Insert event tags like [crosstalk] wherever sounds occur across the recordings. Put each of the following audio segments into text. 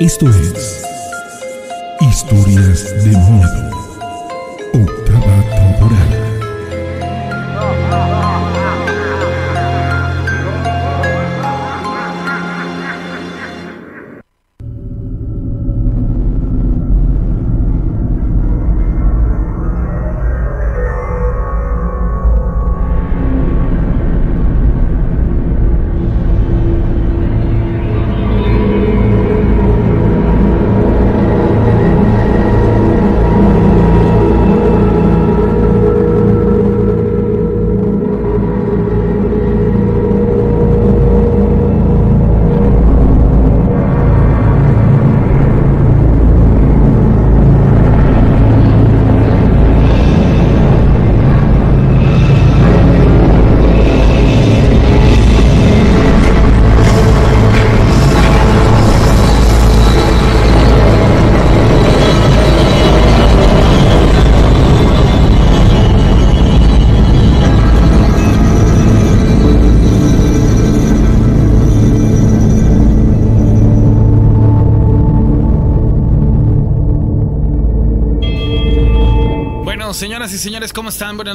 Esto es Historias de Miedo.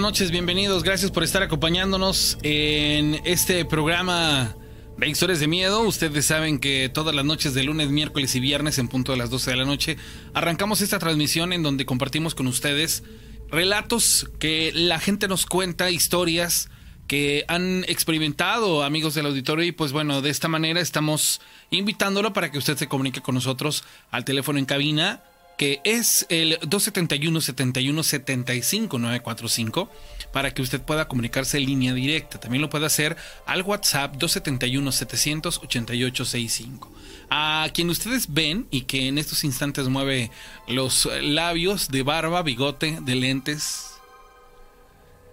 Noches, bienvenidos. Gracias por estar acompañándonos en este programa de Historias de Miedo. Ustedes saben que todas las noches de lunes, miércoles y viernes en punto de las 12 de la noche arrancamos esta transmisión en donde compartimos con ustedes relatos que la gente nos cuenta, historias que han experimentado amigos del auditorio y pues bueno, de esta manera estamos invitándolo para que usted se comunique con nosotros al teléfono en cabina que es el 271 71 75 945 para que usted pueda comunicarse en línea directa. También lo puede hacer al WhatsApp 271 788 65. A quien ustedes ven y que en estos instantes mueve los labios de barba, bigote, de lentes.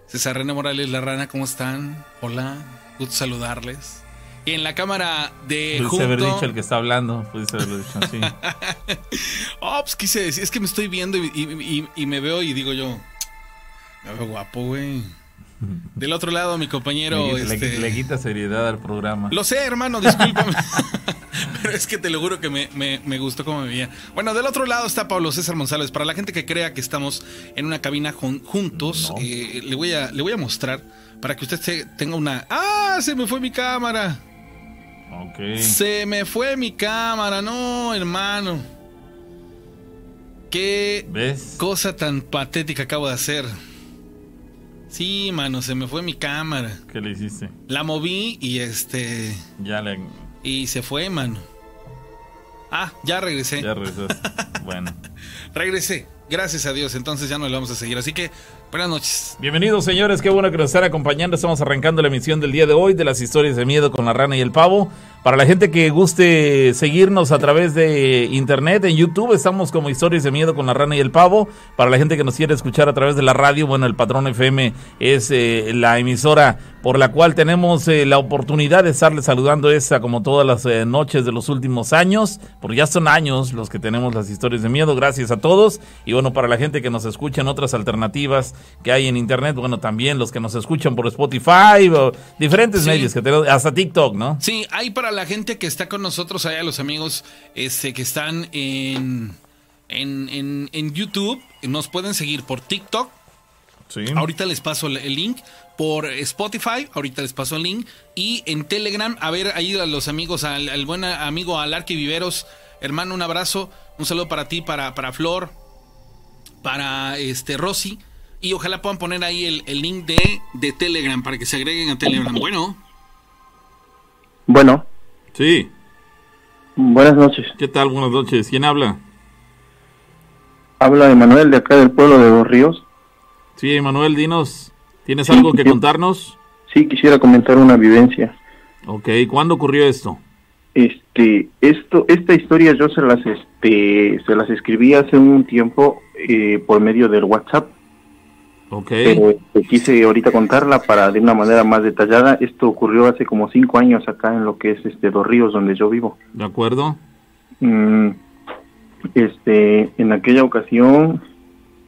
César René Morales La Rana, ¿cómo están? Hola, gusto saludarles. Y en la cámara de Pudiste junto... haber dicho el que está hablando. Pudiste haberlo dicho así. [laughs] oh, pues quise decir, es que me estoy viendo y, y- y- y me veo y digo yo, me veo guapo, güey. Del otro lado, mi compañero. le, este, le quita seriedad al programa. Lo sé, hermano, discúlpame. [laughs] Pero es que te lo juro que me, me- me gustó cómo me veía. Bueno, del otro lado está Pablo César González. Para la gente que crea que estamos en una cabina jun- juntos, No. eh, le, voy a, le voy a mostrar para que usted se- tenga una... ¡Ah! Se me fue mi cámara. Ok. Se me fue mi cámara, no, hermano. Qué ¿Ves? cosa tan patética acabo de hacer. Sí, mano, se me fue mi cámara. ¿Qué le hiciste? La moví y este. Ya le. Y se fue, mano. Ah, ya regresé. Ya regresaste. [laughs] bueno. Regresé. Gracias a Dios. Entonces ya no le vamos a seguir. Así que, buenas noches. Bienvenidos, señores. Qué bueno que nos están acompañando. Estamos arrancando la emisión del día de hoy de las historias de miedo con la rana y el pavo. Para la gente que guste seguirnos a través de internet, en YouTube estamos como Historias de Miedo con la Rana y el Pavo. Para la gente que nos quiere escuchar a través de la radio, bueno, el Patrón FM es eh, la emisora por la cual tenemos eh, la oportunidad de estarle saludando esa como todas las eh, noches de los últimos años, porque ya son años los que tenemos las historias de miedo. Gracias a todos. Y bueno, para la gente que nos escucha en otras alternativas que hay en internet, bueno, también los que nos escuchan por Spotify o diferentes Sí. medios que tenemos, hasta TikTok, ¿no? Sí, hay para la gente que está con nosotros, allá los amigos este, que están en, en, en, en YouTube, nos pueden seguir por TikTok. Sí. Ahorita les paso el- el link por Spotify, ahorita les paso el link. Y en Telegram, a ver ahí a los amigos, al, al buen amigo Alarque Viveros, hermano, un abrazo, un saludo para ti, para, para Flor, para este Rosy. Y ojalá puedan poner ahí el, el link de, de Telegram para que se agreguen a Telegram. Bueno, Bueno, Sí. buenas noches. ¿Qué tal? Buenas noches. ¿Quién habla? Habla Emanuel de acá del pueblo de Dos Ríos. Sí, Manuel, dinos. ¿Tienes algo que contarnos? Sí, quisiera comentar una vivencia. Ok, ¿cuándo ocurrió esto? Este, esto, esta historia yo se las, este, se las escribí hace un tiempo eh, por medio del WhatsApp, Ok. pero este, quise ahorita contarla para de una manera más detallada. Esto ocurrió hace como cinco años acá en lo que es este Dos Ríos, donde yo vivo. ¿De acuerdo? Mm, este, en aquella ocasión,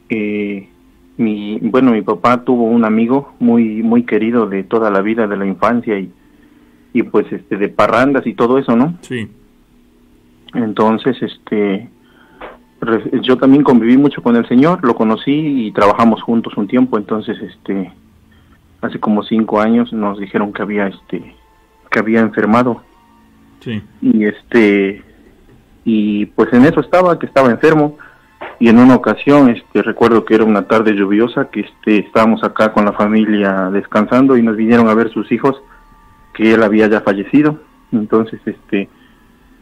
eh, mi, bueno, mi papá tuvo un amigo muy, muy querido de toda la vida, de la infancia y, y pues, este, de parrandas y todo eso, ¿no? Sí. Entonces, este, yo también conviví mucho con el señor, lo conocí y trabajamos juntos un tiempo. Entonces, este, hace como cinco años nos dijeron que había, este, que había enfermado Sí. y este, y pues en eso estaba, que estaba enfermo. Y en una ocasión, este, recuerdo que era una tarde lluviosa, que este, estábamos acá con la familia descansando y nos vinieron a ver sus hijos, que él había ya fallecido. Entonces, este,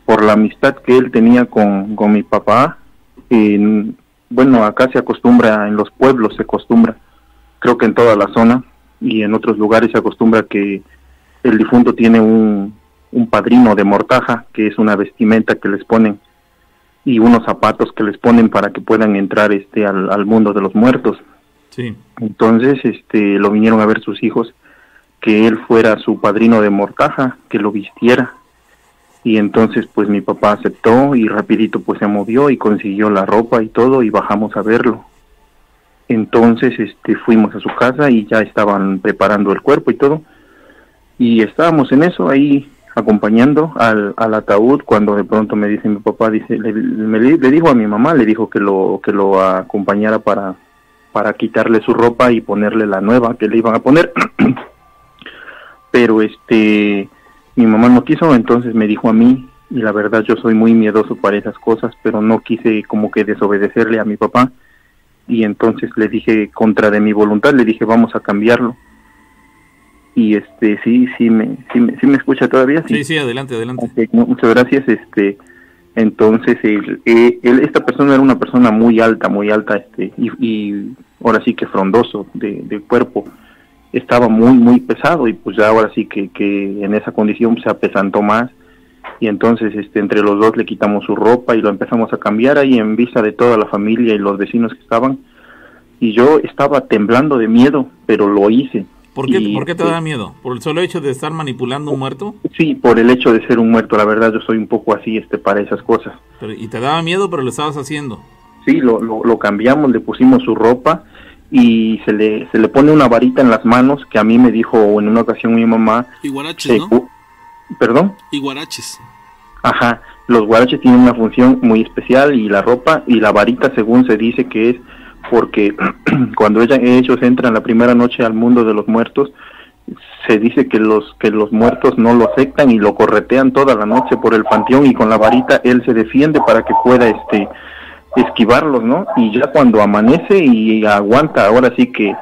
por la amistad que él tenía con, con mi papá, en- bueno, acá se acostumbra, en los pueblos se acostumbra, creo que en toda la zona y en otros lugares se acostumbra que el difunto tiene un, un padrino de mortaja, que es una vestimenta que les ponen y unos zapatos que les ponen para que puedan entrar este al, al mundo de los muertos. Sí. Entonces, este, lo vinieron a ver sus hijos, que él fuera su padrino de mortaja, que lo vistiera. Y entonces, pues mi papá aceptó y rapidito pues se movió y consiguió la ropa y todo y bajamos a verlo. Entonces, este, fuimos a su casa y ya estaban preparando el cuerpo y todo. Y estábamos en eso ahí acompañando al, al ataúd cuando de pronto me dice mi papá dice le, dijo a mi mamá le dijo que lo que lo acompañara para para quitarle su ropa y ponerle la nueva que le iban a poner [clears throat] pero este mi mamá no quiso entonces me dijo a mí y la verdad yo soy muy miedoso para esas cosas pero no quise como que desobedecerle a mi papá y entonces le dije contra de mi voluntad le dije vamos a cambiarlo y este sí sí me sí me, sí me escucha todavía Sí, sí, adelante, adelante. No, muchas gracias. Este, entonces, él, eh, él- esta persona era una persona muy alta, muy alta, este, y, y ahora sí que frondoso de, de cuerpo. Estaba muy, muy pesado y pues ya ahora sí que, que en esa condición se apesantó más. Y entonces, este, entre los dos le quitamos su ropa y lo empezamos a cambiar ahí en vista de toda la familia y los vecinos que estaban. Y yo estaba temblando de miedo, pero lo hice. ¿Por qué, Y, ¿Por qué te da miedo? ¿Por el solo hecho de estar manipulando un muerto? Sí, por el hecho de ser un muerto, la verdad yo soy un poco así este para esas cosas. Pero- y te daba miedo, pero lo estabas haciendo. Sí, lo, lo, lo cambiamos, le pusimos su ropa y se le, se le pone una varita en las manos que a mí me dijo en una ocasión mi mamá. Y guaraches, que ¿no? ¿Perdón? Y guaraches. Ajá, los guaraches tienen una función muy especial y la ropa y la varita según se dice que es porque [clears throat] cuando ella, ellos entran la primera noche al mundo de los muertos, se dice que los que los muertos no lo aceptan y lo corretean toda la noche por el panteón y con la varita él se defiende para que pueda este esquivarlos, ¿no? Y ya cuando amanece y aguanta, ahora sí que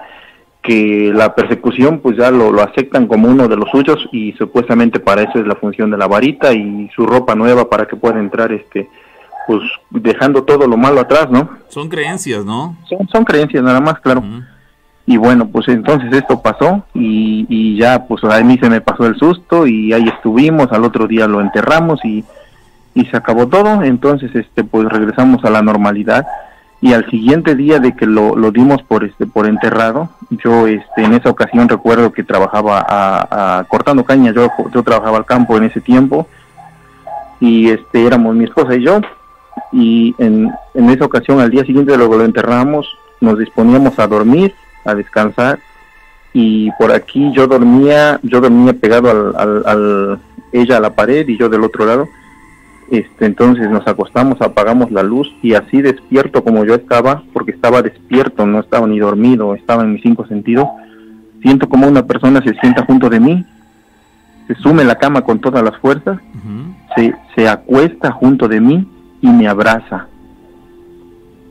que la persecución pues ya lo, lo aceptan como uno de los suyos y supuestamente para eso es la función de la varita y su ropa nueva para que pueda entrar este pues dejando todo lo malo atrás, ¿no? Son creencias, ¿no? Son, son creencias nada más, claro. Y bueno, pues entonces esto pasó y, y ya pues a mí se me pasó el susto y ahí estuvimos, al otro día lo enterramos y, y se acabó todo, entonces este pues regresamos a la normalidad. Y al siguiente día de que lo, lo dimos por este por enterrado, yo este en esa ocasión recuerdo que trabajaba a, cortando caña, yo, yo trabajaba al campo en ese tiempo. Y este éramos mi esposa y yo. Y en, en esa ocasión al día siguiente de lo que lo enterramos nos disponíamos a dormir a descansar. Y por aquí yo dormía yo dormía pegado al, al, al- ella a la pared y yo del otro lado este entonces nos acostamos apagamos la luz y así despierto como yo estaba porque estaba despierto no estaba ni dormido estaba en mis cinco sentidos siento como una persona se sienta junto de mí se sume la cama con todas las fuerzas se, se acuesta junto de mí y me abraza.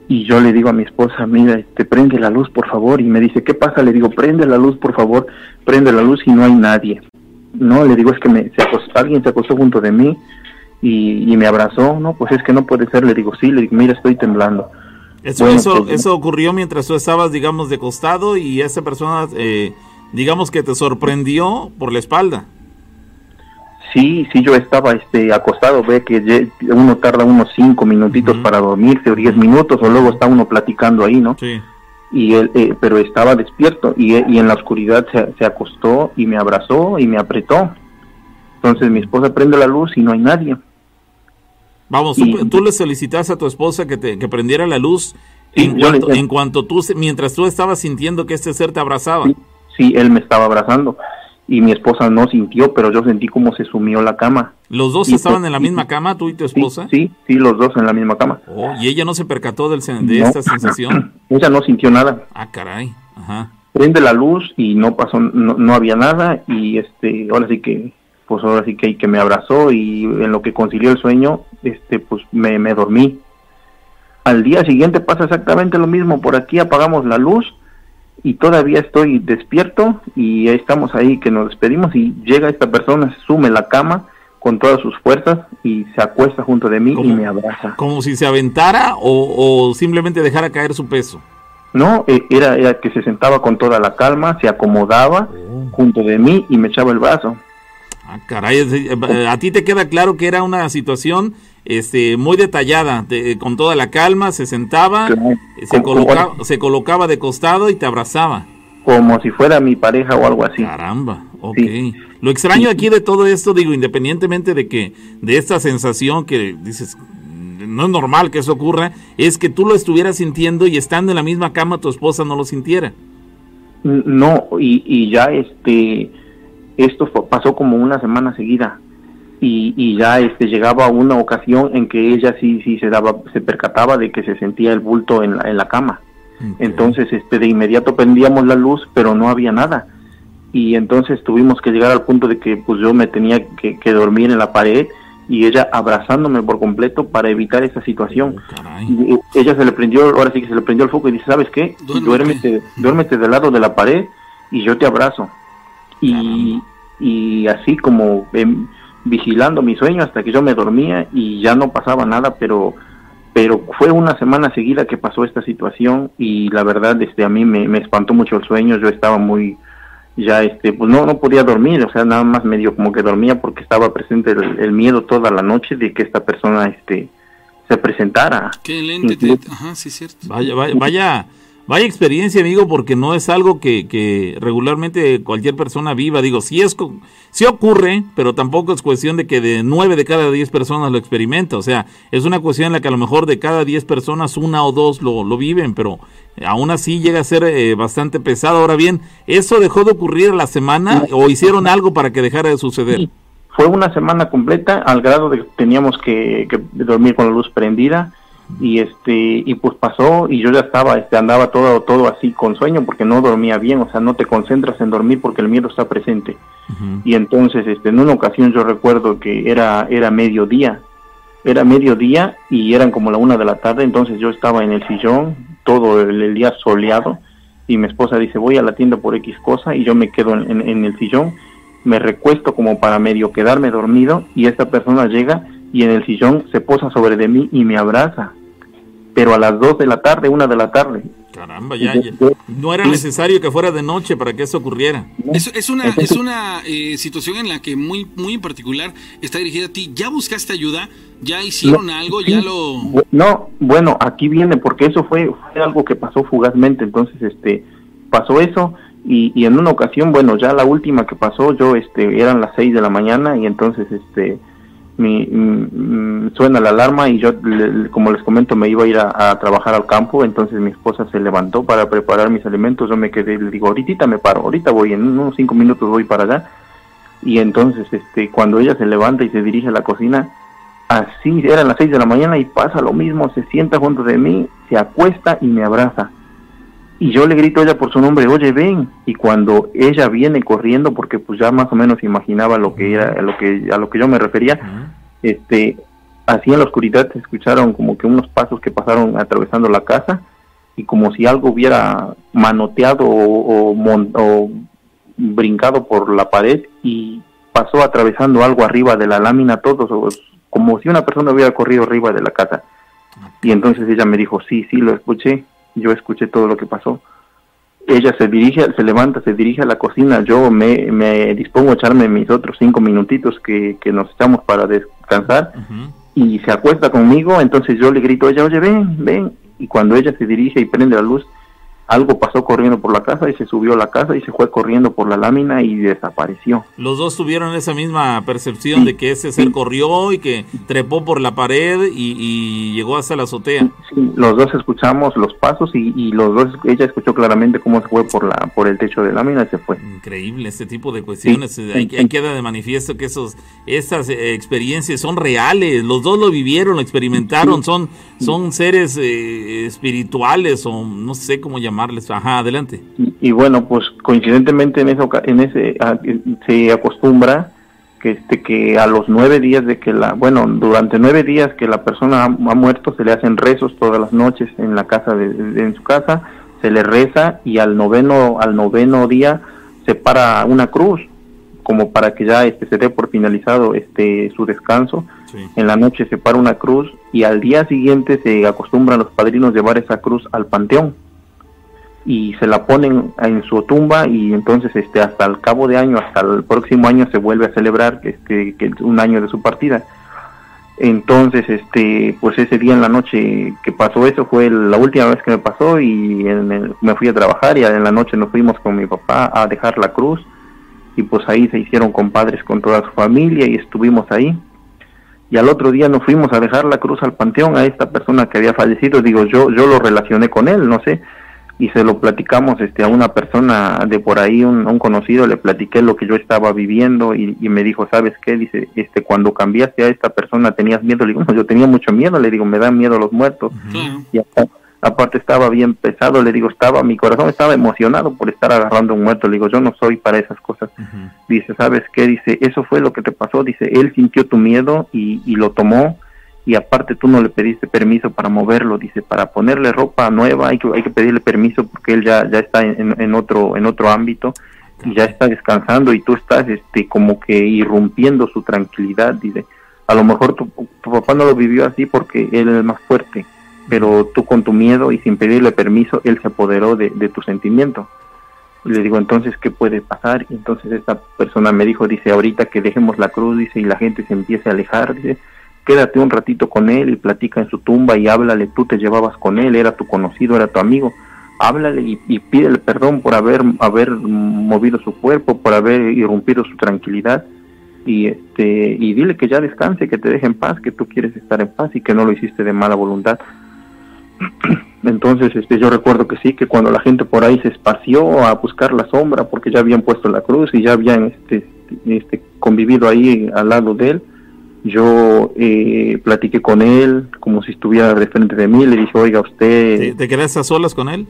Y yo le digo a mi esposa, mira, este, prende la luz, por favor. Y me dice, ¿qué pasa? Le digo, prende la luz, por favor. Prende la luz y no hay nadie. No, le digo, es que me, se acostó- alguien se acostó junto de mí y, y me abrazó. No, pues es que no puede ser. Le digo, sí, le digo, mira, estoy temblando. Eso, Bueno, eso, pues- eso ocurrió mientras tú estabas, digamos, de costado y esa persona, eh, digamos que te sorprendió por la espalda. Sí, sí, yo estaba este, acostado, ve que uno tarda unos cinco minutitos para dormirse o diez minutos o luego está uno platicando ahí, ¿no? Sí. y él eh, pero estaba despierto y, y en la oscuridad se, se acostó y me abrazó y me apretó entonces mi esposa prende la luz y no hay nadie Vamos, tú, Y- tú le solicitaste a tu esposa que, te, que prendiera la luz Sí, en, cuanto, en cuanto tú, mientras tú estabas sintiendo que este ser te abrazaba. sí, sí, él me estaba abrazando y mi esposa no sintió, pero yo sentí como se sumió la cama. ¿Los dos Y- estaban en la misma cama, tú y tu esposa? sí, sí, los dos en la misma cama. Oh, ¿Y ella no se percató del, de No. esta sensación? [clears throat] Ella no sintió nada. Ah, caray. Ajá. Prende la luz y no pasó, no, no había nada y este, ahora sí que, pues ahora sí que, que me abrazó y en lo que concilió el sueño, este, pues me, me dormí. Al día siguiente pasa exactamente lo mismo. Por aquí apagamos la luz y todavía estoy despierto y estamos ahí que nos despedimos y llega esta persona, se sume la cama con todas sus fuerzas y se acuesta junto de mí y me abraza. ¿Como si se aventara o, o simplemente dejara caer su peso? No, eh, era, era que se sentaba con toda la calma, se acomodaba Oh. junto de mí y me echaba el brazo. Ah, caray, es- eh, a ti te queda claro que era una situación este, muy detallada, de- con toda la calma, se sentaba, Claro. eh, se, colocaba, se colocaba de costado y te abrazaba. como si fuera mi pareja o algo así. Caramba, ok. Sí. Lo extraño aquí de todo esto, digo, independientemente de que, de esta sensación que dices, "Mm, no es normal que eso ocurra, es que tú lo estuvieras sintiendo y estando en la misma cama tu esposa no lo sintiera. No, y, y ya este, esto fue- pasó como una semana seguida. Y, y ya este llegaba una ocasión en que ella sí sí se daba se percataba de que se sentía el bulto en la, en la cama entonces este de inmediato prendíamos la luz pero no había nada y entonces tuvimos que llegar al punto de que pues yo me tenía que, que dormir en la pared y ella abrazándome por completo para evitar esa situación Oh. Y, eh, ella se le prendió ahora sí que se le prendió el foco y dice sabes qué Duérmete. duérmete del lado de la pared y yo te abrazo y. y así como em, vigilando mi sueño hasta que yo me dormía y ya no pasaba nada pero pero fue una semana seguida que pasó esta situación y la verdad este a mí me, me espantó mucho el sueño yo estaba muy ya este pues no no podía dormir o sea nada más medio como que dormía porque estaba presente el, el miedo toda la noche de que esta persona este se presentara Qué lente. te- Ajá, sí, cierto. Vaya, vaya, vaya, vaya experiencia, amigo, porque no es algo que, que regularmente cualquier persona viva. Digo, sí, es, co- sí ocurre, pero tampoco es cuestión de que de nueve de cada diez personas lo experimenta. O sea, es una cuestión en la que a lo mejor de cada diez personas una o dos lo, lo viven, pero aún así llega a ser eh, bastante pesado. Ahora bien, ¿eso dejó de ocurrir la semana o hicieron algo para que dejara de suceder? fue una semana completa al grado de que teníamos que, que dormir con la luz prendida y este y pues pasó y yo ya estaba este andaba todo todo así con sueño porque no dormía bien o sea no te concentras en dormir porque el miedo está presente. Y entonces este en una ocasión yo recuerdo que era era mediodía era mediodía y eran como la una de la tarde entonces yo estaba en el sillón todo el, el día soleado y mi esposa dice voy a la tienda por X cosa y yo me quedo en, en- en el sillón me recuesto como para medio quedarme dormido y esta persona llega y en el sillón se posa sobre de mí y me abraza pero a las dos de la tarde una de la tarde Caramba, ya, ya. No era necesario que fuera de noche para que eso ocurriera. Es, es una, es una eh, situación en la que muy, muy en particular está dirigida a ti. ¿Ya buscaste ayuda? ¿Ya hicieron No, algo? sí. ¿Ya lo...? No, bueno, aquí viene porque eso fue, fue algo que pasó fugazmente, entonces este pasó eso y, y en una ocasión, bueno, ya la última que pasó, yo este eran las seis de la mañana y entonces este mi, mm, suena la alarma y yo como les comento me iba a ir a, a trabajar al campo, entonces mi esposa se levantó para preparar mis alimentos, yo me quedé, le digo, ahorita me paro, ahorita voy, en unos cinco minutos voy para allá y entonces este cuando ella se levanta y se dirige a la cocina así eran las seis de la mañana y pasa lo mismo se sienta junto de mí se acuesta y me abraza y yo le grito a ella por su nombre oye ven y cuando ella viene corriendo porque pues ya más o menos imaginaba lo que era a lo que a lo que yo me refería este así en la oscuridad se escucharon como que unos pasos que pasaron atravesando la casa y como si algo hubiera manoteado o, o mon- o brincado por la pared y pasó atravesando algo arriba de la lámina todos como si una persona hubiera corrido arriba de la casa. Y entonces ella me dijo sí sí lo escuché yo escuché todo lo que pasó ella se dirige se levanta se dirige a la cocina yo me, me dispongo a echarme mis otros cinco minutitos que, que nos echamos para descansar y se acuesta conmigo, entonces yo le grito a ella, oye, ven, ven. Y cuando ella se dirige y prende la luz, algo pasó corriendo por la casa y se subió a la casa y se fue corriendo por la lámina y desapareció. Los dos tuvieron esa misma percepción de que ese ser corrió y que trepó por la pared y, llegó hasta la azotea. Sí, los dos escuchamos los pasos y, los dos, ella escuchó claramente cómo se fue por la por el techo de lámina y se fue. Increíble este tipo de cuestiones. Ahí, queda de manifiesto que esos estas eh, experiencias son reales. Los dos lo vivieron, lo experimentaron, son son seres eh, espirituales o no sé cómo Ajá, adelante. Y, bueno, pues coincidentemente en, eso, en ese se acostumbra que este que a los nueve días de que la bueno durante nueve días que la persona ha, muerto se le hacen rezos todas las noches en la casa de, en su casa se le reza y al noveno al noveno día se para una cruz como para que ya este se dé por finalizado este su descanso. En la noche se para una cruz y al día siguiente se acostumbran los padrinos llevar esa cruz al panteón y se la ponen en su tumba y entonces este hasta el cabo de año hasta el próximo año se vuelve a celebrar este que un año de su partida. Entonces este pues ese día en la noche que pasó eso fue la última vez que me pasó y me fui a trabajar y en la noche nos fuimos con mi papá a dejar la cruz y pues ahí se hicieron compadres con toda su familia y estuvimos ahí. Y al otro día nos fuimos a dejar la cruz al panteón a esta persona que había fallecido. Digo yo yo lo relacioné con él no sé y se lo platicamos este a una persona de por ahí un, un conocido le platiqué lo que yo estaba viviendo y, me dijo sabes qué dice este cuando cambiaste a esta persona tenías miedo. Le digo [laughs] yo tenía mucho miedo le digo me dan miedo los muertos. Y aparte estaba bien pesado le digo estaba mi corazón estaba emocionado por estar agarrando un muerto. Le digo yo no soy para esas cosas. Dice sabes qué dice eso fue lo que te pasó. Dice él sintió tu miedo y, y lo tomó y aparte tú no le pediste permiso para moverlo, dice, para ponerle ropa nueva hay que, hay que pedirle permiso porque él ya, ya está en, otro, en otro ámbito y ya está descansando y tú estás este, como que irrumpiendo su tranquilidad, dice. A lo mejor tu, papá no lo vivió así porque él es más fuerte, pero tú con tu miedo y sin pedirle permiso, él se apoderó de, de tu sentimiento. Y le digo, entonces, ¿qué puede pasar? Y entonces esta persona me dijo, dice, ahorita que dejemos la cruz, dice, y la gente se empiece a alejar, dice, quédate un ratito con él y platica en su tumba y háblale, tú te llevabas con él, era tu conocido, era tu amigo, háblale y, y pídele perdón por haber, haber movido su cuerpo, por haber irrumpido su tranquilidad y este y dile que ya descanse, que te deje en paz, que tú quieres estar en paz y que no lo hiciste de mala voluntad. [clears throat] Entonces, este, yo recuerdo que sí, que cuando la gente por ahí se esparció a buscar la sombra, porque ya habían puesto la cruz y ya habían este, este, convivido ahí al lado de él, yo eh, platiqué con él como si estuviera de frente de mí, le dije, oiga, usted... ¿Te, quedaste a solas con él?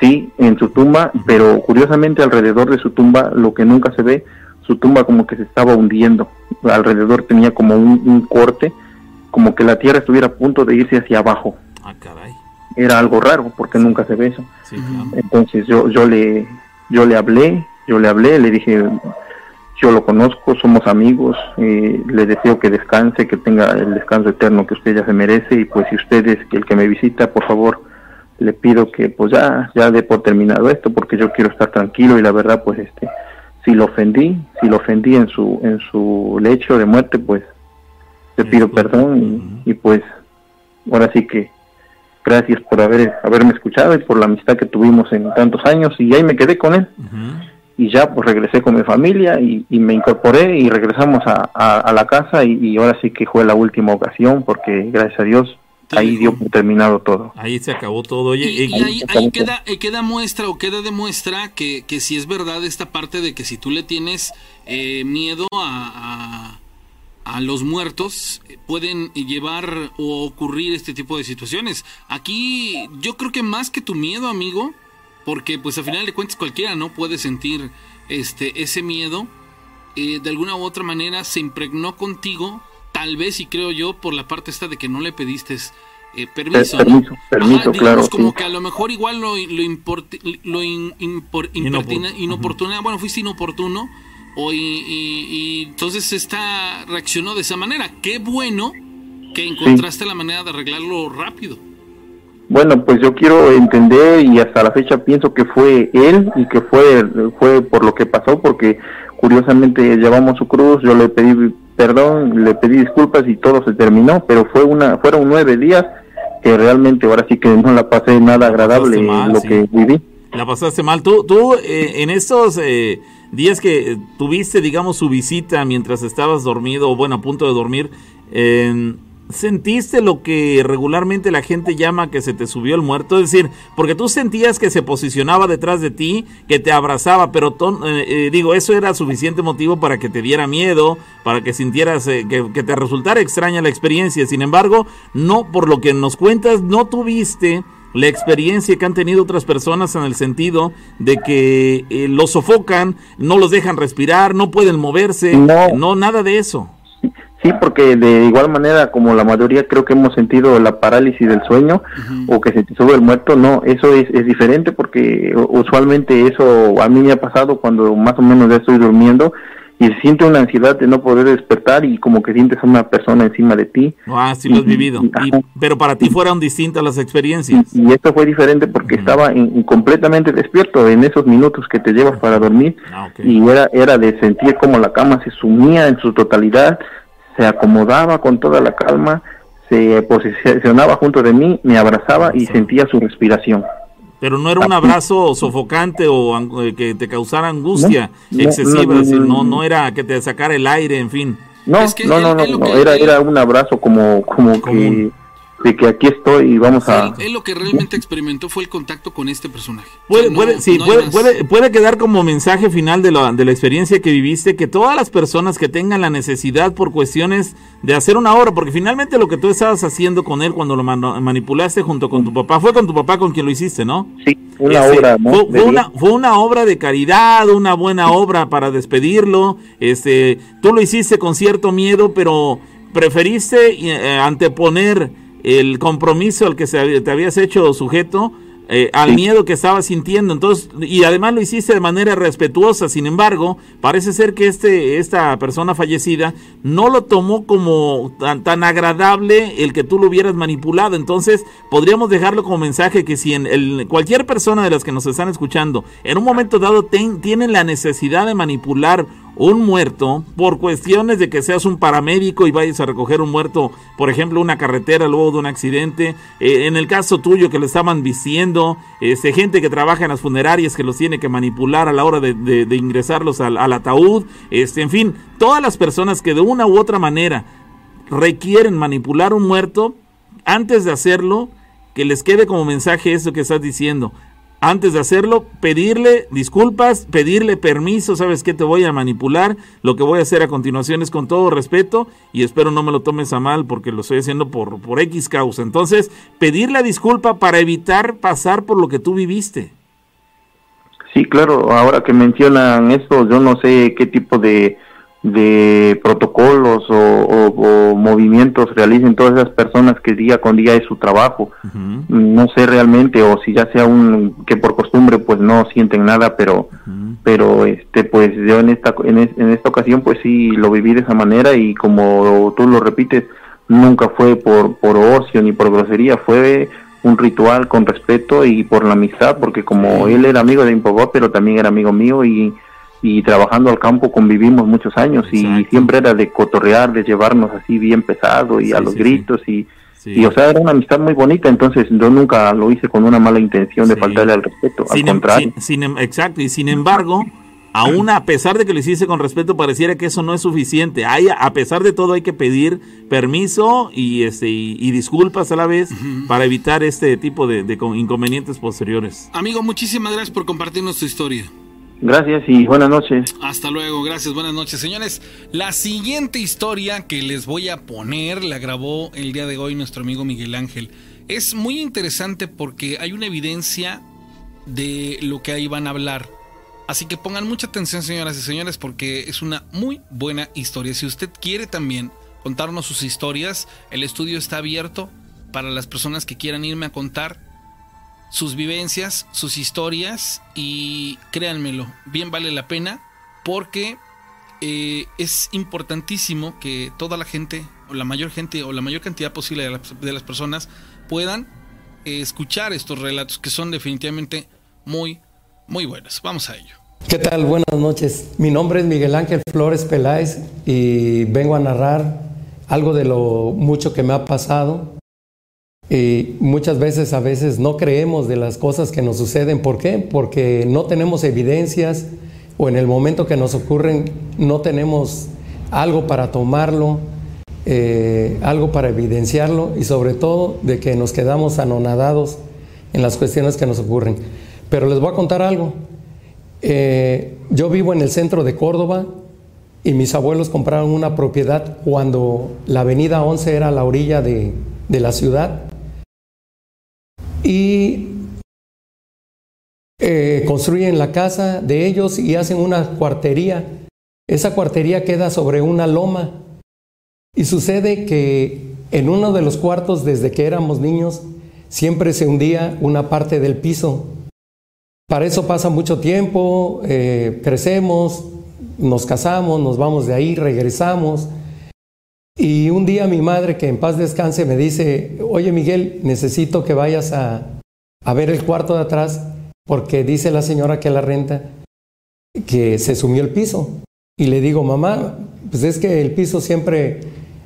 Sí, en su tumba, pero curiosamente alrededor de su tumba, lo que nunca se ve, su tumba como que se estaba hundiendo. Alrededor tenía como un, corte, como que la tierra estuviera a punto de irse hacia abajo. Ah, caray. Era algo raro porque nunca se ve eso. Entonces yo, yo, le, yo le hablé, yo le hablé, le dije, yo lo conozco, somos amigos, eh, le deseo que descanse, que tenga el descanso eterno que usted ya se merece y pues si usted es el que me visita, por favor, le pido que pues ya, ya dé por terminado esto porque yo quiero estar tranquilo y la verdad pues este, si lo ofendí, si lo ofendí en su, en su lecho de muerte, pues le pido perdón y, pues ahora sí que gracias por haber, haberme escuchado y por la amistad que tuvimos en tantos años y ahí me quedé con él y ya pues regresé con mi familia y, me incorporé y regresamos a, la casa y, ahora sí que fue la última ocasión porque gracias a Dios ahí dio por terminado todo. Ahí se acabó todo. y, ahí, queda, eh, queda, muestra o queda demuestra que, que si es verdad esta parte de que si tú le tienes eh, miedo a, a, a, los muertos, eh, pueden llevar o ocurrir este tipo de situaciones. Aquí yo creo que más que tu miedo, amigo, porque pues al final de cuentas cualquiera no puede sentir este ese miedo. Eh, de alguna u otra manera se impregnó contigo tal vez y creo yo por la parte esta de que no le pediste eh, permiso, permiso, permiso claro, como que a lo mejor igual lo, lo, lo inoportuno, bueno, fuiste inoportuno, o y, entonces esta reaccionó de esa manera. Qué bueno que encontraste la manera de arreglarlo rápido. Bueno, pues yo quiero entender y hasta la fecha pienso que fue él y que fue fue por lo que pasó porque curiosamente llevamos su cruz, yo le pedí perdón, le pedí disculpas y todo se terminó, pero fue una fueron nueve días que realmente ahora sí que no la pasé nada agradable lo que viví. La pasaste mal. Tú, tú eh, en estos eh, días que tuviste, digamos, su visita mientras estabas dormido o bueno, a punto de dormir, eh, ¿Sentiste lo que regularmente la gente llama que se te subió el muerto? Es decir, porque tú sentías que se posicionaba detrás de ti, que te abrazaba, pero eh, eh, digo, eso era suficiente motivo para que te diera miedo, para que sintieras eh, que, que, te resultara extraña la experiencia. Sin embargo, no, por lo que nos cuentas, no tuviste la experiencia que han tenido otras personas en el sentido de que los sofocan, no los dejan respirar, no pueden moverse, no, no nada de eso. Sí, porque de igual manera, como la mayoría creo que hemos sentido la parálisis del sueño o que se te sube el muerto, no, eso es, es diferente porque usualmente eso a mí me ha pasado cuando más o menos ya estoy durmiendo y se siente una ansiedad de no poder despertar y como que sientes a una persona encima de ti. Ah, sí lo has vivido. Y, pero para ti fueron distintas las experiencias. Y, esto fue diferente porque estaba en, completamente despierto en esos minutos que te llevas para dormir ah, okay. y era, era de sentir como la cama se sumía en su totalidad, se acomodaba con toda la calma, se posicionaba junto de mí, me abrazaba y sentía su respiración. Pero no era un abrazo sofocante o que te causara angustia no, excesiva, no, no, no, no, era que te sacara el aire, en fin. No, es que no, no, no, no, era, era un abrazo como, como que de que aquí estoy y vamos a... Él, él, lo que realmente experimentó fue el contacto con este personaje. Puede, no, puede, sí, no puede, puede, puede, quedar como mensaje final de la, de la experiencia que viviste, que todas las personas que tengan la necesidad por cuestiones de hacer una obra, porque finalmente lo que tú estabas haciendo con él cuando lo man manipulaste junto con tu papá, fue con tu papá con quien lo hiciste, ¿no? Sí, una este, obra. ¿no? Fue, fue, una, fue una obra de caridad, una buena obra para despedirlo, este, tú lo hiciste con cierto miedo, pero preferiste eh, anteponer el compromiso al que se, te habías hecho sujeto eh, al miedo que estabas sintiendo. Entonces, y además lo hiciste de manera respetuosa. Sin embargo, parece ser que este, esta persona fallecida no lo tomó como tan, tan agradable el que tú lo hubieras manipulado. Entonces, podríamos dejarlo como mensaje que si en el, cualquier persona de las que nos están escuchando, en un momento dado ten, tienen la necesidad de manipular un muerto por cuestiones de que seas un paramédico y vayas a recoger un muerto, por ejemplo, una carretera luego de un accidente, eh, en el caso tuyo que lo estaban vistiendo, este, gente que trabaja en las funerarias que los tiene que manipular a la hora de, ingresarlos al, al, ataúd, este, en fin, todas las personas que de una u otra manera requieren manipular un muerto, antes de hacerlo, que les quede como mensaje eso que estás diciendo antes de hacerlo, pedirle disculpas, pedirle permiso, sabes que te voy a manipular, lo que voy a hacer a continuación es con todo respeto y espero no me lo tomes a mal porque lo estoy haciendo por, por X causa. Entonces, pedir la disculpa para evitar pasar por lo que tú viviste. Sí, claro, ahora que mencionan esto, yo no sé qué tipo de de protocolos o, o, o, movimientos realicen todas esas personas que día con día es su trabajo. Uh -huh. No sé realmente o si ya sea un que por costumbre pues no sienten nada, pero uh -huh. pero este pues yo en esta en, es, en, esta ocasión pues sí lo viví de esa manera y como tú lo repites nunca fue por por ocio ni por grosería, fue un ritual con respeto y por la amistad, porque como él era amigo de mi papá, pero también era amigo mío y y trabajando al campo convivimos muchos años Exacto. y siempre era de cotorrear, de llevarnos así bien pesado y sí, a los sí, gritos sí. y y o sea era una amistad muy bonita entonces yo nunca lo hice con una mala intención de faltarle al respeto sin al contrario sin, sin, em, exacto y sin embargo aún a pesar de que lo hiciste con respeto pareciera que eso no es suficiente hay a pesar de todo hay que pedir permiso y este y, y disculpas a la vez uh -huh. para evitar este tipo de, de inconvenientes posteriores amigo muchísimas gracias por compartirnos tu historia Gracias y buenas noches. Hasta luego, gracias, buenas noches. Señores, la siguiente historia que les voy a poner la grabó el día de hoy nuestro amigo Miguel Ángel. Es muy interesante porque hay una evidencia de lo que ahí van a hablar. Así que pongan mucha atención, señoras y señores, porque es una muy buena historia. Si usted quiere también contarnos sus historias, el estudio está abierto para las personas que quieran irme a contar sus vivencias, sus historias y créanmelo, bien vale la pena porque eh, es importantísimo que toda la gente o la mayor gente o la mayor cantidad posible de, la, de las personas puedan eh, escuchar estos relatos que son definitivamente muy, muy buenos. Vamos a ello. ¿Qué tal? Buenas noches. Mi nombre es Miguel Ángel Flores Peláez y vengo a narrar algo de lo mucho que me ha pasado Y muchas veces, a veces no creemos de las cosas que nos suceden. ¿Por qué? Porque no tenemos evidencias o en el momento que nos ocurren no tenemos algo para tomarlo, eh, algo para evidenciarlo y sobre todo de que nos quedamos anonadados en las cuestiones que nos ocurren. Pero les voy a contar algo. Eh, yo vivo en el centro de Córdoba y mis abuelos compraron una propiedad cuando la avenida 11 era la orilla de, de la ciudad y eh, construyen la casa de ellos y hacen una cuartería. Esa cuartería queda sobre una loma y sucede que en uno de los cuartos desde que éramos niños siempre se hundía una parte del piso. Para eso pasa mucho tiempo, eh, crecemos, nos casamos, nos vamos de ahí, regresamos. Y un día mi madre, que en paz descanse, me dice, oye Miguel, necesito que vayas a, a ver el cuarto de atrás porque dice la señora que la renta que se sumió el piso. Y le digo, mamá, pues es que el piso siempre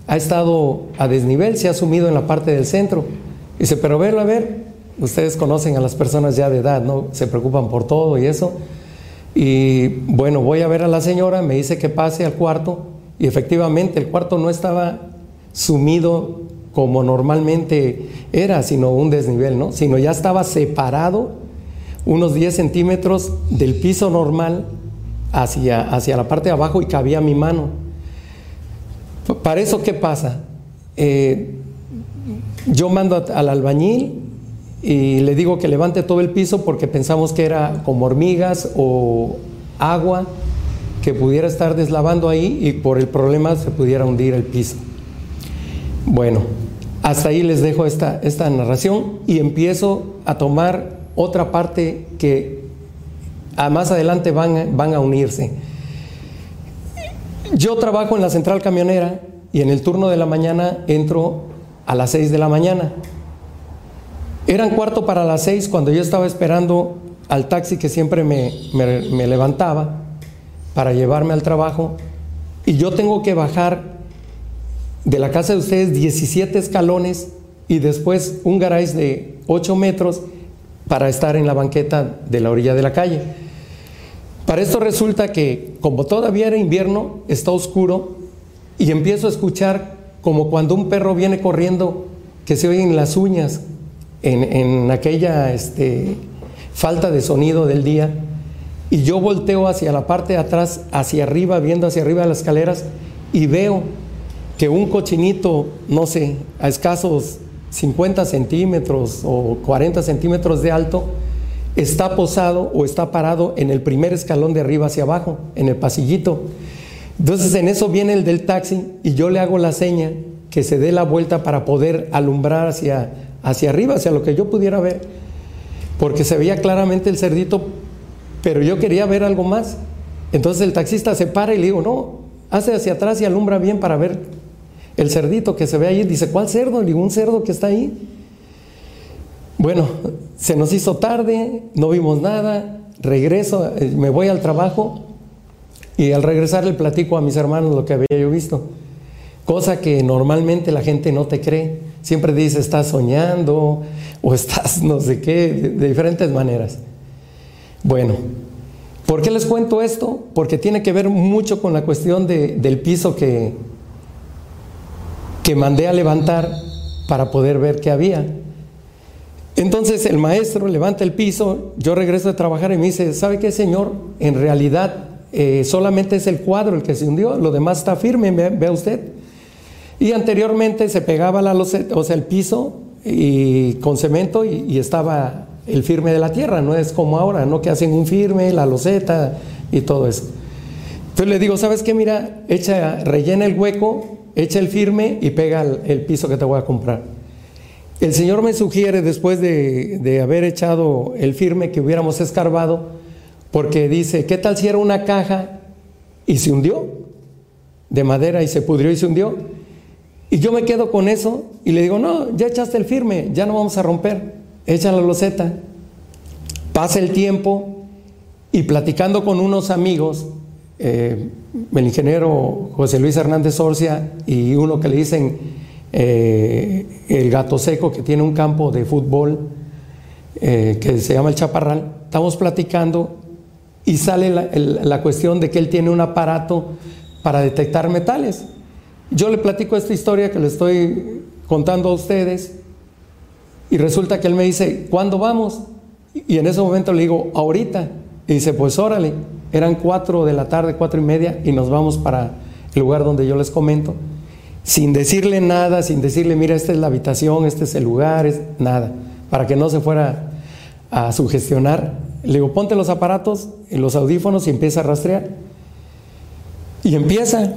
ha estado a desnivel, se ha sumido en la parte del centro. Dice, pero verlo, a ver, ustedes conocen a las personas ya de edad, ¿no? Se preocupan por todo y eso. Y bueno, voy a ver a la señora, me dice que pase al cuarto y efectivamente el cuarto no estaba sumido como normalmente era, sino un desnivel, ¿no? Sino ya estaba separado unos 10 centímetros del piso normal hacia, hacia la parte de abajo y cabía mi mano. Para eso, ¿qué pasa? Eh, yo mando al albañil y le digo que levante todo el piso porque pensamos que era como hormigas o agua que pudiera estar deslavando ahí y por el problema se pudiera hundir el piso. Bueno, hasta ahí les dejo esta, esta narración y empiezo a tomar otra parte que a más adelante van, van a unirse. Yo trabajo en la central camionera y en el turno de la mañana entro a las 6 de la mañana. Eran cuarto para las 6 cuando yo estaba esperando al taxi que siempre me, me levantaba para llevarme al trabajo y yo tengo que bajar de la casa de ustedes 17 escalones y después un garage de 8 metros para estar en la banqueta de la orilla de la calle. Para esto resulta que como todavía era invierno, está oscuro y empiezo a escuchar como cuando un perro viene corriendo que se oyen las uñas en, en aquella este, falta de sonido del día y yo volteo hacia la parte de atrás, hacia arriba, viendo hacia arriba de las escaleras y veo que un cochinito, no sé, a escasos 50 centímetros o 40 centímetros de alto, está posado o está parado en el primer escalón de arriba hacia abajo, en el pasillito. Entonces en eso viene el del taxi y yo le hago la seña que se dé la vuelta para poder alumbrar hacia, hacia arriba, hacia lo que yo pudiera ver, porque se veía claramente el cerdito, pero yo quería ver algo más. Entonces el taxista se para y le digo, no, hace hacia atrás y alumbra bien para ver el cerdito que se ve ahí. Dice, ¿cuál cerdo? Le un cerdo que está ahí. Bueno, se nos hizo tarde, no vimos nada, regreso, eh, me voy al trabajo y al regresar le platico a mis hermanos lo que había yo visto. Cosa que normalmente la gente no te cree. Siempre dice, estás soñando o estás no sé qué, de, diferentes maneras. Bueno, ¿por qué les cuento esto? Porque tiene que ver mucho con la cuestión del piso que, que mandé a levantar para poder ver qué había. Entonces el maestro levanta el piso, yo regreso de trabajar y me dice, ¿sabe qué, señor? En realidad eh, solamente es el cuadro el que se hundió, lo demás está firme, vea usted. Y anteriormente se pegaba la loseta, el piso y con cemento y, estaba el firme de la tierra, no es como ahora, ¿no? Que hacen un firme, la loseta y todo eso. Entonces le digo, ¿sabes qué? Mira, echa, rellena el hueco, echa el firme y pega el piso que te voy a comprar. El Señor me sugiere, después de, haber echado el firme, que hubiéramos escarbado, porque dice, ¿qué tal si era una caja y se hundió? De madera y se pudrió y se hundió. Y yo me quedo con eso y le digo, no, ya echaste el firme, ya no vamos a romper, echa la loseta. Pasa el tiempo y platicando con unos amigos, eh, el ingeniero José Luis Hernández Orcia y uno que le dicen eh, el gato seco que tiene un campo de fútbol eh, que se llama el Chaparral. Estamos platicando y sale la, la cuestión de que él tiene un aparato para detectar metales. Yo le platico esta historia que le estoy contando a ustedes y resulta que él me dice, ¿cuándo vamos? Y en ese momento le digo, ahorita. Y dice, pues órale, eran cuatro de la tarde, cuatro y media, y nos vamos para el lugar donde yo les comento. Sin decirle nada, sin decirle, mira, esta es la habitación, este es el lugar, es nada, para que no se fuera a sugestionar. Le digo, ponte los aparatos, los audífonos y empieza a rastrear. Y empieza.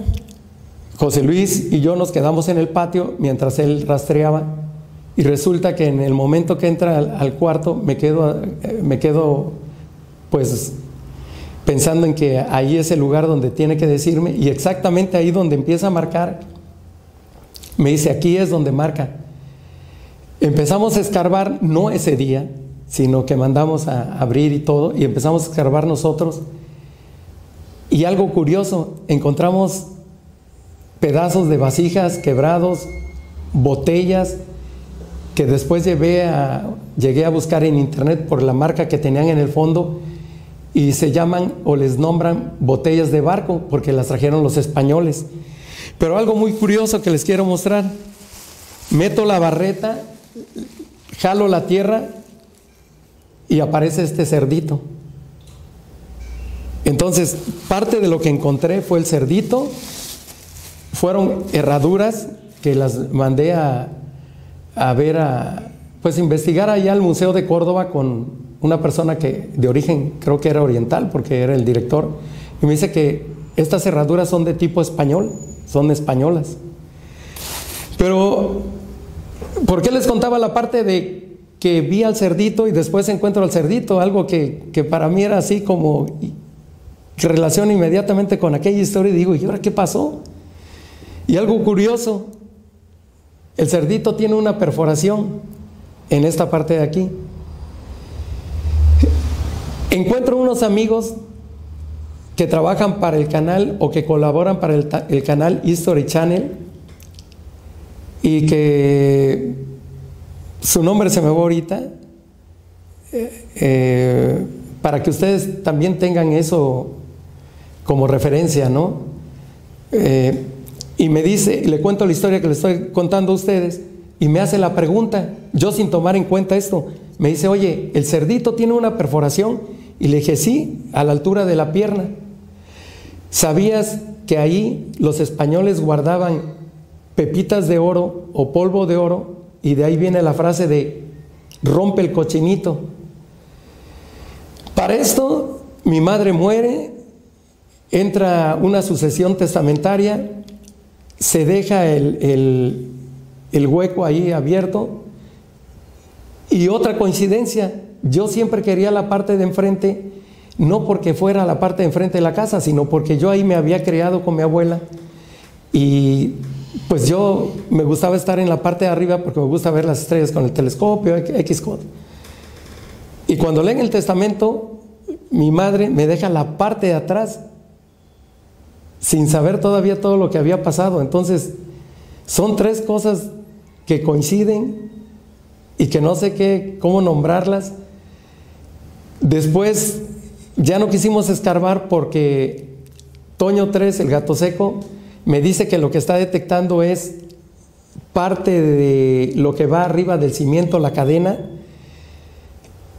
José Luis y yo nos quedamos en el patio mientras él rastreaba. Y resulta que en el momento que entra al, cuarto me quedo, eh, me quedo pues pensando en que ahí es el lugar donde tiene que decirme y exactamente ahí donde empieza a marcar, me dice aquí es donde marca. Empezamos a escarbar, no ese día, sino que mandamos a abrir y todo y empezamos a escarbar nosotros. Y algo curioso, encontramos pedazos de vasijas quebrados, botellas, que después llevé a, llegué a buscar en internet por la marca que tenían en el fondo y se llaman o les nombran botellas de barco porque las trajeron los españoles. Pero algo muy curioso que les quiero mostrar. Meto la barreta, jalo la tierra y aparece este cerdito. Entonces, parte de lo que encontré fue el cerdito, fueron herraduras que las mandé a, a ver, a, pues investigar allá al Museo de Córdoba con una persona que de origen creo que era oriental porque era el director y me dice que estas herraduras son de tipo español, son españolas. Pero, ¿por qué les contaba la parte de que vi al cerdito y después encuentro al cerdito? Algo que, que para mí era así como que relaciono inmediatamente con aquella historia y digo, ¿y ahora qué pasó? Y algo curioso, el cerdito tiene una perforación en esta parte de aquí. Encuentro unos amigos que trabajan para el canal o que colaboran para el, canal History Channel y que su nombre se me va ahorita, eh, eh, para que ustedes también tengan eso como referencia, ¿no? Eh, y me dice, le cuento la historia que le estoy contando a ustedes, y me hace la pregunta, yo sin tomar en cuenta esto, me dice, oye, ¿el cerdito tiene una perforación? Y le dije, sí, a la altura de la pierna. ¿Sabías que ahí los españoles guardaban pepitas de oro o polvo de oro? Y de ahí viene la frase de rompe el cochinito. Para esto, mi madre muere, entra una sucesión testamentaria, se deja el, el- hueco ahí abierto. Y otra coincidencia, yo siempre quería la parte de enfrente, no porque fuera la parte de enfrente de la casa, sino porque yo ahí me había criado con mi abuela. Y pues yo me gustaba estar en la parte de arriba porque me gusta ver las estrellas con el telescopio, X cosa. Y cuando leen el testamento, mi madre me deja la parte de atrás sin saber todavía todo lo que había pasado. Entonces, son tres cosas que coinciden y que no sé qué, cómo nombrarlas. Después ya no quisimos escarbar porque Toño 3, el gato seco, me dice que lo que está detectando es parte de lo que va arriba del cimiento, la cadena.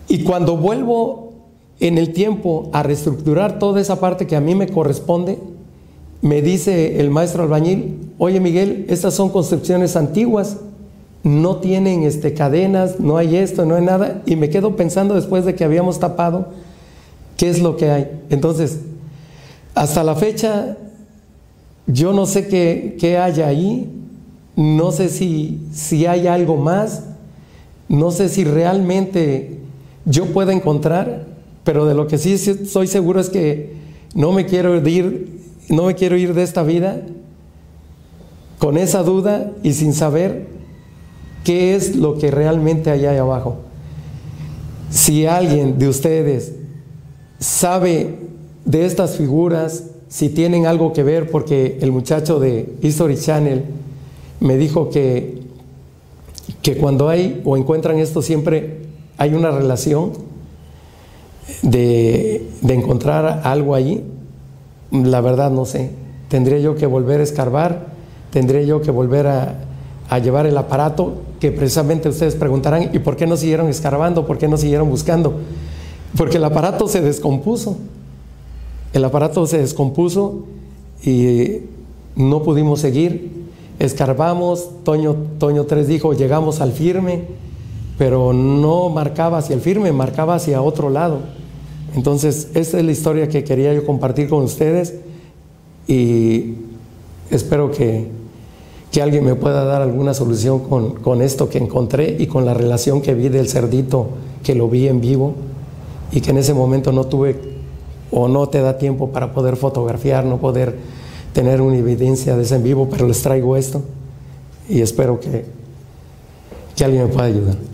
Y cuando vuelvo en el tiempo a reestructurar toda esa parte que a mí me corresponde, me dice el maestro albañil, oye Miguel, estas son construcciones antiguas, no tienen este, cadenas, no hay esto, no hay nada, y me quedo pensando después de que habíamos tapado, ¿qué es lo que hay? Entonces, hasta la fecha, yo no sé qué, qué hay ahí, no sé si, si hay algo más, no sé si realmente yo puedo encontrar, pero de lo que sí estoy seguro es que no me quiero ir, no me quiero ir de esta vida con esa duda y sin saber qué es lo que realmente hay ahí abajo. Si alguien de ustedes sabe de estas figuras, si tienen algo que ver, porque el muchacho de History Channel me dijo que, que cuando hay o encuentran esto siempre hay una relación de, de encontrar algo allí. La verdad no sé. Tendría yo que volver a escarbar, tendría yo que volver a, llevar el aparato que precisamente ustedes preguntarán, ¿y por qué no siguieron escarbando? ¿Por qué no siguieron buscando? Porque el aparato se descompuso. El aparato se descompuso y no pudimos seguir. Escarbamos, Toño, Toño 3 dijo, llegamos al firme, pero no marcaba hacia el firme, marcaba hacia otro lado. Entonces, esta es la historia que quería yo compartir con ustedes y espero que, que alguien me pueda dar alguna solución con, con esto que encontré y con la relación que vi del cerdito que lo vi en vivo y que en ese momento no tuve o no te da tiempo para poder fotografiar, no poder tener una evidencia de ese en vivo, pero les traigo esto y espero que, que alguien me pueda ayudar.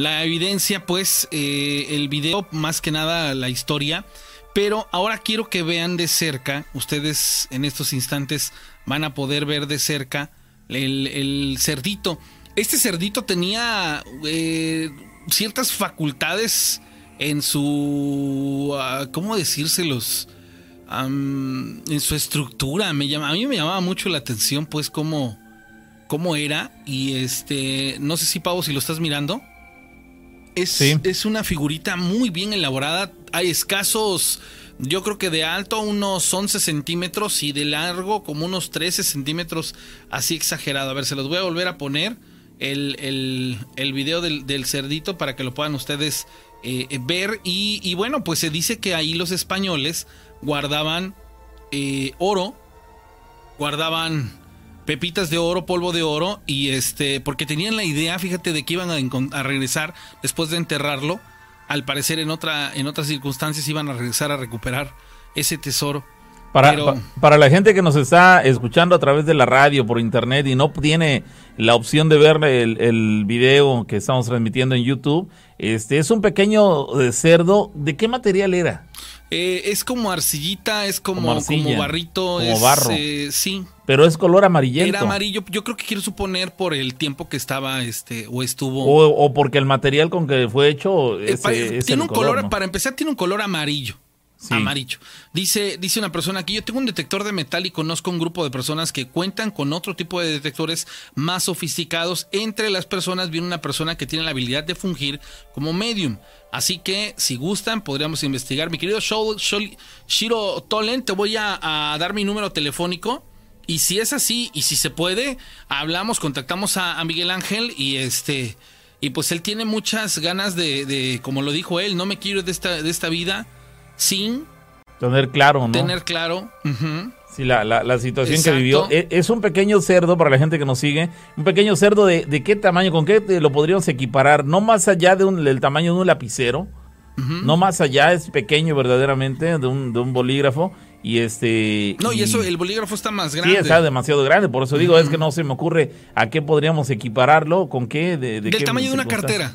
La evidencia, pues, eh, el video, más que nada la historia. Pero ahora quiero que vean de cerca, ustedes en estos instantes van a poder ver de cerca el, cerdito. Este cerdito tenía eh, ciertas facultades en su... ah, ¿Cómo decírselos? En su estructura. Me llama, a mí me llamaba mucho la atención, pues, cómo, cómo era. Y este, no sé si, Pavo, si lo estás mirando. Es, Sí. es una figurita muy bien elaborada. Hay escasos, yo creo que de alto unos 11 centímetros y de largo como unos 13 centímetros, así exagerado. A ver, se los voy a volver a poner el, el, el video del, del cerdito para que lo puedan ustedes eh, eh, ver. Y, y bueno, pues se dice que ahí los españoles guardaban eh, oro, guardaban pepitas de oro, polvo de oro, y este, porque tenían la idea, fíjate, de que iban a, regresar después de enterrarlo. Al parecer, en otra, en otras circunstancias iban a regresar a recuperar ese tesoro. Para, Pero- pa- para la gente que nos está escuchando a través de la radio, por internet y no tiene la opción de ver el, el video que estamos transmitiendo en YouTube, este es un pequeño eh, cerdo. ¿De qué material era? Eh, es como arcillita, es como, Como barrito, como es, barro. eh, sí, Pero es color amarillento. era amarillo. Yo creo que quiero suponer por el tiempo que estaba, este, o estuvo. O, o porque el material con que fue hecho Eh, es, pa- es tiene el un color, ¿no? para empezar, tiene un color amarillo. Sí. Amarillo. Dice, dice una persona aquí, yo tengo un detector de metal y conozco un grupo de personas que cuentan con otro tipo de detectores más sofisticados. Entre las personas viene una persona que tiene la habilidad de fungir como medium. Así que, si gustan, podríamos investigar. Mi querido Shiro Tolen, te voy a, a dar mi número telefónico. Y si es así, y si se puede, hablamos, contactamos a, a Miguel Ángel y este. Y pues él tiene muchas ganas de, de, como lo dijo él, no me quiero de esta, de esta vida sin Tener claro, ¿no? tener claro. Sí, la, la, la situación Exacto. que vivió. E- Es, un pequeño cerdo para la gente que nos sigue. Un pequeño cerdo de, de qué tamaño, con qué te lo podríamos equiparar. No más allá de un- del tamaño de un lapicero. No más allá, es pequeño verdaderamente, de un, de un bolígrafo. Y este. No, y eso, el bolígrafo está más Sí, grande. está demasiado grande, por eso digo, es que no se me ocurre a qué podríamos equipararlo, con qué, de, de Del qué tamaño de una cartera.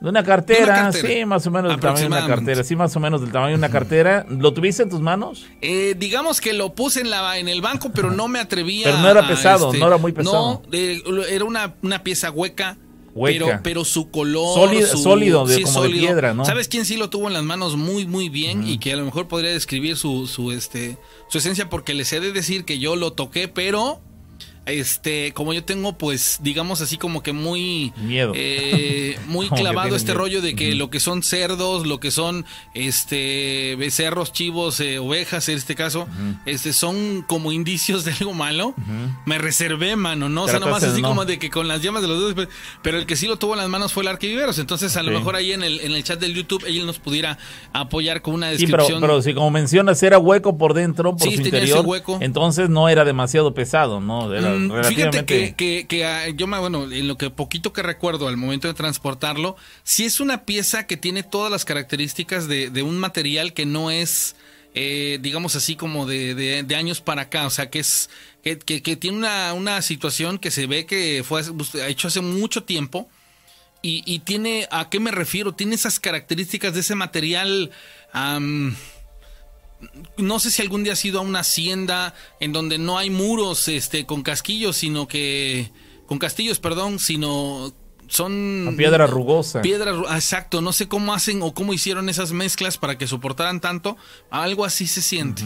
De una cartera, De una cartera. sí, más o menos del tamaño de una cartera, sí, más o menos del tamaño de una cartera. ¿Lo tuviste en tus manos? Eh, digamos que lo puse en la en el banco, pero no me atrevía. Pero no era pesado, no era muy pesado. No, eh, era una, una pieza hueca. Hueca. Pero, pero su color. Sólido- su- sólido, de- sí, como de piedra, ¿no? ¿Sabes quién sí lo tuvo en las manos muy, muy bien? Y que a lo mejor podría describir su, su, este, su esencia, porque les he de decir que yo lo toqué, pero. Este, como yo tengo, pues, digamos así como que muy Miedo. eh, [laughs] muy clavado este miedo. rollo de que lo que son cerdos, lo que son este becerros, chivos, eh, ovejas en este caso, este son como indicios de algo malo. Me reservé, mano, no, o sea, nomás así no. como de que con las llamas de los dedos, pero el que sí lo tuvo en las manos fue el arquiviveros, entonces a lo mejor ahí en el en el chat del YouTube él nos pudiera apoyar con una Sí, pero, descripción. pero si como mencionas era hueco por dentro, por Sí, su interior, hueco. entonces no era demasiado pesado, ¿no? Era Fíjate que, que, que, ah, yo me, bueno, en lo que poquito que recuerdo al momento de transportarlo, si es una pieza que tiene todas las características de, de un material que no es, eh, digamos así, como de, de- de años para acá, o sea, que es, que, que- que tiene una, una situación que se ve que fue hecho hace mucho tiempo. Y, y tiene, ¿a qué me refiero? Tiene esas características de ese material, no sé si algún día has ido a una hacienda en donde no hay muros este, con casquillos, sino que. con castillos, perdón, sino son La piedra rugosa. piedra ah, exacto no sé cómo hacen o cómo hicieron esas mezclas para que soportaran tanto algo así se siente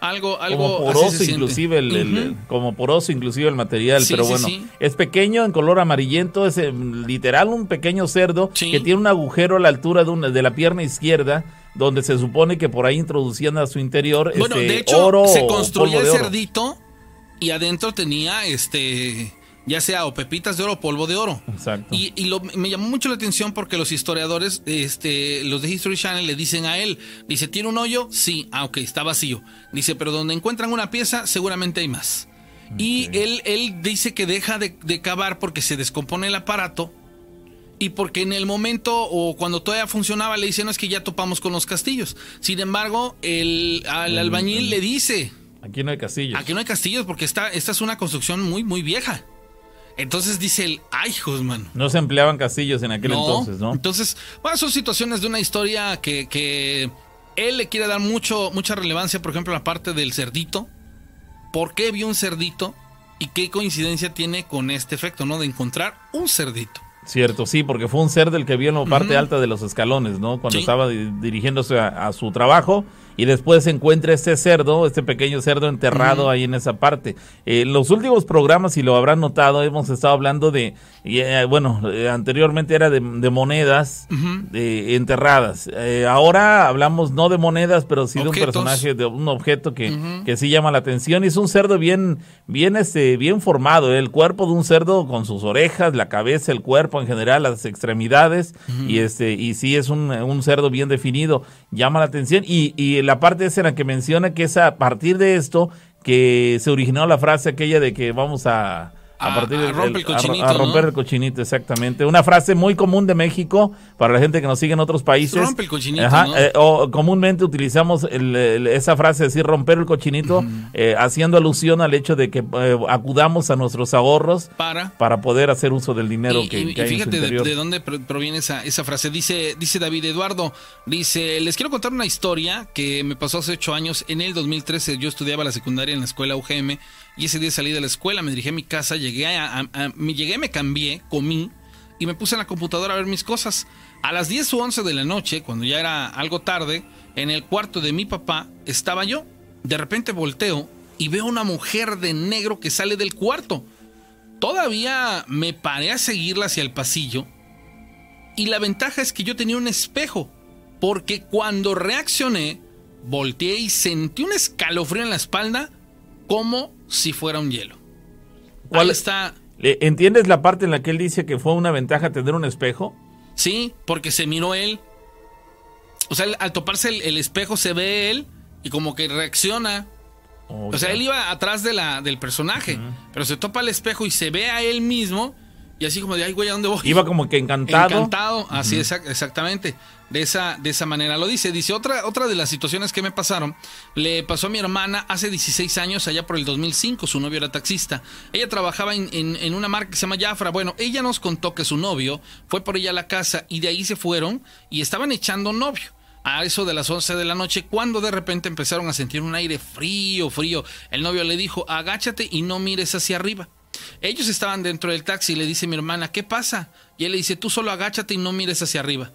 algo algo como así poroso se inclusive el, como poroso inclusive el material Sí, pero sí, bueno sí. es pequeño en color amarillento es eh, literal un pequeño cerdo que tiene un agujero a la altura de, una, de la pierna izquierda donde se supone que por ahí introducían a su interior bueno este, de hecho oro se construía el cerdito y adentro tenía este ya sea o pepitas de oro o polvo de oro Exacto. Y, y lo- me llamó mucho la atención porque los historiadores, este, los de History Channel le dicen a él, dice, ¿tiene un hoyo? Sí, ah, ok, está vacío. Dice, pero donde encuentran una pieza, seguramente hay más. Y él, él dice que deja de, de cavar porque se descompone el aparato y porque en el momento o cuando todavía funcionaba le dice, no es que ya topamos con los castillos. Sin embargo, el, al albañil le dice, aquí no hay castillos aquí no hay castillos porque esta, esta es una construcción muy, muy vieja. Entonces dice él, ay, hijos, mano. no se empleaban castillos en aquel entonces no Entonces, bueno, son situaciones de una historia que, que él le quiere dar mucho, mucha relevancia, por ejemplo, la parte del cerdito. ¿Por qué vio un cerdito? Y qué coincidencia tiene con este efecto, ¿no? De encontrar un cerdito. Cierto, sí, porque fue un cerdo el que vio en la parte alta de los escalones, ¿no? Cuando Sí. estaba di- dirigiéndose a, a su trabajo y después se encuentra este cerdo, este pequeño cerdo enterrado ahí en esa parte. Eh, en los últimos programas, si lo habrán notado, hemos estado hablando de, y, eh, bueno, eh, anteriormente era de, de monedas eh, enterradas. Eh, ahora hablamos no de monedas, pero sí de un personaje, de un objeto que, que sí llama la atención. Y es un cerdo bien, bien, este, bien formado. ¿eh? El cuerpo de un cerdo con sus orejas, la cabeza, el cuerpo en general, las extremidades. Y este, y sí es un, un cerdo bien definido. Llama la atención. Y, y la parte esa en la que menciona que es a partir de esto que se originó la frase aquella de que vamos a. A- partir a del- romper el cochinito, a romper ¿no? el cochinito, exactamente. Una frase muy común de México para la gente que nos sigue en otros países. Rompe el cochinito, Ajá, ¿no? eh, o comúnmente utilizamos el- el- esa frase de decir romper el cochinito, eh, haciendo alusión al hecho de que eh, acudamos a nuestros ahorros Para. para poder hacer uso del dinero Y, que, y- que y hay en su fíjate de, interior. de dónde pro- proviene esa, esa frase. Dice, dice David Eduardo, dice, les quiero contar una historia que me pasó hace ocho años. En el 2013 yo estudiaba la secundaria en la escuela UGM y ese día salí de la escuela, me dirigí a mi casa, llegué, a, me llegué, me cambié, comí y me puse en la computadora a ver mis cosas. A las 10 o 11 de la noche, cuando ya era algo tarde, en el cuarto de mi papá estaba yo. De repente volteo y veo una mujer de negro que sale del cuarto. Todavía me paré a seguirla hacia el pasillo. Y la ventaja es que yo tenía un espejo. Porque cuando reaccioné, volteé y sentí un escalofrío en la espalda como si fuera un hielo. ¿Cuál- Ahí está. ¿Entiendes la parte en la que él dice que fue una ventaja tener un espejo? Sí, porque se miró él. O sea, al toparse el, el espejo se ve él y como que reacciona. O O sea, ya. él iba atrás de la, del personaje, pero se topa el espejo y se ve a él mismo y así como de, ay, güey, ¿a dónde voy? Iba como que encantado. Encantado, así exac- exactamente. De esa, de esa manera lo dice. Dice, otra, otra de las situaciones que me pasaron, le pasó a mi hermana hace 16 años, allá por el 2005, su novio era taxista. Ella trabajaba en, en- en una marca que se llama Jafra. Bueno, ella nos contó que su novio fue por ella a la casa y de ahí se fueron y estaban echando novio. A eso de las 11 de la noche, cuando de repente empezaron a sentir un aire frío, frío, el novio le dijo, agáchate y no mires hacia arriba. Ellos estaban dentro del taxi y le dice mi hermana, ¿qué pasa? Y él le dice, tú solo agáchate y no mires hacia arriba.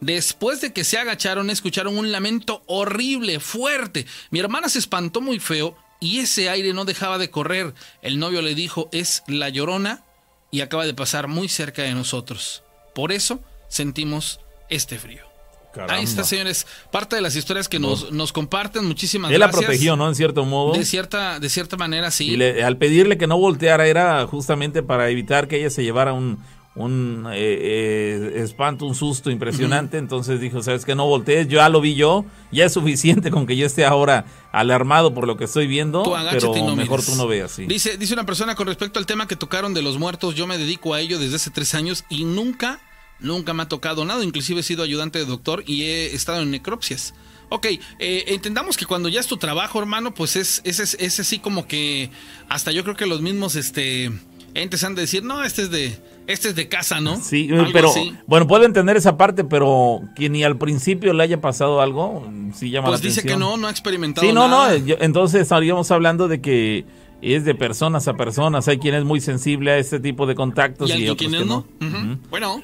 Después de que se agacharon, escucharon un lamento horrible, fuerte. Mi hermana se espantó muy feo y ese aire no dejaba de correr. El novio le dijo, es la llorona y acaba de pasar muy cerca de nosotros. Por eso sentimos este frío. Caramba. Ahí está, señores, parte de las historias que nos, nos comparten. Muchísimas Él la gracias. protegió, ¿no? En cierto modo. De cierta, de cierta manera, sí. Y le- al pedirle que no volteara era justamente para evitar que ella se llevara un, un eh, eh, espanto, un susto impresionante. [laughs] Entonces dijo, sabes que no voltees, ya lo vi yo, ya es suficiente con que yo esté ahora alarmado por lo que estoy viendo, Tú pero y no mejor mires. tú no veas. Sí. Dice, dice una persona con respecto al tema que tocaron de los muertos, yo me dedico a ello desde hace tres años y nunca, nunca me ha tocado nada, inclusive he sido ayudante de doctor y he estado en necropsias. Ok, eh, entendamos que cuando ya es tu trabajo, hermano, pues es, es, es, es así como que hasta yo creo que los mismos este, entes han de decir, no, este es de, este es de casa, ¿no? Sí, Algo pero así. bueno, puedo entender esa parte, pero que ni al principio le haya pasado algo, sí llama Pues la dice que no, no ha experimentado Sí, no, nada. no, yo- entonces estaríamos hablando de que es de personas a personas, hay quien es muy sensible a este tipo de contactos ¿Y y, otros que no. no? Bueno,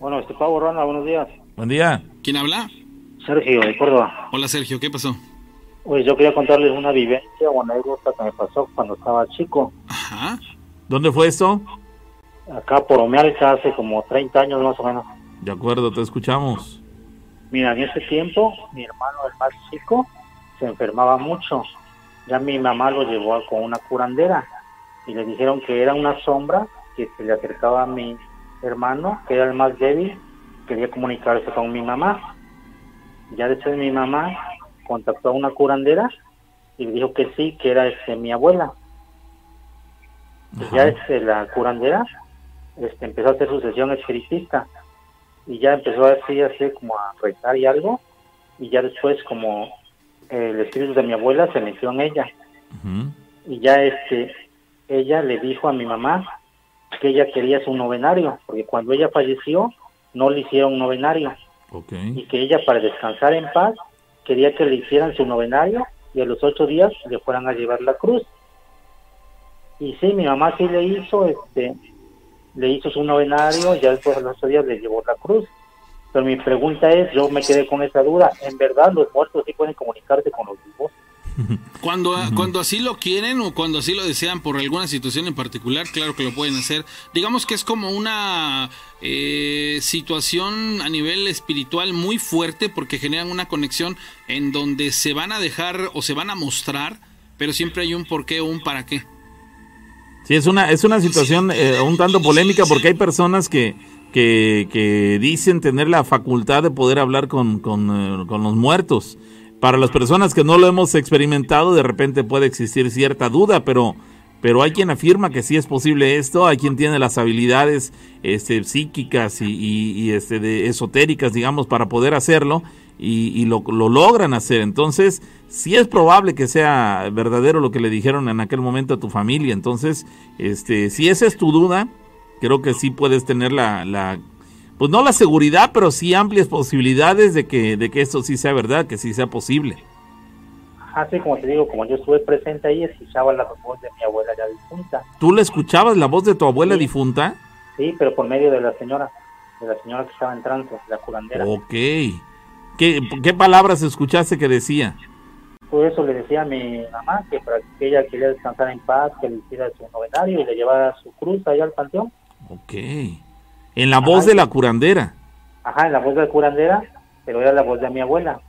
Bueno, este Pavo Rana, buenos días. Buen día. ¿quién habla? Sergio, de Córdoba. Hola, Sergio, ¿qué pasó? Pues yo quería contarles una vivencia o anécdota que me pasó cuando estaba chico. Ajá. ¿Dónde fue esto? Acá por Omealca hace como 30 años más o menos. De acuerdo, te escuchamos. Mira, en ese tiempo mi hermano, el más chico, se enfermaba mucho. Ya mi mamá lo llevó a- con una curandera y le dijeron que era una sombra que se le acercaba a mi hermano, que era el más débil, quería comunicarse con mi mamá. Ya después mi mamá contactó a una curandera y le dijo que sí, que era este, mi abuela. Y ya este, la curandera este, empezó a hacer su sesión espiritista y ya empezó así, así como a rezar y algo y ya después como el espíritu de mi abuela se metió en ella y ya este ella le dijo a mi mamá que ella quería su novenario porque cuando ella falleció no le hicieron novenario. Y que ella para descansar en paz quería que le hicieran su novenario y a los ocho días le fueran a llevar la cruz. Y sí mi mamá sí le hizo este le hizo su novenario y ya después a los ocho días le llevó la cruz. Pero mi pregunta es yo me quedé con esa duda en verdad los muertos sí pueden comunicarse con los vivos Cuando, cuando así lo quieren o cuando así lo desean por alguna situación en particular, claro que lo pueden hacer. Digamos que es como una eh, situación a nivel espiritual muy fuerte porque generan una conexión en donde se van a dejar o se van a mostrar, pero siempre hay un por qué o un para qué. Sí, es una, es una situación eh, un tanto polémica porque hay personas que, que, que dicen tener la facultad de poder hablar con, con, eh, con los muertos. Para las personas que no lo hemos experimentado, de repente puede existir cierta duda, pero, pero hay quien afirma que sí es posible esto, hay quien tiene las habilidades este, psíquicas y, este, de esotéricas, digamos, para poder hacerlo y, y lo, lo logran hacer. Entonces, sí es probable que sea verdadero lo que le dijeron en aquel momento a tu familia. Entonces, este, si esa es tu duda, creo que sí puedes tener la pues no la seguridad, pero sí amplias posibilidades de que, de que esto sí sea verdad, que sí sea posible. así como te digo como yo estuve presente ahí escuchaba la voz de mi abuela ya difunta ¿Tú le escuchabas la voz de tu abuela Sí. difunta? sí pero por medio de la señora de la señora que estaba en trance la curandera Ok. ¿Qué, ¿Qué palabras escuchaste que decía? Por eso le decía a mi mamá que para que ella quería descansar en paz, que le hiciera su novenario y le llevara su cruz allá al panteón. Ok. En la voz de la curandera. Ajá, en la voz de la curandera, pero era la voz de mi abuela.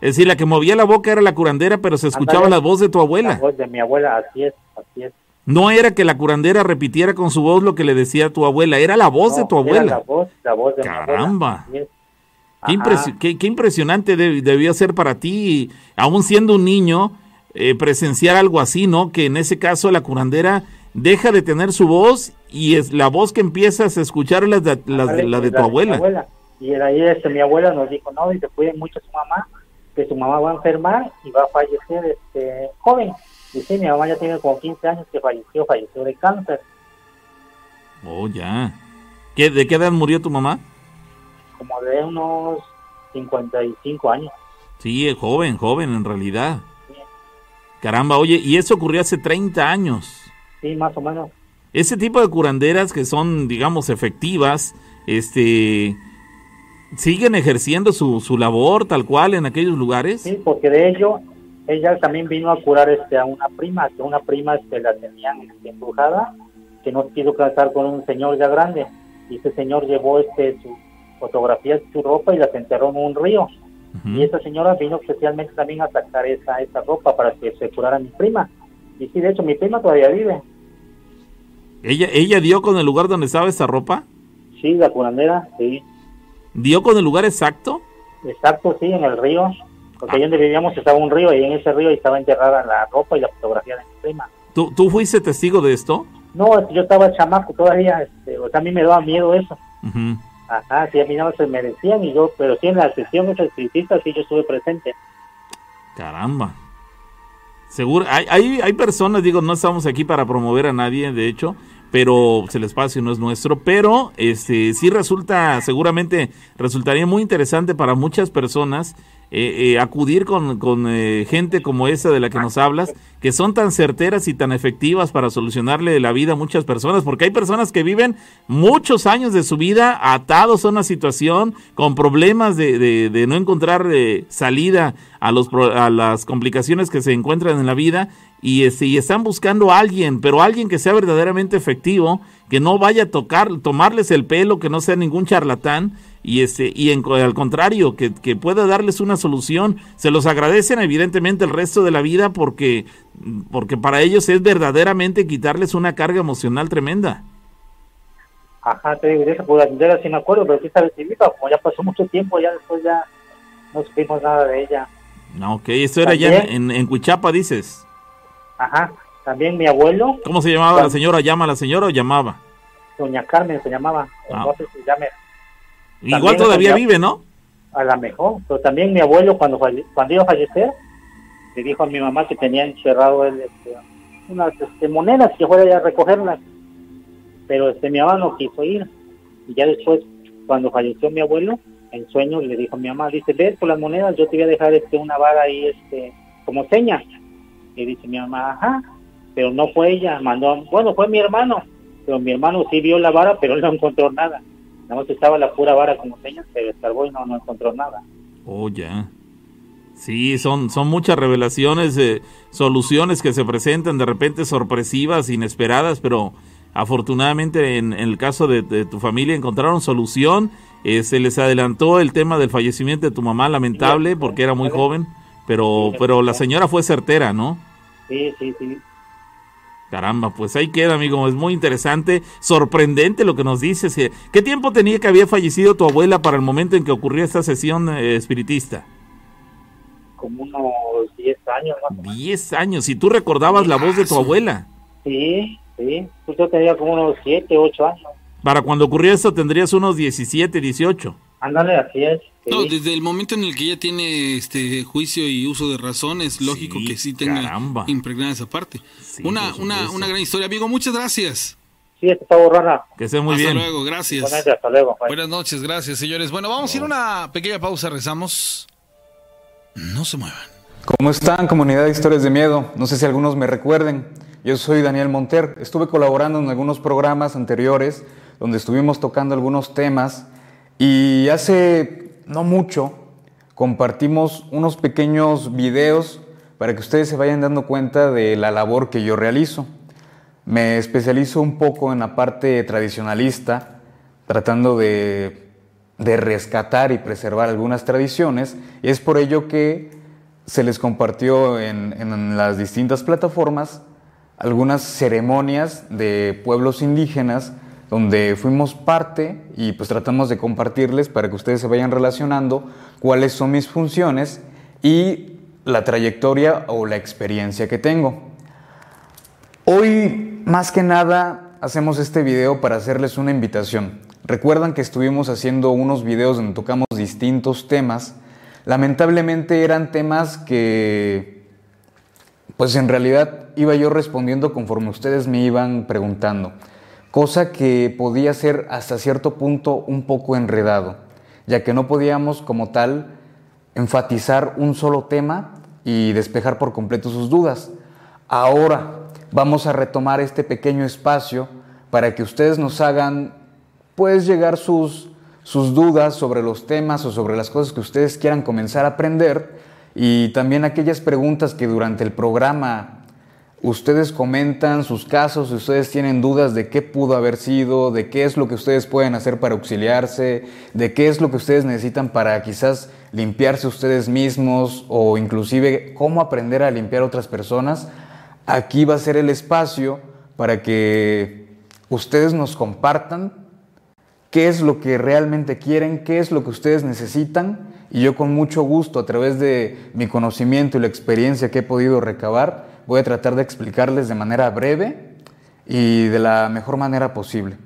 Es decir, la que movía la boca era la curandera, pero se escuchaba la voz de tu La abuela. voz de mi abuela, así es, así es. No era que la curandera repitiera con su voz lo que le decía a tu abuela, era la voz de tu era la abuela. voz, la voz de mi abuela. Caramba. Qué, Ajá. impresi- qué- qué impresionante deb- debió ser para ti, aún siendo un niño, eh, presenciar algo así, ¿no? Que en ese caso la curandera deja de tener su voz y es la voz que empiezas a escuchar es la de, la de- la de tu mi abuela. Y era ahí este, mi abuela nos dijo, no, y se cuiden mucho su mamá, que su mamá va a enfermar y va a fallecer este joven. Y sí, mi mamá ya tiene como 15 años que falleció, falleció de cáncer. Oh, ya. ¿Qué, ¿De qué edad murió tu mamá? como de unos 55 años. Sí, joven, joven en realidad. Caramba, oye, y eso ocurrió hace 30 años. Sí, más o menos. Ese tipo de curanderas que son, digamos, efectivas, este, siguen ejerciendo su, su labor tal cual en aquellos lugares. Sí, porque de ello, ella también vino a curar este a una prima, que una prima este, la tenían embrujada, que no quiso casar con un señor ya grande. Y ese señor llevó este su fotografías, su ropa y las enterró en un río. Ujú. Y esa señora vino especialmente también a sacar esa, esa ropa para que se curara mi prima. Y sí, de hecho, mi prima todavía vive. ¿Ella, ¿Ella dio con el lugar donde estaba esa ropa? Sí, la curandera, sí. ¿Dio con el lugar exacto? Exacto, sí, en el río. Porque ahí donde vivíamos estaba un río y en ese río estaba enterrada la ropa y la fotografía de mi prima. ¿Tú, tú fuiste testigo de esto? No, yo estaba chamaco todavía, este, o sea, a mí me daba miedo eso. Ajá, sí, a mí no se me decían y yo, pero sí en la sesión esa espiritista sí yo estuve presente. Caramba. Seguro, hay, hay, hay personas, digo, no estamos aquí para promover a nadie, de hecho, pero el espacio no es nuestro, pero este sí resulta, seguramente resultaría muy interesante para muchas personas eh, eh, acudir con, con eh, gente como esa de la que nos hablas, que son tan certeras y tan efectivas para solucionarle la vida a muchas personas, porque hay personas que viven muchos años de su vida atados a una situación, con problemas de, de, de no encontrar salida a, los, a las complicaciones que se encuentran en la vida, y, este, y están buscando a alguien, pero alguien que sea verdaderamente efectivo, que no vaya a tocar, tomarles el pelo, que no sea ningún charlatán, y este y en, al contrario que, que, pueda darles una solución. Se los agradecen evidentemente el resto de la vida porque porque para ellos es verdaderamente quitarles una carga emocional tremenda. Ajá te digo esa pues sí me acuerdo pero sí está recibida como ya pasó mucho tiempo ya después ya no supimos nada de ella no ok esto era ya en, en Cuichapa dices. Ajá también mi abuelo. Cómo se llamaba la señora llama la señora o llamaba doña Carmen se llamaba. Ah. si llame. Igual todavía vive, ¿no? A lo mejor, pero también mi abuelo cuando cuando iba a fallecer, le dijo a mi mamá que tenía encerrado él, este, unas este, monedas que fuera a recogerlas, pero este mi mamá no quiso ir. Y ya después, cuando falleció mi abuelo, en sueño le dijo a mi mamá, dice, ves por las monedas, yo te voy a dejar este una vara ahí este como seña. Y dice mi mamá, ajá, pero no fue ella, mandó, bueno, fue mi hermano, pero mi hermano sí vio la vara, pero no encontró nada. Nada más estaba la pura vara como señas, pero escarbó y no, no encontró nada. Oh, ya. Sí, son, son muchas revelaciones, eh, soluciones que se presentan de repente sorpresivas, inesperadas, pero afortunadamente en, el caso de, tu familia encontraron solución. Eh, se les adelantó el tema del fallecimiento de tu mamá, lamentable, porque era muy joven, pero, pero la señora fue certera, ¿no? Sí, sí, sí. Caramba, pues ahí queda, amigo. Es muy interesante, sorprendente lo que nos dices. ¿Qué tiempo tenía que había fallecido tu abuela para el momento en que ocurrió esta sesión eh, espiritista? Como unos 10 años. 10 años. ¿Y tú recordabas la voz de tu abuela? Sí, sí. Pues yo tenía como unos 7, 8 años. Para cuando ocurrió esto tendrías unos 17, 18. Ándale, así es. No, desde el momento en el que ella tiene este juicio y uso de razón, es lógico que sí tenga impregnada esa parte. una, una, una gran historia, amigo. Muchas gracias. Sí, está borrada. Que sea muy bien. Hasta luego, gracias. hasta luego. Buenas noches, gracias, señores. Bueno, vamos a ir a una pequeña pausa, rezamos. No se muevan. ¿Cómo están, comunidad de historias de miedo? No sé si algunos me recuerden. Yo soy Daniel Monter. Estuve colaborando en algunos programas anteriores donde estuvimos tocando algunos temas y hace no mucho compartimos unos pequeños videos para que ustedes se vayan dando cuenta de la labor que yo realizo. Me especializo un poco en la parte tradicionalista, tratando de, rescatar y preservar algunas tradiciones, y es por ello que se les compartió en, en las distintas plataformas algunas ceremonias de pueblos indígenas donde fuimos parte y pues tratamos de compartirles para que ustedes se vayan relacionando cuáles son mis funciones y la trayectoria o la experiencia que tengo. Hoy más que nada hacemos este video para hacerles una invitación. Recuerdan que estuvimos haciendo unos videos donde tocamos distintos temas. Lamentablemente eran temas que pues en realidad iba yo respondiendo conforme ustedes me iban preguntando cosa que podía ser hasta cierto punto un poco enredado, ya que no podíamos como tal enfatizar un solo tema y despejar por completo sus dudas. Ahora vamos a retomar este pequeño espacio para que ustedes nos hagan pues llegar sus, sus dudas sobre los temas o sobre las cosas que ustedes quieran comenzar a aprender y también aquellas preguntas que durante el programa Ustedes comentan sus casos, ustedes tienen dudas de qué pudo haber sido, de qué es lo que ustedes pueden hacer para auxiliarse, de qué es lo que ustedes necesitan para quizás limpiarse ustedes mismos o inclusive cómo aprender a limpiar otras personas. Aquí va a ser el espacio para que ustedes nos compartan qué es lo que realmente quieren, qué es lo que ustedes necesitan y yo con mucho gusto a través de mi conocimiento y la experiencia que he podido recabar, voy a tratar de explicarles de manera breve y de la mejor manera posible.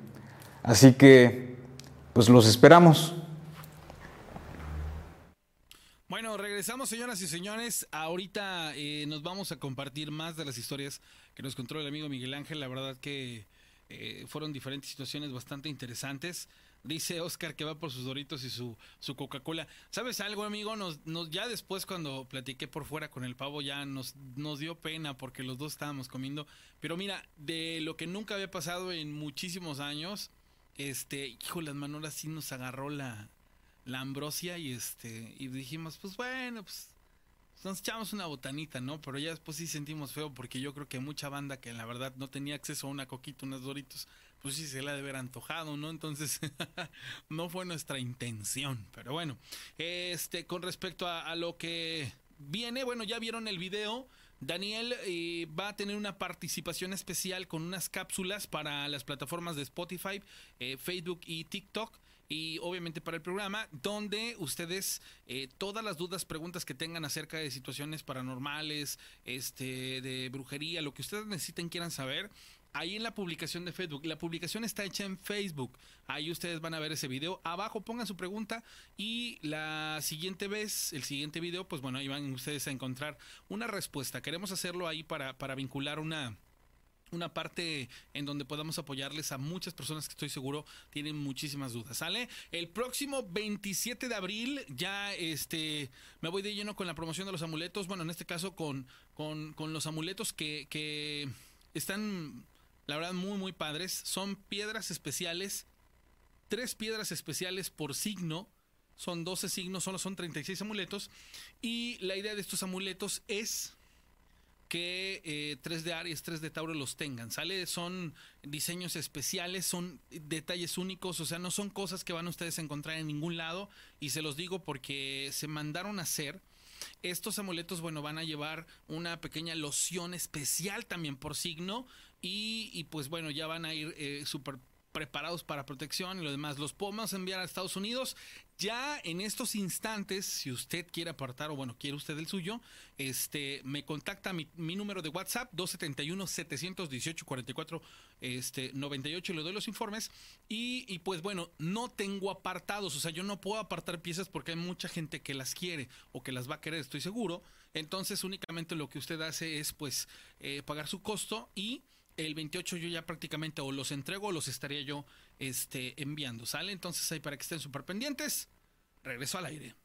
Así que, pues los esperamos. Bueno, regresamos señoras y señores. Ahorita eh, nos vamos a compartir más de las historias que nos contó el amigo Miguel Ángel. La verdad que eh, fueron diferentes situaciones bastante interesantes. Dice Oscar que va por sus doritos y su, su Coca-Cola. ¿Sabes algo, amigo? Nos, nos, ya después cuando platiqué por fuera con el pavo ya nos, nos dio pena porque los dos estábamos comiendo. Pero mira, de lo que nunca había pasado en muchísimos años, este, hijo, las manolas sí nos agarró la, la ambrosia y este, y dijimos, pues bueno, pues nos echamos una botanita, ¿no? Pero ya después sí sentimos feo porque yo creo que mucha banda que la verdad no tenía acceso a una coquita, unos doritos, pues sí se la ha de haber antojado, ¿no? Entonces [laughs] no fue nuestra intención. Pero bueno, este, con respecto a, lo que viene, bueno, ya vieron el video. Daniel eh, va a tener una participación especial con unas cápsulas para las plataformas de Spotify, eh, Facebook y TikTok y obviamente para el programa, donde ustedes eh, todas las dudas, preguntas que tengan acerca de situaciones paranormales, este, de brujería, lo que ustedes necesiten, quieran saber, ahí en la publicación de Facebook. La publicación está hecha en Facebook. Ahí ustedes van a ver ese video. Abajo pongan su pregunta y la siguiente vez, el siguiente video, pues bueno, ahí van ustedes a encontrar una respuesta. Queremos hacerlo ahí para, para vincular una una parte en donde podamos apoyarles a muchas personas que estoy seguro tienen muchísimas dudas. ¿Sale? El próximo 27 de abril ya este me voy de lleno con la promoción de los amuletos. Bueno, en este caso con, con, con los amuletos que, que están, la verdad, muy, muy padres. Son piedras especiales. Tres piedras especiales por signo. Son 12 signos, solo son 36 amuletos. Y la idea de estos amuletos es que eh, 3 de Aries, 3 de Tauro los tengan, ¿sale? Son diseños especiales, son detalles únicos, o sea, no son cosas que van ustedes a encontrar en ningún lado y se los digo porque se mandaron a hacer. Estos amuletos, bueno, van a llevar una pequeña loción especial también por signo y, y pues bueno, ya van a ir eh, súper preparados para protección y lo demás. Los podemos enviar a Estados Unidos. Ya en estos instantes, si usted quiere apartar o bueno, quiere usted el suyo, este, me contacta mi, número de WhatsApp 271-718-44 este, 98 y le doy los informes. Y, y, pues bueno, no tengo apartados, o sea, yo no puedo apartar piezas porque hay mucha gente que las quiere o que las va a querer, estoy seguro. Entonces únicamente lo que usted hace es pues eh, pagar su costo y el 28 yo ya prácticamente o los entrego o los estaría yo este, enviando, ¿sale? Entonces ahí para que estén súper pendientes, regreso al aire.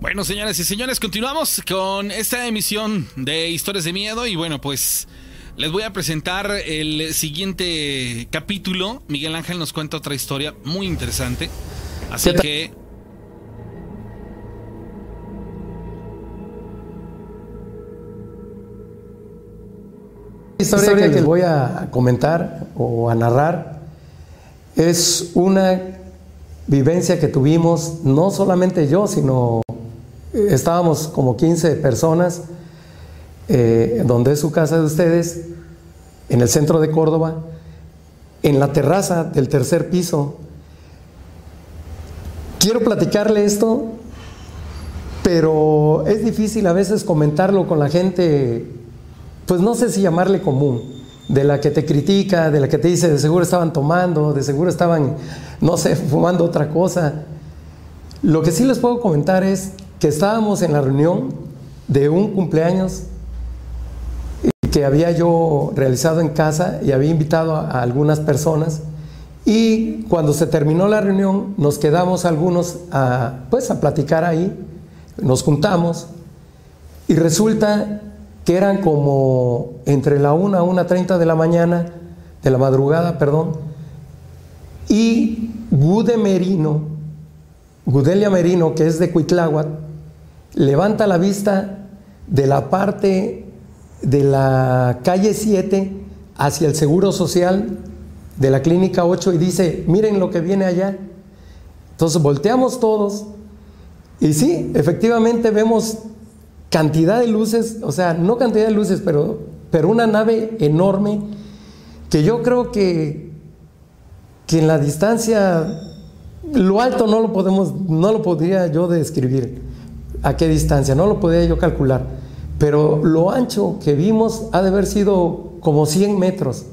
Bueno, señoras y señores, continuamos con esta emisión de Historias de Miedo y bueno, pues les voy a presentar el siguiente capítulo. Miguel Ángel nos cuenta otra historia muy interesante. Así que historia, historia que les voy a comentar o a narrar es una vivencia que tuvimos, no solamente yo, sino estábamos como 15 personas, eh, donde es su casa de ustedes, en el centro de Córdoba, en la terraza del tercer piso. Quiero platicarle esto, pero es difícil a veces comentarlo con la gente pues no sé si llamarle común, de la que te critica, de la que te dice de seguro estaban tomando, de seguro estaban, no sé, [laughs] fumando otra cosa. Lo que sí les puedo comentar es que estábamos en la reunión de un cumpleaños que había yo realizado en casa y había invitado a, algunas personas y cuando se terminó la reunión nos quedamos algunos a, pues a platicar ahí, nos juntamos y resulta que eran como entre la 1 a 1.30 de la mañana, de la madrugada, perdón, y Gude Merino, Gudelia Merino, que es de Cuitláhuac, levanta la vista de la parte de la calle 7 hacia el Seguro Social de la Clínica 8 y dice, miren lo que viene allá. Entonces volteamos todos y sí, efectivamente vemos cantidad de luces, o sea, no cantidad de luces, pero, pero una nave enorme que yo creo que, que en la distancia, lo alto no lo podemos, no lo podría yo describir, a qué distancia, no lo podía yo calcular, pero lo ancho que vimos ha de haber sido como 100 metros.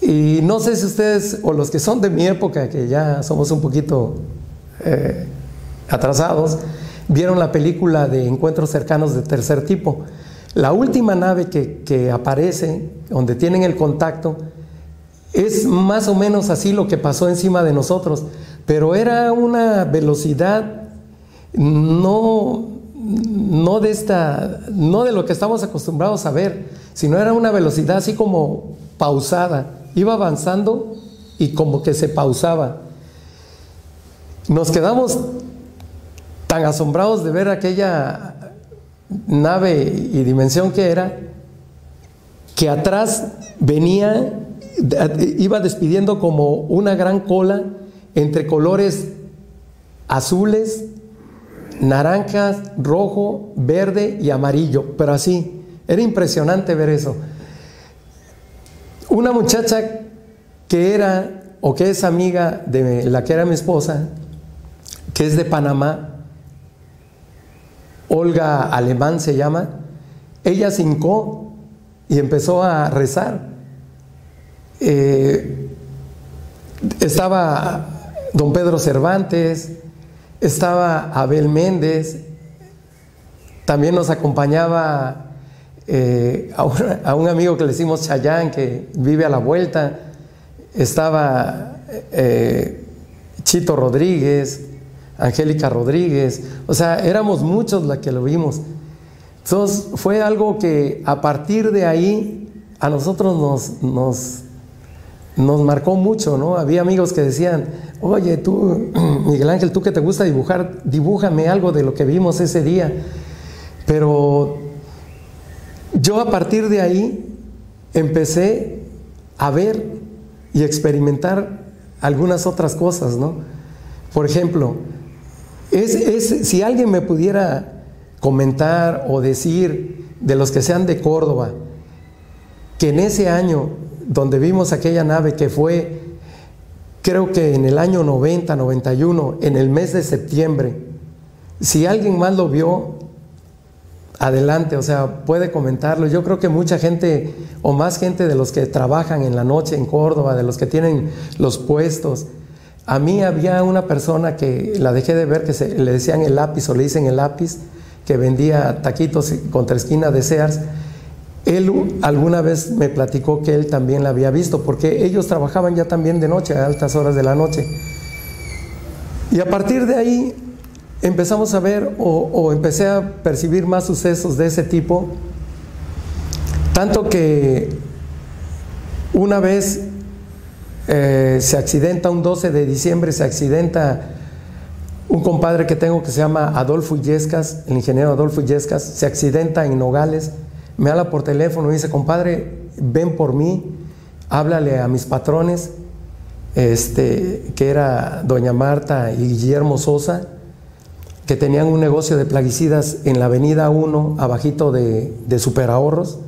Y no sé si ustedes, o los que son de mi época, que ya somos un poquito eh, atrasados, vieron la película de Encuentros cercanos de tercer tipo. La última nave que, que aparece, donde tienen el contacto, es más o menos así lo que pasó encima de nosotros, pero era una velocidad no, no de esta, no de lo que estamos acostumbrados a ver, sino era una velocidad así como pausada, iba avanzando y como que se pausaba. Nos quedamos tan asombrados de ver aquella nave y dimensión que era, que atrás venía, iba despidiendo como una gran cola entre colores azules, naranjas, rojo, verde y amarillo, pero así, era impresionante ver eso. Una muchacha que era o que es amiga de la que era mi esposa, que es de Panamá, Olga Alemán se llama, ella se hincó y empezó a rezar. Eh, estaba don Pedro Cervantes, estaba Abel Méndez, también nos acompañaba eh, a, un, amigo que le decimos Chayán, que vive a la vuelta, estaba eh, Chito Rodríguez, Angélica Rodríguez, o sea, éramos muchos los que lo vimos. Entonces fue algo que a partir de ahí a nosotros nos, nos, nos marcó mucho, ¿no? Había amigos que decían, oye, tú, [clears throat] Miguel Ángel, tú que te gusta dibujar, dibújame algo de lo que vimos ese día. Pero yo a partir de ahí empecé a ver y experimentar algunas otras cosas, ¿no? Por ejemplo, es, si alguien me pudiera comentar o decir de los que sean de Córdoba, que en ese año donde vimos aquella nave que fue, creo que en el año 90, 91, en el mes de septiembre, si alguien más lo vio, adelante, o sea, puede comentarlo. Yo creo que mucha gente, o más gente de los que trabajan en la noche en Córdoba, de los que tienen los puestos, a mí había una persona que la dejé de ver que se, le decían el lápiz o le dicen el lápiz, que vendía taquitos contra esquina de Sears. Él alguna vez me platicó que él también la había visto, porque ellos trabajaban ya también de noche, a altas horas de la noche. Y a partir de ahí empezamos a ver o, o empecé a percibir más sucesos de ese tipo, tanto que una vez eh, se accidenta un 12 de diciembre, se accidenta un compadre que tengo que se llama Adolfo Illescas, el ingeniero Adolfo Illescas, se accidenta en Nogales, me habla por teléfono y dice, compadre, ven por mí, háblale a mis patrones, este, que era doña Marta y Guillermo Sosa, que tenían un negocio de plaguicidas en la avenida 1, abajito de, de Superahorros,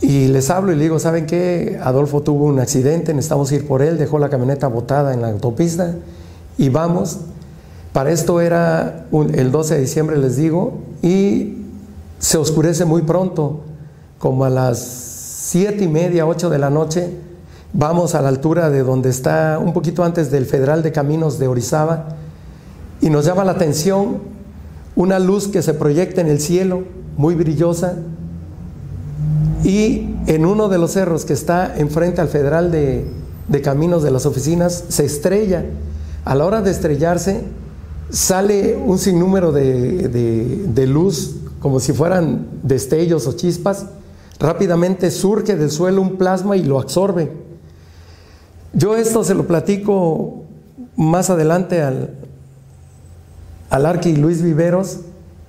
y les hablo y le digo, ¿saben qué? Adolfo tuvo un accidente, necesitamos ir por él, dejó la camioneta botada en la autopista y vamos. Para esto era el 12 de diciembre, les digo, y se oscurece muy pronto, como a las siete y media, 8 de la noche. Vamos a la altura de donde está, un poquito antes del Federal de Caminos de Orizaba, y nos llama la atención una luz que se proyecta en el cielo, muy brillosa, y en uno de los cerros que está enfrente al Federal de, Caminos de las oficinas, se estrella. A la hora de estrellarse, sale un sinnúmero de, luz, como si fueran destellos o chispas. Rápidamente surge del suelo un plasma y lo absorbe. Yo esto se lo platico más adelante al, al Arqui Luis Viveros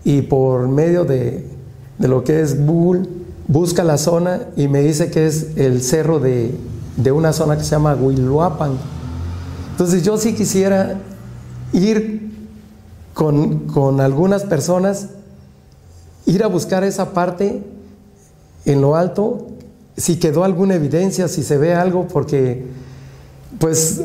y por medio de, de lo que es Google busca la zona y me dice que es el cerro de, una zona que se llama Huiluapan. Entonces yo sí quisiera ir con, algunas personas, ir a buscar esa parte en lo alto, si quedó alguna evidencia, si se ve algo, porque pues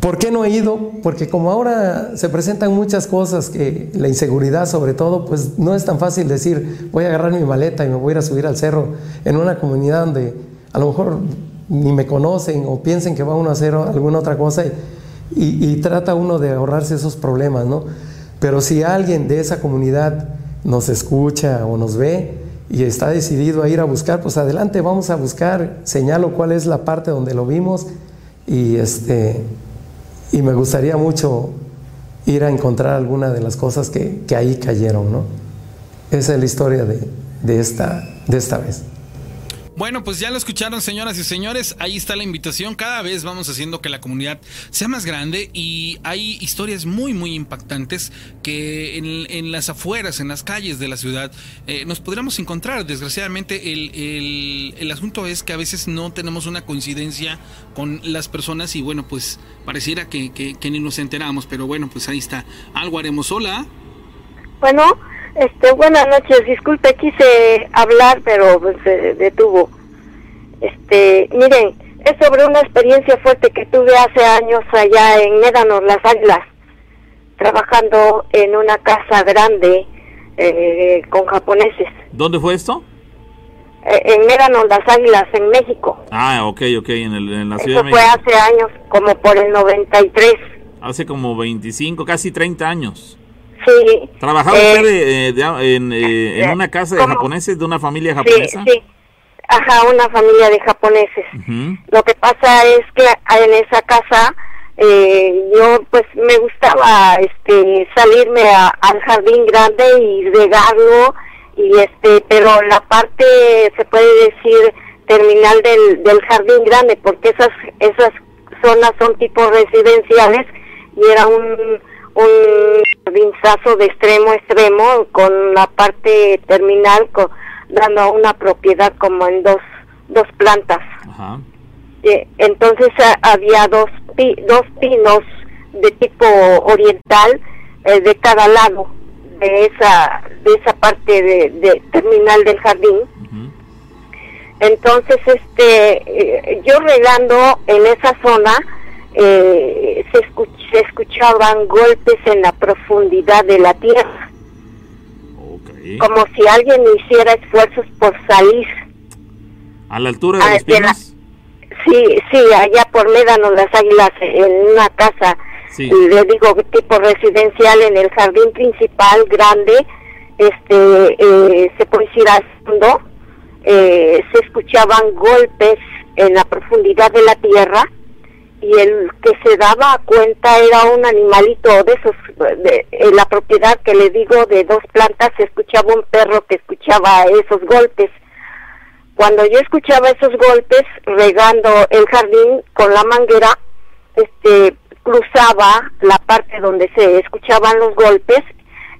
¿Por qué no he ido? Porque como ahora se presentan muchas cosas, que la inseguridad sobre todo, pues no es tan fácil decir, voy a agarrar mi maleta y me voy a ir a subir al cerro en una comunidad donde a lo mejor ni me conocen o piensen que va uno a hacer alguna otra cosa y, trata uno de ahorrarse esos problemas, ¿no? Pero si alguien de esa comunidad nos escucha o nos ve, y está decidido a ir a buscar, pues adelante, vamos a buscar, señalo cuál es la parte donde lo vimos y este y me gustaría mucho ir a encontrar alguna de las cosas que, que ahí cayeron, ¿no? Esa es la historia de, de, esta, de esta vez. Bueno, pues ya lo escucharon, señoras y señores. Ahí está la invitación. Cada vez vamos haciendo que la comunidad sea más grande y hay historias muy, muy impactantes que en, las afueras, en las calles de la ciudad, eh, nos podríamos encontrar. Desgraciadamente, el, el, asunto es que a veces no tenemos una coincidencia con las personas y bueno, pues pareciera que, que, ni nos enteramos. Pero bueno, pues ahí está. Algo haremos. Hola. Bueno. Este, buenas noches, disculpe, quise hablar, pero pues, se detuvo. Este, miren, es sobre una experiencia fuerte que tuve hace años allá en Médanos, Las Águilas, trabajando en una casa grande eh, con japoneses. ¿Dónde fue esto? Eh, en Médanos, Las Águilas, en México. Ah, ok, ok, en, el, en la Ciudad Eso fue hace años, como por el 93. Hace como 25, casi 30 años. Sí. ¿Trabajaba usted eh, en, eh, en, una casa de japoneses, de una familia japonesa? Sí, sí. Ajá, una familia de japoneses. Lo que pasa es que en esa casa eh, yo pues me gustaba este salirme al jardín grande y regarlo y este pero la parte se puede decir terminal del, del jardín grande porque esas esas zonas son tipo residenciales y era un un rinzazo de extremo a extremo con la parte terminal dando una propiedad como en dos, dos plantas. entonces había dos, dos pinos de tipo oriental eh, de cada lado de esa de esa parte de, terminal del jardín. Entonces este eh, yo regando en esa zona eh, se, se, escuchaban golpes en la profundidad de la tierra. Como si alguien hiciera esfuerzos por salir. ¿A la altura de ah, los sí, sí, allá por Médanos las Águilas, en una casa, y le digo tipo residencial en el jardín principal grande, este, eh, se puede decir al fondo, eh, se escuchaban golpes en la profundidad de la tierra y el que se daba cuenta era un animalito de esos, de, la propiedad que le digo de dos plantas, se escuchaba un perro que escuchaba esos golpes. Cuando yo escuchaba esos golpes regando el jardín con la manguera, este cruzaba la parte donde se escuchaban los golpes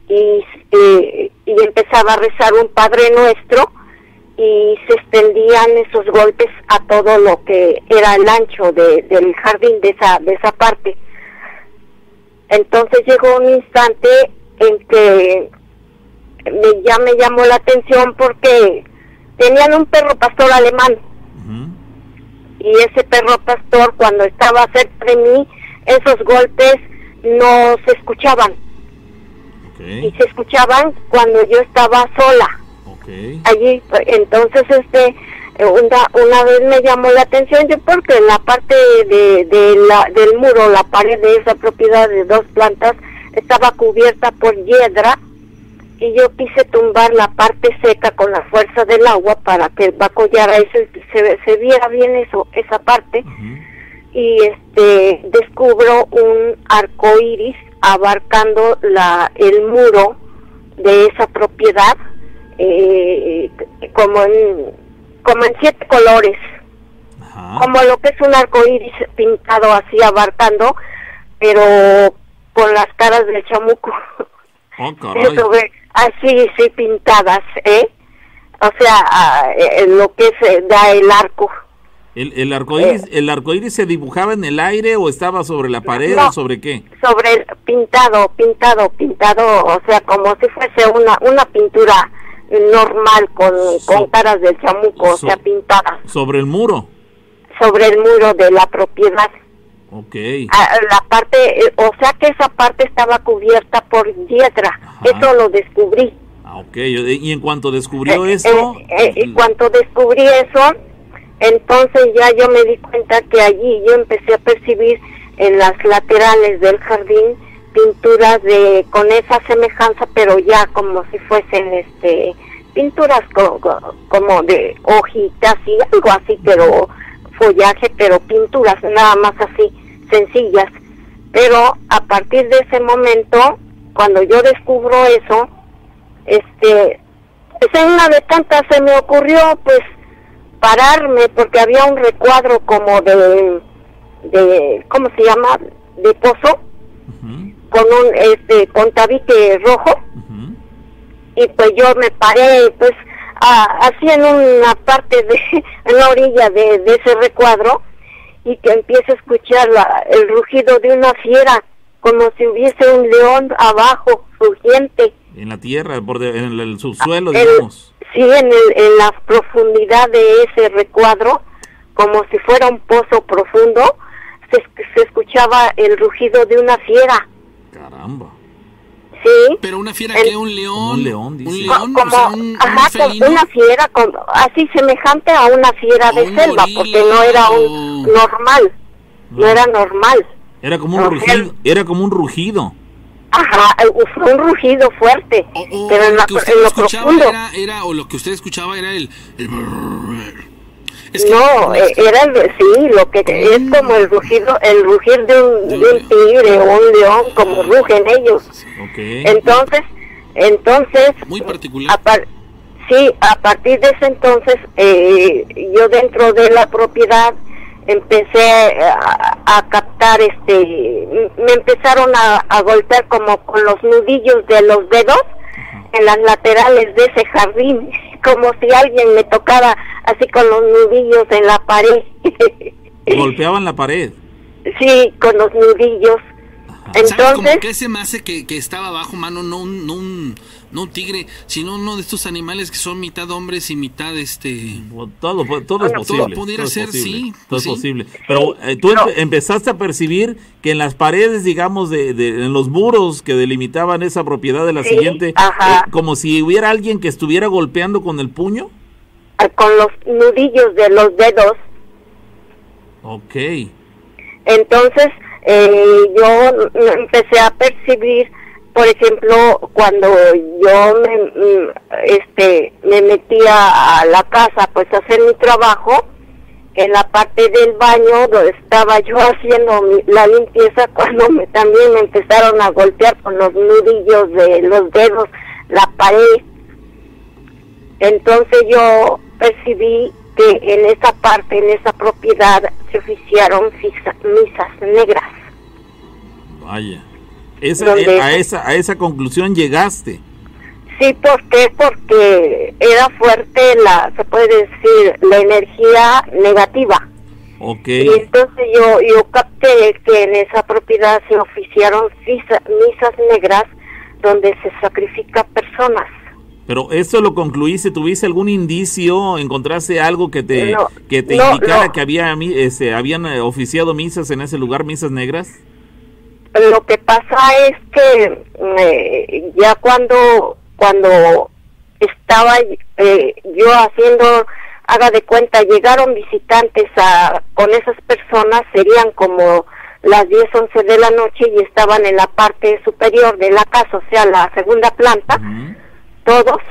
y, eh, y empezaba a rezar un Padre Nuestro y se extendían esos golpes a todo lo que era el ancho del jardín de esa de esa parte. Entonces llegó un instante en que me, ya me llamó la atención porque tenían un perro pastor alemán. Y ese perro pastor cuando estaba cerca de mí esos golpes no se escuchaban. Y se escuchaban cuando yo estaba sola Allí, entonces, este, una, una vez me llamó la atención yo porque en la parte de, de la, del muro, la pared de esa propiedad de dos plantas estaba cubierta por hiedra y yo quise tumbar la parte seca con la fuerza del agua para que el bacollara ese se, se viera bien eso esa parte. Y este descubro un arco iris abarcando la el muro de esa propiedad eh, como en como en siete colores. Como lo que es un arco iris pintado así abarcando pero con las caras del chamuco. Oh, [laughs] así sí pintadas eh o sea ah, eh, lo que se eh, da el arco. ¿El, el, arco iris, ¿El arco iris se dibujaba en el aire o estaba sobre la pared o sobre qué? Sobre el pintado, pintado, pintado, o sea, como si fuese una, una pintura normal con, con caras del chamuco, o sea, pintadas. ¿Sobre el muro? Sobre el muro de la propiedad. Ok. la parte, eh, o sea que esa parte estaba cubierta por hiedra. Eso lo descubrí. Ah, ok. Y en cuanto descubrió eh, eso... Eh, en cuanto descubrí eso, entonces ya yo me di cuenta que allí yo empecé a percibir en las laterales del jardín pinturas de con esa semejanza pero ya como si fuesen este pinturas como de hojitas y algo así, pero follaje, pero pinturas nada más así, sencillas. Pero a partir de ese momento, cuando yo descubro eso, este, pues en una de tantas se me ocurrió pues pararme porque había un recuadro como de, de ¿cómo se llama? De pozo, con un este con tabique rojo. Y pues yo me paré pues así en una parte de [laughs] en la orilla de, ese recuadro y que empiezo a escuchar la, el rugido de una fiera como si hubiese un león abajo rugiente. En la tierra por en el, subsuelo digamos. Sí en, el, en la profundidad de ese recuadro como si fuera un pozo profundo se, se escuchaba el rugido de una fiera caramba Sí. Pero una fiera que un león. Un león, dice. Un león, como, ajá, una fiera, así semejante a una fiera de selva, porque no era un normal. No. era normal. Era como un rugido. Era como un rugido. Ajá, fue un rugido fuerte. pero en, la, en lo profundo. Era, era, o lo que usted escuchaba era el, el no, eh, era sí, lo que es como el rugido, el rugir de un, tigre o un león, como rugen ellos. Entonces, entonces, muy particular. sí, a partir de ese entonces, eh, yo dentro de la propiedad empecé a, captar, este, me empezaron a golpear como con los nudillos de los dedos en las laterales de ese jardín, [laughs] como si alguien me tocara así con los nudillos en la pared. [laughs] ¿Golpeaban la pared? Sí, con los nudillos. Entonces, que se me hace que, estaba abajo, mano, no un, no un, no un tigre, sino uno de estos animales que son mitad hombres y mitad este. Todo, todo es posible. Todo pudiera ser, sí. Todo es posible. Pero eh, tú empezaste a percibir que en las paredes, digamos, de, en los muros que delimitaban esa propiedad de la siguiente, eh, como si hubiera alguien que estuviera golpeando con el puño. Con los nudillos de los dedos. Ok. Entonces, eh, yo empecé a percibir, por ejemplo, cuando yo me, mm, este, me metía a la casa pues a hacer mi trabajo, en la parte del baño donde estaba yo [laughs] haciendo la limpieza cuando me, también me empezaron a golpear con los nudillos de los dedos la pared. Entonces yo percibí que en esa parte, en esa propiedad, se oficiaron misas negras. Vaya. Eh, a, esa, a esa conclusión llegaste. Sí, ¿por qué? Porque era fuerte la, se puede decir, la energía negativa. Ok. Y entonces yo, yo capté que en esa propiedad se oficiaron misas negras donde se sacrifica personas. Pero eso lo concluiste, ¿tuviste algún indicio, encontraste algo que te, que te indicara que había, este, habían eh, oficiado misas en ese lugar, misas negras? Lo que pasa es que eh, ya cuando, cuando estaba eh, yo haciendo, haga de cuenta, llegaron visitantes a, con esas personas, serían como las 10, 11 de la noche y estaban en la parte superior de la casa, o sea, la segunda planta todos.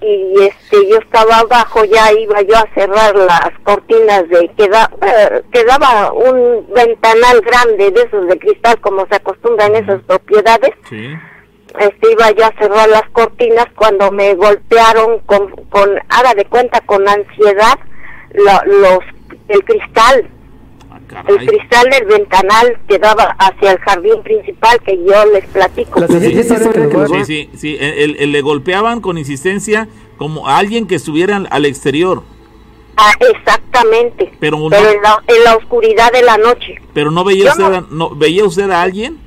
Y este yo estaba abajo ya iba yo a cerrar las cortinas de queda, eh, quedaba un ventanal grande de esos de cristal como se acostumbra en esas propiedades. Este iba yo a cerrar las cortinas cuando me golpearon con, con haga de cuenta con ansiedad los el cristal el cristal del ventanal que daba hacia el jardín principal que yo les platico. Sí, sí, sí, el, le golpeaban con insistencia como a alguien que estuviera al exterior. Ah, exactamente. Pero, en, la, oscuridad de la noche. Pero no veía usted, no, veía usted a alguien.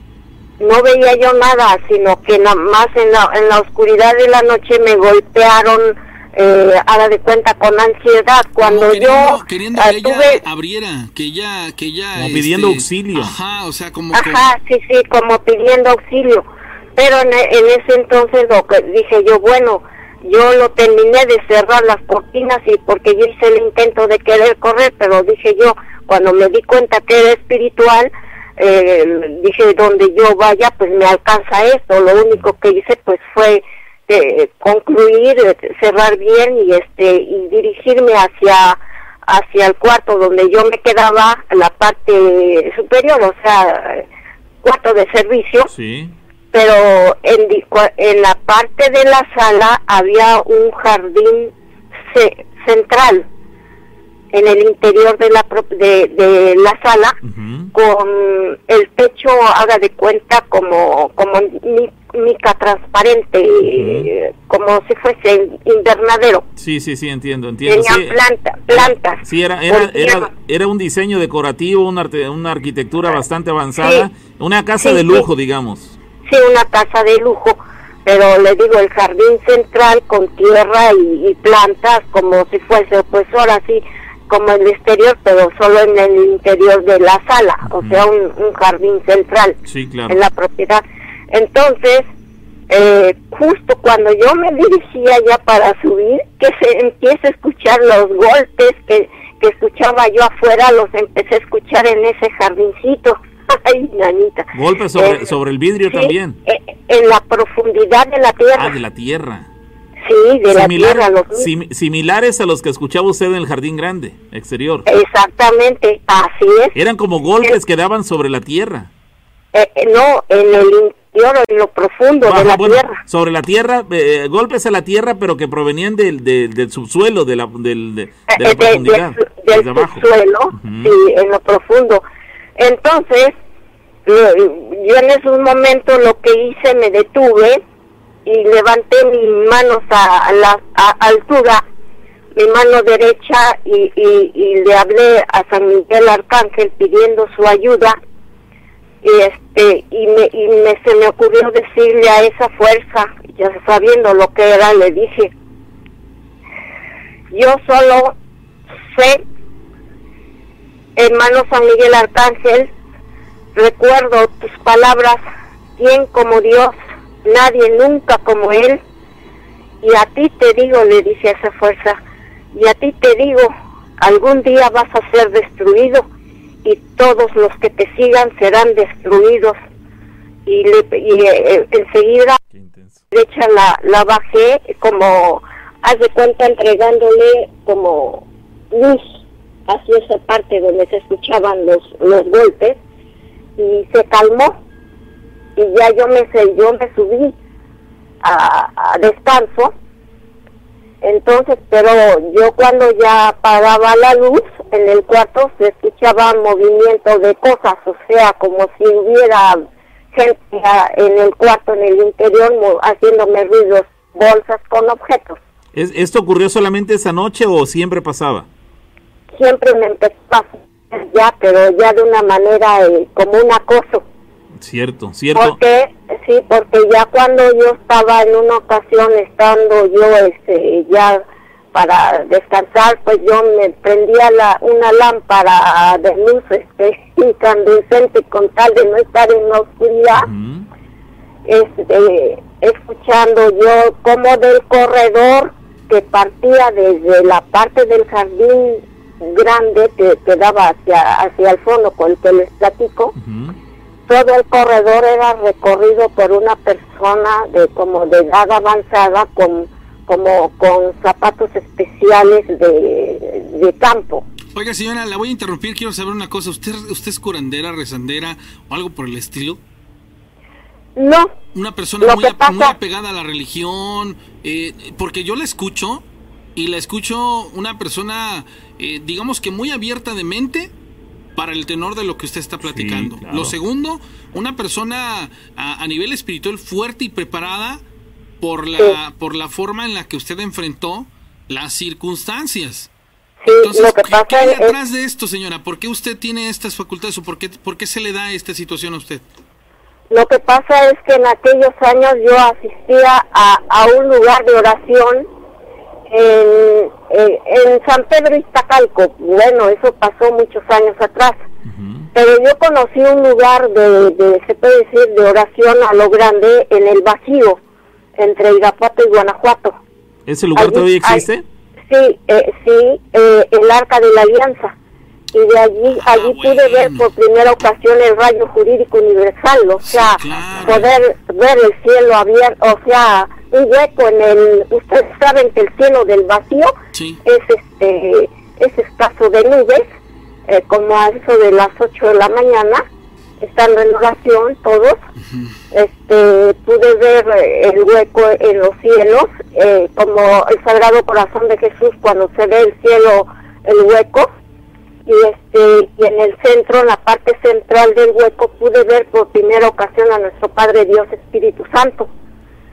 No veía yo nada, sino que nada más en la, en la oscuridad de la noche me golpearon eh, haga de cuenta con ansiedad. Cuando yo queriendo que ella abriera que ella que ella como pidiendo este, auxilio. ajá o sea como ajá sí sí como pidiendo auxilio. Pero en, ese entonces lo que dije yo bueno yo lo terminé de cerrar las cortinas y porque yo hice el intento de querer correr pero dije yo cuando me di cuenta que era espiritual eh, dije donde yo vaya pues me alcanza esto lo único que hice pues fue este concluir, eh, cerrar bien y este y dirigirme hacia hacia el cuarto donde yo me quedaba, la parte superior, o sea, cuarto de servicio. Sí. Pero en, en la parte de la sala había un jardín ce- central en el interior de la de, de la sala con el techo haga de cuenta como como mi- mica transparente eh, como si fuese invernadero Sí, sí, sí, entiendo, entiendo. tenía Sí, planta, plantas Sí, era, era, era, era un diseño decorativo, una, arte- una arquitectura bastante avanzada, Sí. una casa Sí, de lujo, digamos. sí una casa de lujo pero le digo el jardín central con tierra y, y plantas como si fuese pues ahora sí como el exterior pero solo en el interior de la sala o sea un, un jardín central Sí, claro. en la propiedad. Entonces, eh, justo cuando yo me dirigía ya para subir, que se empieza a escuchar los golpes que, que escuchaba yo afuera, los empecé a escuchar en ese jardincito. [laughs] Ay, nanita. Golpes sobre, Eh, sobre el vidrio sí, también. eh, en la profundidad de la tierra. Ah, de la tierra. Sí, de la Similar- tierra. Los... sim- similares a los que escuchaba usted en el jardín grande, exterior. Exactamente, así es. Eran como golpes que daban sobre la tierra. Eh, eh, no, en el interior, en lo profundo de Ajá, la bueno, tierra. sobre la tierra, eh, golpes a la tierra, pero que provenían del, del, del subsuelo, de la, del, de, de la Eh, de- profundidad, del- del subsuelo, Ujú. sí, en lo profundo. Entonces, yo en esos momentos lo que hice, me detuve y levanté mis manos a, la altura, mi mano derecha, y, y, le hablé a San Miguel Arcángel pidiendo su ayuda. Y este y me, y se me ocurrió decirle a esa fuerza, ya sabiendo lo que era, le dije, yo solo sé, hermano San Miguel Arcángel, recuerdo tus palabras, quien como Dios, nadie nunca como Él, y a ti te digo, le dije a esa fuerza, y a ti te digo, algún día vas a ser destruido y todos los que te sigan serán destruidos. Y, le, y eh, enseguida derecha la, la bajé como, haz de cuenta, entregándole como luz hacia esa parte donde se escuchaban los, los golpes y se calmó y ya yo me yo me subí a, a descanso. Entonces pero yo cuando ya apagaba la luz en el cuarto se escuchaba movimiento de cosas o sea como si hubiera gente en el cuarto en el interior haciéndome ruidos bolsas con objetos. ¿Es- ¿Esto ocurrió solamente esa noche o siempre pasaba? siempre me empezó a hacer ya pero ya de una manera eh, como un acoso Cierto, cierto. Porque, sí, porque ya cuando yo estaba en una ocasión estando yo este, ya para descansar, pues yo me prendía la, una lámpara de luz este, [laughs] incandescente con tal de no estar en la oscuridad, este, escuchando yo como del corredor que partía desde la parte del jardín grande que, que daba hacia, hacia el fondo con el que les platico. Todo el corredor era recorrido por una persona de como de edad avanzada con como con zapatos especiales de, de campo. Oiga, señora, la voy a interrumpir. Quiero saber una cosa. ¿Usted, usted es curandera, rezandera o algo por el estilo? No, Una persona muy, pasa- muy apegada a la religión. eh, porque yo la escucho y la escucho una persona, eh, digamos que muy abierta de mente para el tenor de lo que usted está platicando. claro. Lo segundo, una persona a, a nivel espiritual fuerte y preparada por la, por la forma en la que usted enfrentó las circunstancias. sí, Entonces, lo que ¿qué, pasa qué hay es, detrás de esto, señora? ¿Por qué usted tiene estas facultades o por qué, por qué se le da esta situación a usted? lo que pasa es que en aquellos años yo asistía a, a un lugar de oración en, en, en San Pedro Iztacalco. Bueno, eso pasó muchos años atrás. Pero yo conocí un lugar de, de, se puede decir, de oración a lo grande en el Bajío, entre Irapuato y Guanajuato. ¿Ese lugar Allí- todavía existe? Sí, eh, sí, eh, el Arca de la Alianza. Y de allí, Ah, allí pude ver por primera ocasión el rayo jurídico universal, o sea, claro. poder ver el cielo abierto, o sea, un hueco en el, ustedes saben que el cielo del vacío Sí. es este es escaso de nubes, eh, como a eso de las 8 de la mañana, estando en oración todos, este pude ver eh, el hueco en los cielos, eh, como el Sagrado Corazón de Jesús cuando se ve el cielo, el hueco, y este y en el centro, en la parte central del hueco, pude ver por primera ocasión a nuestro Padre Dios Espíritu Santo,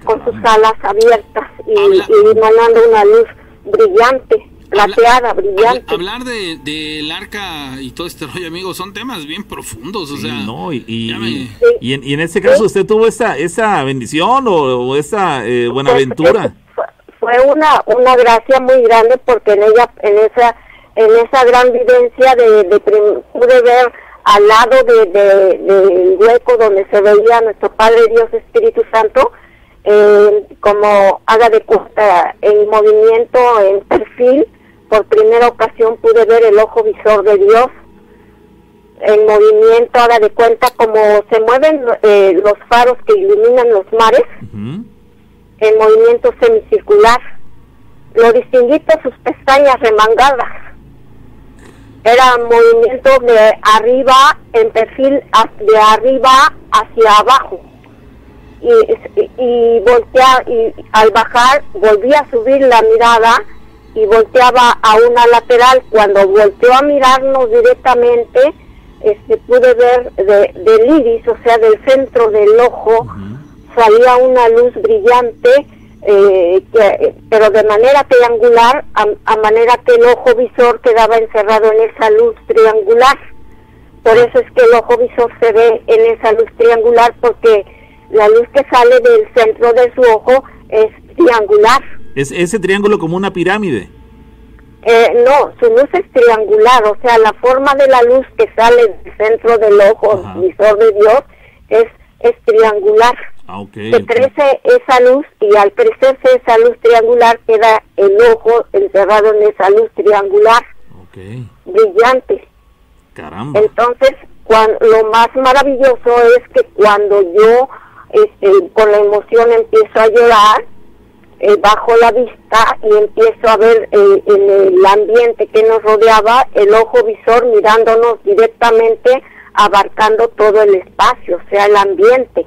con sus alas abiertas y, y emanando una luz brillante, plateada, brillante. hablar de del arca y todo este rollo, amigos, son temas bien profundos, o Sí, sea, no, y, y, me- y- y en, y en este caso, ¿usted tuvo esta, esa bendición o, o esta eh, buenaventura? Fue, fue una una gracia muy grande porque en ella en esa en esa gran vivencia de, de pude ver al lado de, de- del hueco donde se veía nuestro Padre Dios Espíritu Santo eh, como haga de cuenta en movimiento en perfil por primera ocasión pude ver el ojo visor de Dios en movimiento haga de cuenta como se mueven eh, los faros que iluminan los mares en movimiento semicircular. Lo distinguí por sus pestañas remangadas. Era movimiento de arriba, en perfil de arriba hacia abajo. Y, y, y voltea, y al bajar volvía a subir la mirada y volteaba a una lateral. Cuando volteó a mirarnos directamente, este, pude ver de, del iris, o sea, del centro del ojo, salía una luz brillante, eh, que- pero de manera triangular, a, a manera que el ojo visor quedaba encerrado en esa luz triangular. Por eso es que el ojo visor se ve en esa luz triangular, porque la luz que sale del centro de su ojo es triangular. Es ese triángulo como una pirámide. Eh, no, su luz es triangular, o sea, la forma de la luz que sale del centro del ojo Ajá. visor de Dios es, es triangular. Ah. Se crece esa luz y al crecerse esa luz triangular queda el ojo encerrado en esa luz triangular brillante. Caramba. Entonces, lo más maravilloso es que cuando yo este, con la emoción empiezo a llorar, eh, bajo la vista y empiezo a ver eh, en el ambiente que nos rodeaba, el ojo visor mirándonos directamente, abarcando todo el espacio, o sea, el ambiente.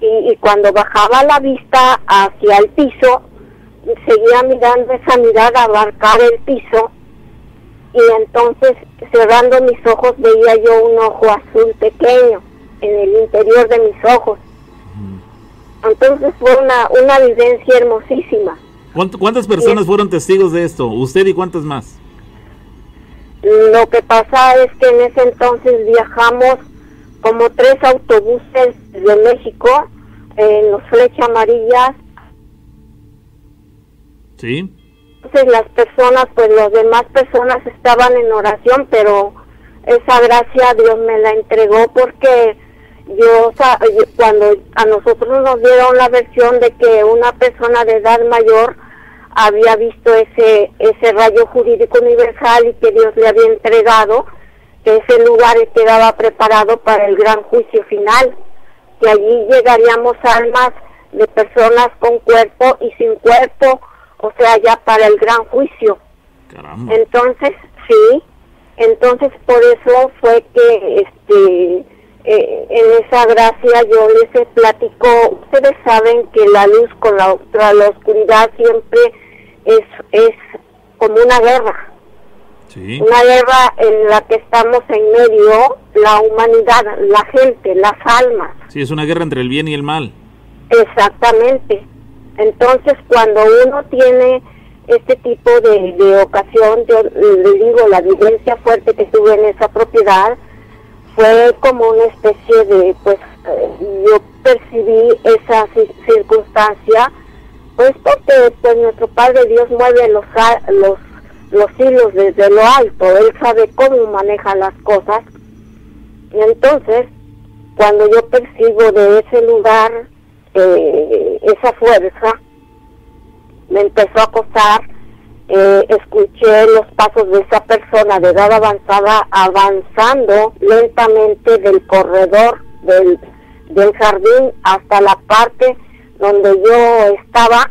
Y, y cuando bajaba la vista hacia el piso, seguía mirando esa mirada abarcar el piso y entonces cerrando mis ojos veía yo un ojo azul pequeño en el interior de mis ojos. Entonces fue una, una vivencia hermosísima. ¿Cuánt- ¿Cuántas personas fueron testigos de esto? ¿Usted y cuántas más? Lo que pasa es que en ese entonces viajamos como tres autobuses de México en los Flecha Amarillas. Sí. Entonces las personas, pues las demás personas estaban en oración, pero esa gracia Dios me la entregó porque yo- cuando a nosotros nos dieron la versión de que una persona de edad mayor había visto ese ese rayo jurídico universal y que Dios le había entregado que ese lugar quedaba preparado para el gran juicio final, que allí llegaríamos almas de personas con cuerpo y sin cuerpo, o sea, ya para el gran juicio. Caramba. Entonces, sí, entonces por eso fue que este eh, en esa gracia yo les platico, ustedes saben que la luz con la, contra la oscuridad siempre es, es como una guerra, Sí. una guerra en la que estamos en medio, la humanidad, la gente, las almas. Sí, es una guerra entre el bien y el mal. Exactamente. Entonces, cuando uno tiene este tipo de, de ocasión, yo le digo, la vivencia fuerte que tuve en esa propiedad fue como una especie de, pues, eh, yo percibí esa ci- circunstancia, pues porque pues nuestro Padre Dios mueve los, a- los, los hilos desde lo alto, Él sabe cómo maneja las cosas. Y entonces, cuando yo percibo de ese lugar eh, esa fuerza, me empezó a costar, eh, escuché los pasos de esa persona de edad avanzada avanzando lentamente del corredor del, del jardín hasta la parte donde yo estaba,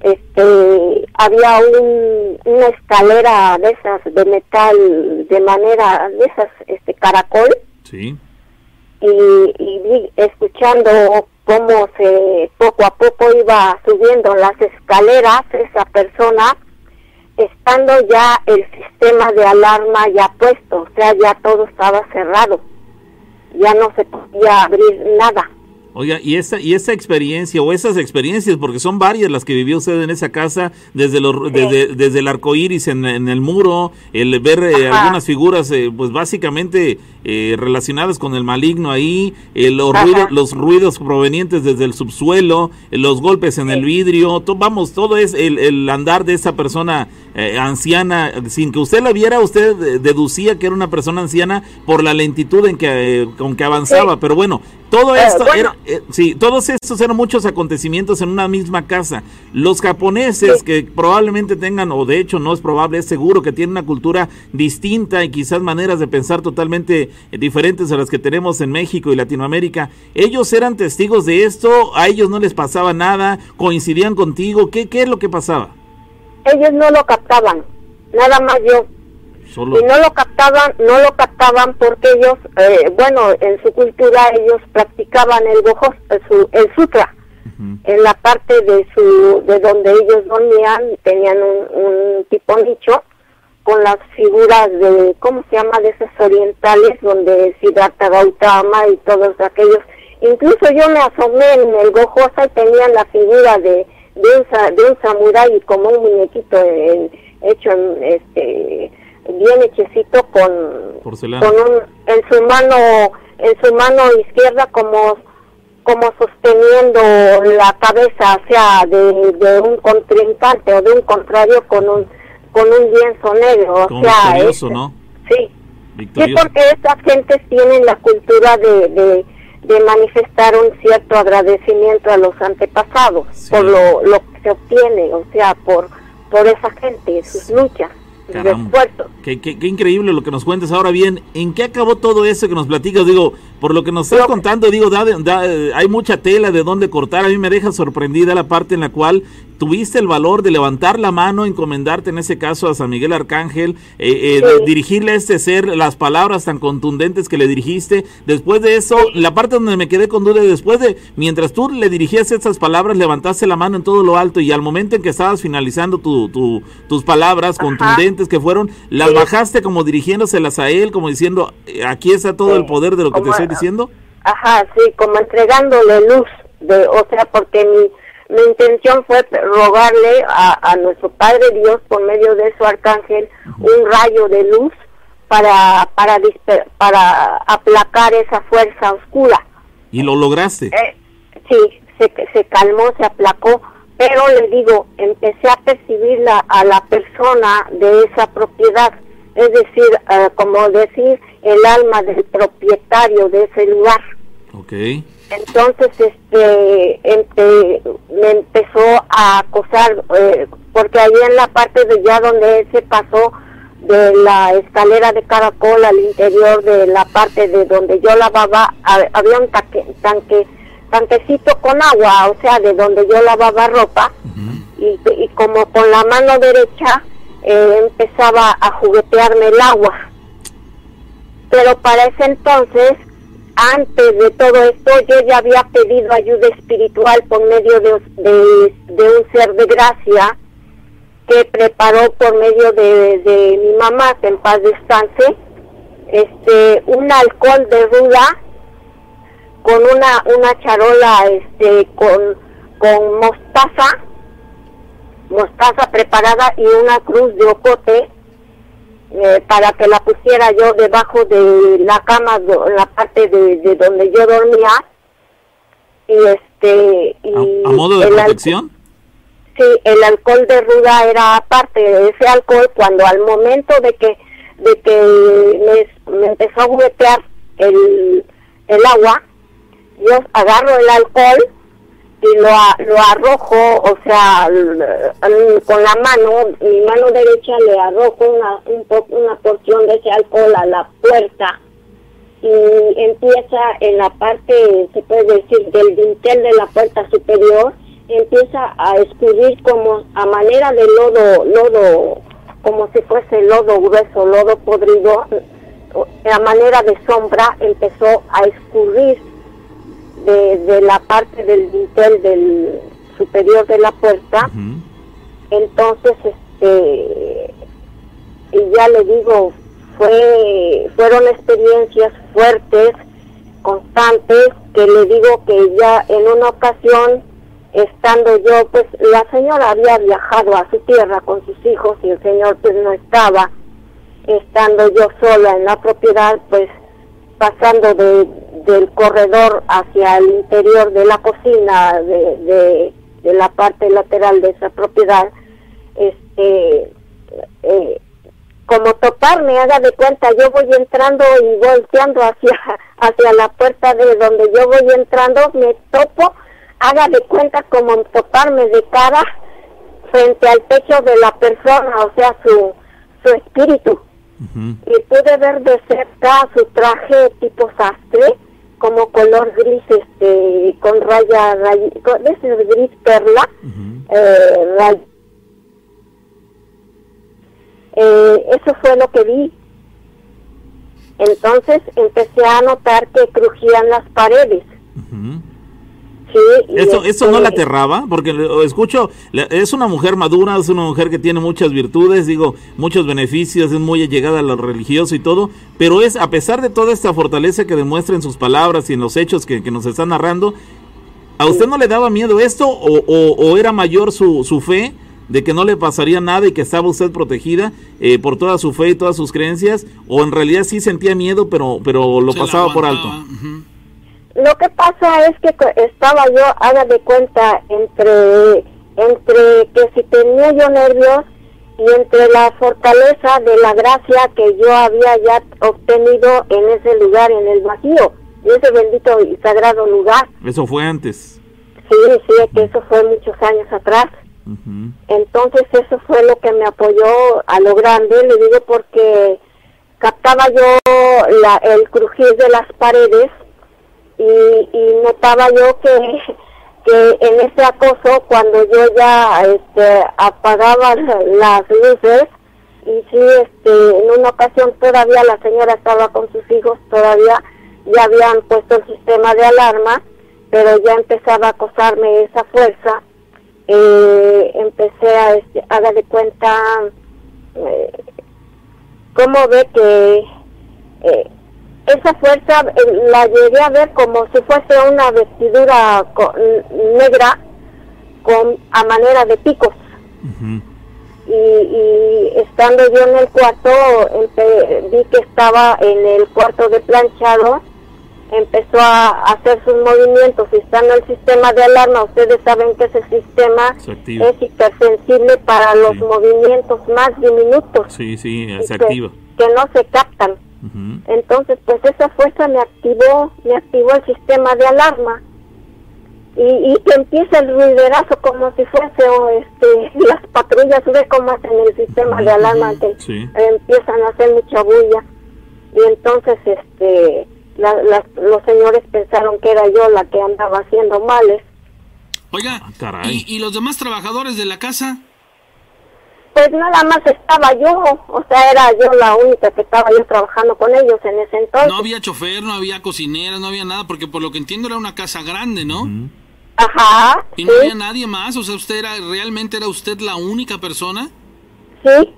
este, había un, una escalera de esas de metal, de manera, de esas, este, caracol. Sí. Y, y vi, escuchando cómo se poco a poco iba subiendo las escaleras esa persona, estando ya el sistema de alarma ya puesto, o sea, ya todo estaba cerrado, ya no se podía abrir nada. Oiga, y esa, y esa experiencia o esas experiencias, porque son varias las que vivió usted en esa casa, desde, los, desde, desde el arco iris en, en, el muro, el ver eh, algunas figuras, eh, pues básicamente eh, relacionadas con el maligno ahí, eh, los, ruidos, los ruidos provenientes desde el subsuelo, eh, los golpes en el vidrio, to, vamos, todo es el, el, andar de esa persona anciana, sin que usted la viera, usted deducía que era una persona anciana por la lentitud en que, con que avanzaba, sí. pero bueno, todo esto bueno. era, eh, sí, todos estos eran muchos acontecimientos en una misma casa. Los japoneses Sí. que probablemente tengan, o de hecho no es probable, es seguro que tienen una cultura distinta y quizás maneras de pensar totalmente eh, diferentes a las que tenemos en México y Latinoamérica. Ellos eran testigos de esto, a ellos no les pasaba nada, coincidían contigo, ¿qué, qué es lo que pasaba? Ellos no lo captaban, nada más yo. Solo Y no lo captaban, no lo captaban porque ellos, eh, bueno, en su cultura ellos practicaban el gojo, el, su- el sutra. En la parte de su, de donde ellos dormían, tenían un, un tipo nicho con las figuras de, ¿cómo se llama? De esas orientales, donde Siddhartha Gautama y todos aquellos. Incluso yo me asomé en el Gojosa y tenían la figura de, de un, sa- de un samurái como un muñequito en- hecho en, este, bien hechecito con, porcelana. con un, en su mano, en su mano izquierda como como sosteniendo la cabeza, o sea, de, de un contrincante o de un contrario con un con un lienzo negro, o Como sea, victorioso, es- ¿no? sí, sí, Victorioso. porque estas gentes tienen la cultura de, de, de manifestar un cierto agradecimiento a los antepasados Sí. por lo, lo que se obtiene, o sea, por por esa gente, sus luchas, sus Caramba. esfuerzos. Qué, qué- qué increíble lo que nos cuentes. Ahora bien, ¿en qué acabó todo eso que nos platicas? Digo, por lo que nos estás contando, digo, da, da, hay mucha tela de dónde cortar. A mí me deja sorprendida la parte en la cual tuviste el valor de levantar la mano, encomendarte en ese caso a San Miguel Arcángel, eh, eh, Sí. dirigirle a este ser las palabras tan contundentes que le dirigiste. Después de eso, la parte donde me quedé con duda, después de, mientras tú le dirigías esas palabras, levantaste la mano en todo lo alto y al momento en que estabas finalizando tu, tu- tus palabras Ajá. contundentes que fueron, las Sí. bajaste como dirigiéndoselas a él, como diciendo, aquí está todo el poder de lo que te estoy diciendo. Ajá, sí, como entregándole luz, de, o sea, porque mi, mi intención fue rogarle a, a nuestro Padre Dios por medio de su arcángel un rayo de luz para para disper- para aplacar esa fuerza oscura. Y lo lograste. Eh, sí, se, se calmó, se aplacó, pero le digo, empecé a percibir la, a la persona de esa propiedad, es decir, eh, como decir, el alma del propietario de ese lugar. Ok. Entonces, este, empe- me empezó a acosar, eh, porque ahí en la parte de ya donde él se pasó de la escalera de caracol al interior de la parte de donde yo lavaba, ha- había un taque- tanque, tanquecito con agua, o sea, de donde yo lavaba ropa, y, y como con la mano derecha eh, empezaba a juguetearme el agua. Pero para ese entonces, antes de todo esto, yo ya había pedido ayuda espiritual por medio de, de- un ser de gracia que preparó por medio de, de mi mamá, que en paz descanse, este, un alcohol de ruda con una, una charola este, con, con mostaza, mostaza preparada y una cruz de ocote eh, para que la pusiera yo debajo de la cama, en la parte de, de donde yo dormía. Y este. Y A, a modo de protección. Sí, el alcohol de ruda era aparte de ese alcohol cuando al momento de que de que me, me empezó a juguetear el, el agua, yo agarro el alcohol y lo, lo arrojo, o sea, con la mano, mi mano derecha le arrojo una, un po- una porción de ese alcohol a la puerta. Y empieza en la parte, se puede decir, del dintel de la puerta superior, empieza a escurrir como a manera de lodo, lodo, como si fuese lodo grueso, lodo podrido, a manera de sombra empezó a escurrir de, de la parte del dintel del superior de la puerta. Entonces, este, y ya le digo, fue, fueron experiencias fuertes, constantes, que le digo que ya en una ocasión, estando yo, pues la señora había viajado a su tierra con sus hijos y el señor pues no estaba, estando yo sola en la propiedad, pues pasando de, del corredor hacia el interior de la cocina de, de, la parte lateral de esa propiedad, este, eh, como toparme, haga de cuenta, yo voy entrando y volteando hacia, [laughs] hacia la puerta de donde yo voy entrando, me topo, haga de cuenta como toparme de cara frente al pecho de la persona, o sea, su, su espíritu. Y pude ver de cerca su traje tipo sastre, como color gris, este, con raya, raya con ese gris perla, eh, raya eh, eso fue lo que vi. Entonces empecé a notar que crujían las paredes. Sí, ¿Eso, ¿Eso no la aterraba? Porque lo escucho, la- es una mujer madura, es una mujer que tiene muchas virtudes, digo, muchos beneficios, es muy allegada a lo religioso y todo, pero es, a pesar de toda esta fortaleza que demuestra en sus palabras y en los hechos que, que nos están narrando, ¿a usted no le daba miedo esto o, o- o era mayor su, su fe de que no le pasaría nada y que estaba usted protegida eh, por toda su fe y todas sus creencias? ¿O en realidad sí sentía miedo, pero, pero lo Se pasaba por alto? Lo que pasa es que estaba yo, haga de cuenta, entre, entre que si tenía yo nervios y entre la fortaleza de la gracia que yo había ya obtenido en ese lugar, en el vacío, en ese bendito y sagrado lugar. Eso fue antes. Sí, sí, que eso fue muchos años atrás. Ujú. Entonces eso fue lo que me apoyó a lo grande, le digo porque captaba yo la, el crujir de las paredes y, y notaba yo que, que en ese acoso cuando yo ya este, apagaba las luces y sí, este, en una ocasión todavía la señora estaba con sus hijos, todavía ya habían puesto el sistema de alarma, pero ya empezaba a acosarme esa fuerza eh, empecé a, este, a darle cuenta eh, cómo ve que eh, esa fuerza eh, la llegué a ver como si fuese una vestidura co- negra con a manera de picos. Y, y estando yo en el cuarto empe- vi que estaba en el cuarto de planchado empezó a hacer sus movimientos y estando el sistema de alarma. Ustedes saben que ese sistema es hipersensible para los movimientos más diminutos. Sí, sí, que no se captan Entonces, pues esa fuerza me activó, me activó el sistema de alarma. Y, y que empieza el ruiderazo como si fuese o, este, [laughs] las patrullas, ve cómo hacen el sistema de alarma, que Sí. empiezan a hacer mucha bulla. Y entonces, este, la- los señores pensaron que era yo la que andaba haciendo males. Oiga, Ah, caray. ¿y, y los demás trabajadores de la casa? Pues nada más estaba yo, o sea, era yo la única que estaba yo trabajando con ellos en ese entonces. No había chofer, no había cocinera, no había nada, porque por lo que entiendo era una casa grande, ¿no? Ajá, Y sí. no había nadie más, o sea, usted era, realmente era usted la única persona. Sí,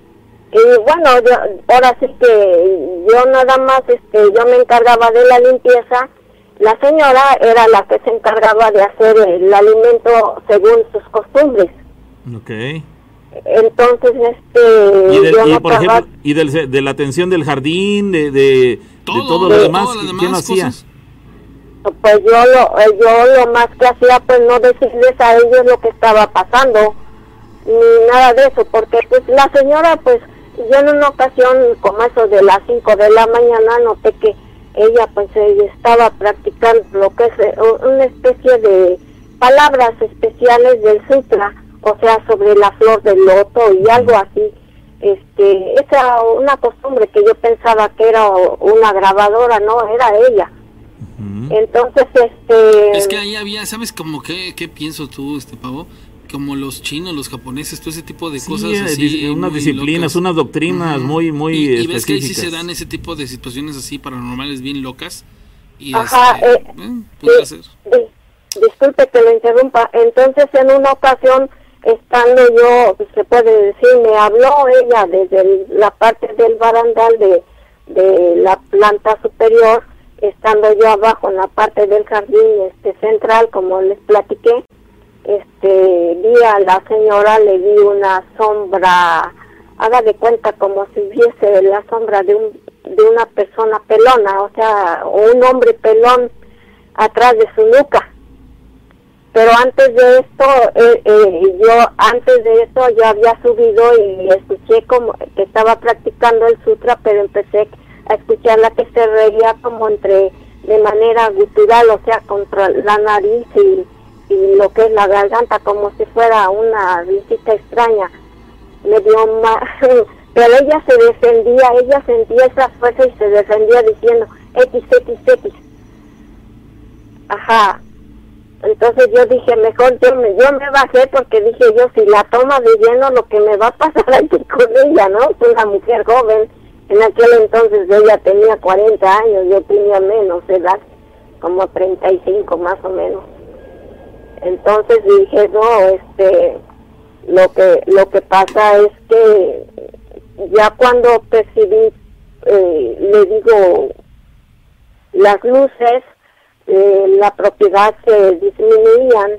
y bueno, yo, ahora sí que yo nada más, este, yo me encargaba de la limpieza, la señora era la que se encargaba de hacer el alimento según sus costumbres. Ok. Entonces, este, Y, del- yo y, no por traba- ejemplo, y del- de la atención del jardín, de, de, de Todo, todo de lo demás, ¿quién demás lo hacía? pues yo lo, eh, yo lo más que hacía, pues no decirles a ellos lo que estaba pasando, ni nada de eso, porque pues la señora, pues yo en una ocasión, como eso de las 5 de la mañana, noté que ella pues ella estaba practicando lo que es eh, una especie de palabras especiales del sutra, o sea, sobre la flor del loto y algo así. este, esa una costumbre que yo pensaba que era una grabadora, no, era ella. Entonces, este... Es que ahí había, ¿sabes como qué, qué pienso tú, este pavo? Como los chinos, los japoneses, todo ese tipo de cosas eh, así. unas disciplinas, locas. unas doctrinas muy, muy Y, y ves que ahí sí específicas. se dan ese tipo de situaciones así paranormales bien locas. Y Ajá, este, eh, eh, ser. Di- disculpe que lo interrumpa. Entonces, en una ocasión, estando yo, se puede decir, me habló ella desde la parte del barandal de, de la planta superior, estando yo abajo en la parte del jardín este central, como les platiqué. Este, vi a la señora, le vi una sombra, haga de cuenta como si viese la sombra de un de una persona pelona, o sea, o un hombre pelón atrás de su nuca. Pero antes de esto, eh, eh, yo antes de eso yo había subido y escuché como que estaba practicando el sutra, pero empecé a escucharla que se reía como entre de manera gutural, o sea, contra la nariz y, y lo que es la garganta, como si fuera una visita extraña. Me dio más, [laughs] pero ella se defendía, ella sentía esa fuerza y se defendía diciendo X, X, X. Ajá. Entonces yo dije, mejor yo me, yo me bajé porque dije yo, si la toma de lleno, lo que me va a pasar [laughs] aquí con ella, ¿no? Es una mujer joven. En aquel entonces ella tenía 40 años, yo tenía menos edad, como 35 más o menos. Entonces dije, no, este, lo que, lo que pasa es que ya cuando percibí, eh, le digo, las luces, eh, la propiedad se disminuían,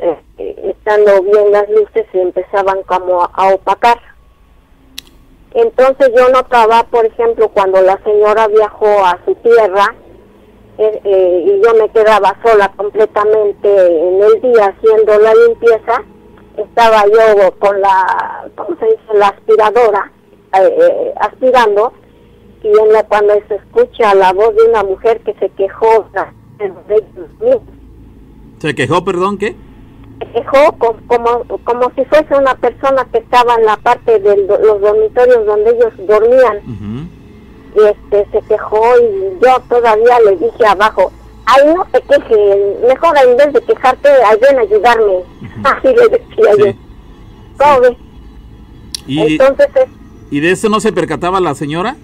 eh, estando bien las luces se empezaban como a, opacar. Entonces yo notaba, por ejemplo, cuando la señora viajó a su tierra eh, y yo me quedaba sola completamente en el día haciendo la limpieza, estaba yo con la, ¿cómo se dice?, la aspiradora, aspirando, y en la, cuando se escucha la voz de una mujer que se quejó, ¿Se quejó, perdón, qué? se quejó co- como, como si fuese una persona que estaba en la parte de los dormitorios donde ellos dormían, y este se quejó y yo todavía le dije abajo, ay no te quejes, mejor en vez de quejarte, ay ven a ayudarme, [laughs] así le decía yo. ¿Cómo ¿Y de eso no se percataba la señora?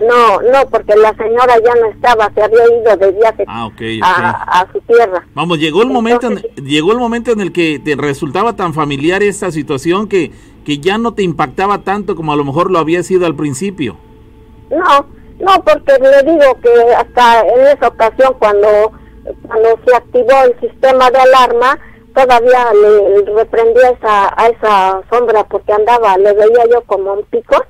No, no, porque la señora ya no estaba, se había ido de viaje Ah, a, a su tierra. Vamos, llegó el momento en, llegó el momento en el que te resultaba tan familiar esta situación que, que ya no te impactaba tanto como a lo mejor lo había sido al principio. No, no, porque le digo que hasta en esa ocasión cuando, cuando se activó el sistema de alarma, todavía le reprendía esa, a esa sombra porque andaba, le veía yo como un picos.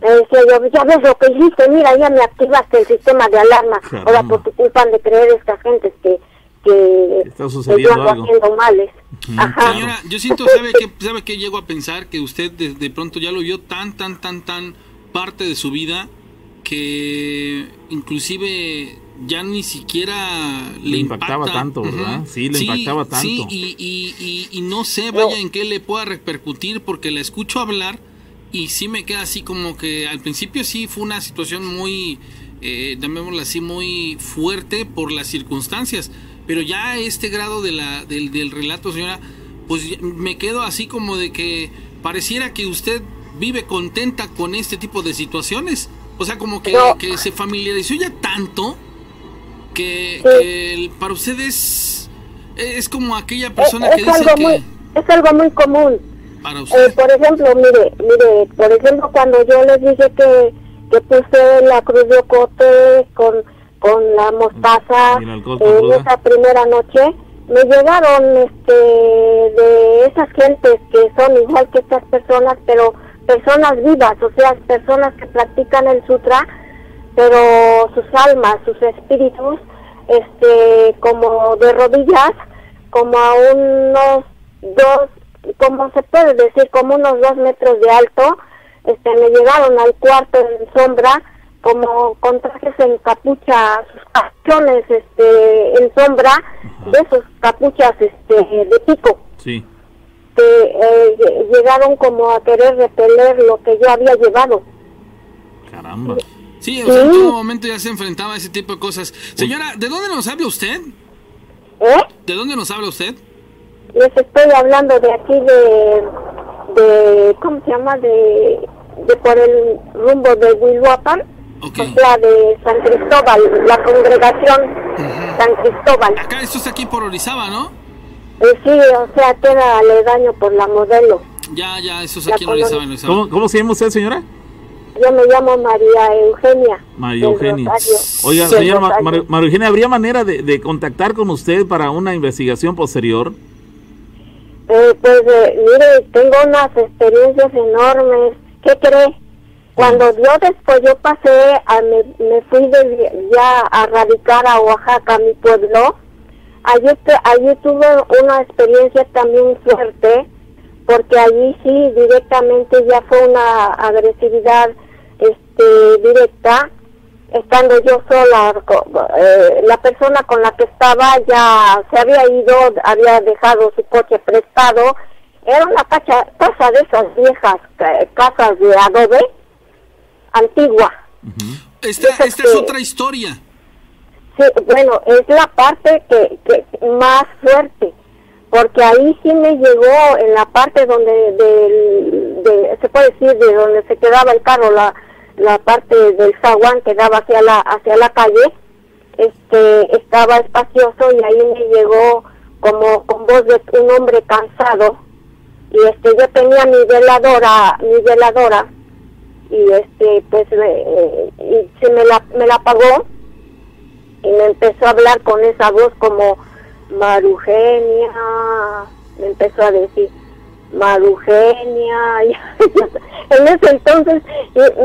Decía yo, ya ves lo que hiciste, mira, ya me activaste el sistema de alarma. Caramba. Ahora por tu culpa han de creer estas gentes que, que, Está que yo sucediendo algo. haciendo males. Ajá. Señora, yo siento, ¿sabe qué, ¿sabe qué llego a pensar? Que usted de, de pronto ya lo vio tan, tan, tan, tan parte de su vida que inclusive ya ni siquiera le, Le impactaba impacta. tanto, ¿verdad? Sí, le impactaba tanto. Sí, y, y, y, y no sé, vaya, en qué le pueda repercutir porque la escucho hablar y sí me queda así como que al principio sí fue una situación muy, eh, llamémosla así, muy fuerte por las circunstancias, pero ya este grado de la, del, del relato, señora, pues me quedo así como de que pareciera que usted vive contenta con este tipo de situaciones. O sea, como que, No. que se familiarizó ya tanto que, para usted es, es como aquella persona es, que es dice algo que muy, es algo muy común. Para usted... Eh, por ejemplo, mire, mire, por ejemplo, cuando yo les dije que, que puse la cruz de ocote con, con la mostaza en esa primera noche, me llegaron este, de esas gentes que son igual que estas personas, pero personas vivas, o sea, personas que practican el sutra, pero sus almas, sus espíritus, este, como de rodillas, como a unos dos, como se puede decir, como unos dos metros de alto, este, me llegaron al cuarto en sombra, como con trajes en capucha, sus capuchones, este, en sombra, de esos capuchas, este, de pico. Sí. eh, llegaron como a querer repeler lo que yo había llevado. Caramba. Sí, o sea, en todo momento ya se enfrentaba a ese tipo de cosas. Señora, ¿de dónde nos habla usted? ¿Eh? ¿De dónde nos habla usted? Les estoy hablando de aquí de, de ¿cómo se llama? De, de por el rumbo de Huiluapan, Ok. o sea, de San Cristóbal, la congregación San Cristóbal. Acá, esto está aquí por Orizaba, ¿no? Eh, sí, o sea, queda aledaño por la modelo. Ya, ya, eso es aquí en Orizaba, en Orizaba. ¿Cómo, cómo se llama usted, señora? Yo me llamo María Eugenia. María Eugenia. Oiga, señora María Eugenia, ¿habría manera de, de contactar con usted para una investigación posterior? Eh, pues eh, mire, tengo unas experiencias enormes. ¿Qué cree? Cuando yo después yo pasé, a, me, me fui de- ya a radicar a Oaxaca, mi pueblo, allí, allí tuve una experiencia también fuerte, porque allí sí directamente ya fue una agresividad este, directa, estando yo sola, eh, la persona con la que estaba ya se había ido, había dejado su coche prestado, era una casa, casa de esas viejas eh, casas de adobe, antigua. Esta, esta es que- otra historia. Sí, bueno, es la parte que, que más fuerte, porque ahí sí me llegó en la parte donde, del, de, se puede decir, de donde se quedaba el carro, la, la parte del zaguán que daba hacia la, hacia la calle, este, estaba espacioso y ahí me llegó como con voz de un hombre cansado. Y este, yo tenía mi veladora, mi veladora y este, pues, y se me la, me la apagó y me empezó a hablar con esa voz como Marugenia, me empezó a decir Marugenia, y [laughs] en ese entonces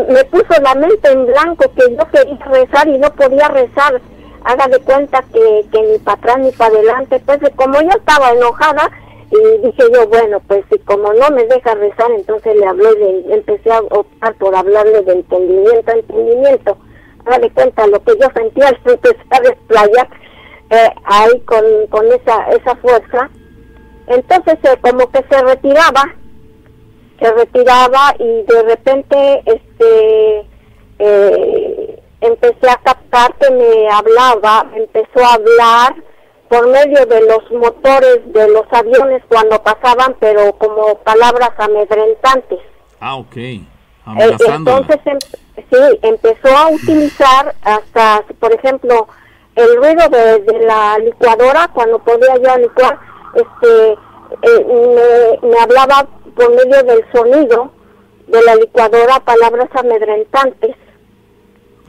me puso la mente en blanco que yo quería rezar y no podía rezar, haga de cuenta que, que ni para atrás ni para adelante, pues como yo estaba enojada y dije yo, bueno, pues si como no me deja rezar, entonces le hablé, de, empecé a optar por hablarle de entendimiento entendimiento. Haga de cuenta lo que yo sentía al empezar [laughs] a desplayar eh, ahí con, con esa, esa fuerza. Entonces eh, como que se retiraba, se retiraba y de repente este eh, empecé a captar que me hablaba, empezó a hablar por medio de los motores de los aviones cuando pasaban, pero como palabras amedrentantes. Ah, ok. Eh. Entonces, em- sí, empezó a utilizar hasta, por ejemplo, el ruido de, de la licuadora, cuando podía yo licuar, este, eh, me, me hablaba por medio del sonido de la licuadora palabras amedrentantes.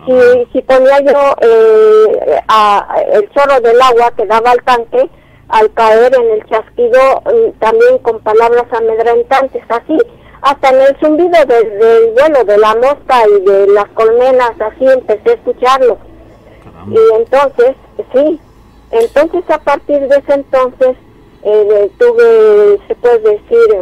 Si, si ponía yo eh, a- el chorro del agua que daba al tanque, al caer en el chasquido, mm, también con palabras amedrentantes, así, hasta en el zumbido del, del vuelo de la mosca y de las colmenas, así empecé a escucharlo. Y entonces, sí, entonces a partir de ese entonces eh, tuve, se puede decir,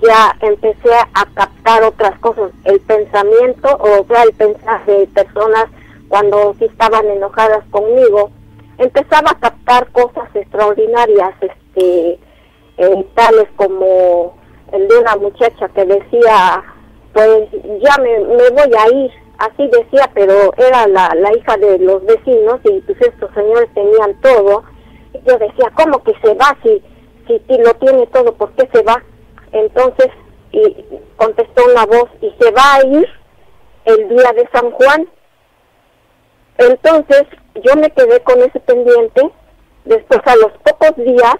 ya empecé a captar otras cosas, el pensamiento, o sea, el pensar de personas cuando sí estaban enojadas conmigo, empezaba a captar cosas extraordinarias, este, eh, tales como el de una muchacha que decía, pues ya me, me voy a ir, así decía, pero era la, la hija de los vecinos y pues estos señores tenían todo. Yo decía, ¿cómo que se va si, si, si lo tiene todo? ¿Por qué se va? Entonces, y contestó una voz, y se va a ir el día de San Juan. Entonces, yo me quedé con ese pendiente. Después, a los pocos días,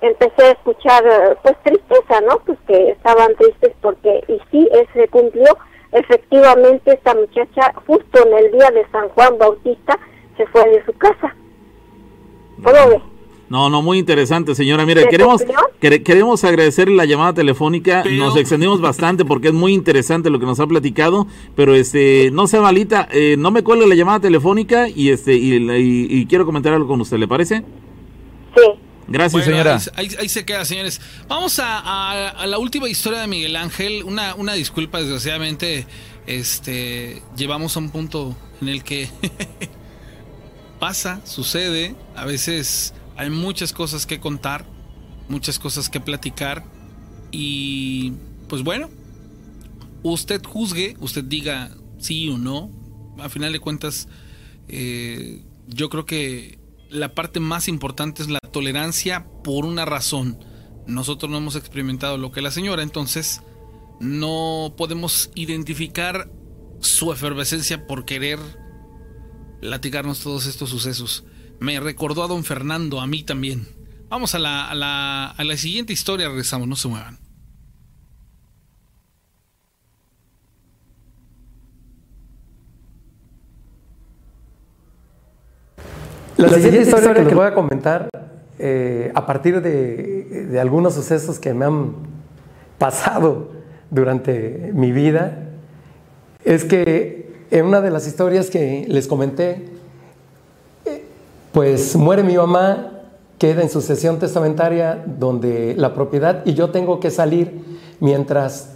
empecé a escuchar, pues, tristeza, ¿no? Pues que estaban tristes porque, y sí, se cumplió. Efectivamente, esta muchacha, justo en el día de San Juan Bautista, se fue de su casa. No, no, muy interesante, señora. Mire, ¿Se queremos, queremos agradecerle la llamada telefónica. Pero- Nos extendimos bastante porque es muy interesante lo que nos ha platicado. Pero este, no sea malita, eh, no me cuelgue la llamada telefónica y este y, y- y quiero comentar algo con usted, ¿le parece? Sí. Gracias, Bueno, señora. Ahí se queda, señores. Vamos a, a- a la última historia de Miguel Ángel. Una, una disculpa, desgraciadamente, este, llevamos a un punto en el que [laughs] pasa, sucede. A veces hay muchas cosas que contar. muchas cosas que platicar y pues bueno, usted juzgue, usted diga sí o no. A final de cuentas, eh, yo creo que la parte más importante es la tolerancia por una razón. Nosotros no hemos experimentado lo que la señora, entonces no podemos identificar su efervescencia por querer latigarnos todos estos sucesos. Me recordó a don Fernando, a mí también. Vamos a la, a la, a la siguiente historia, regresamos, no se muevan. La, siguiente, historia, que les voy a comentar, eh, a partir de, de, algunos sucesos que me han pasado durante mi vida, es que en una de las historias que les comenté, pues muere mi mamá, queda en sucesión testamentaria donde la propiedad y yo tengo que salir mientras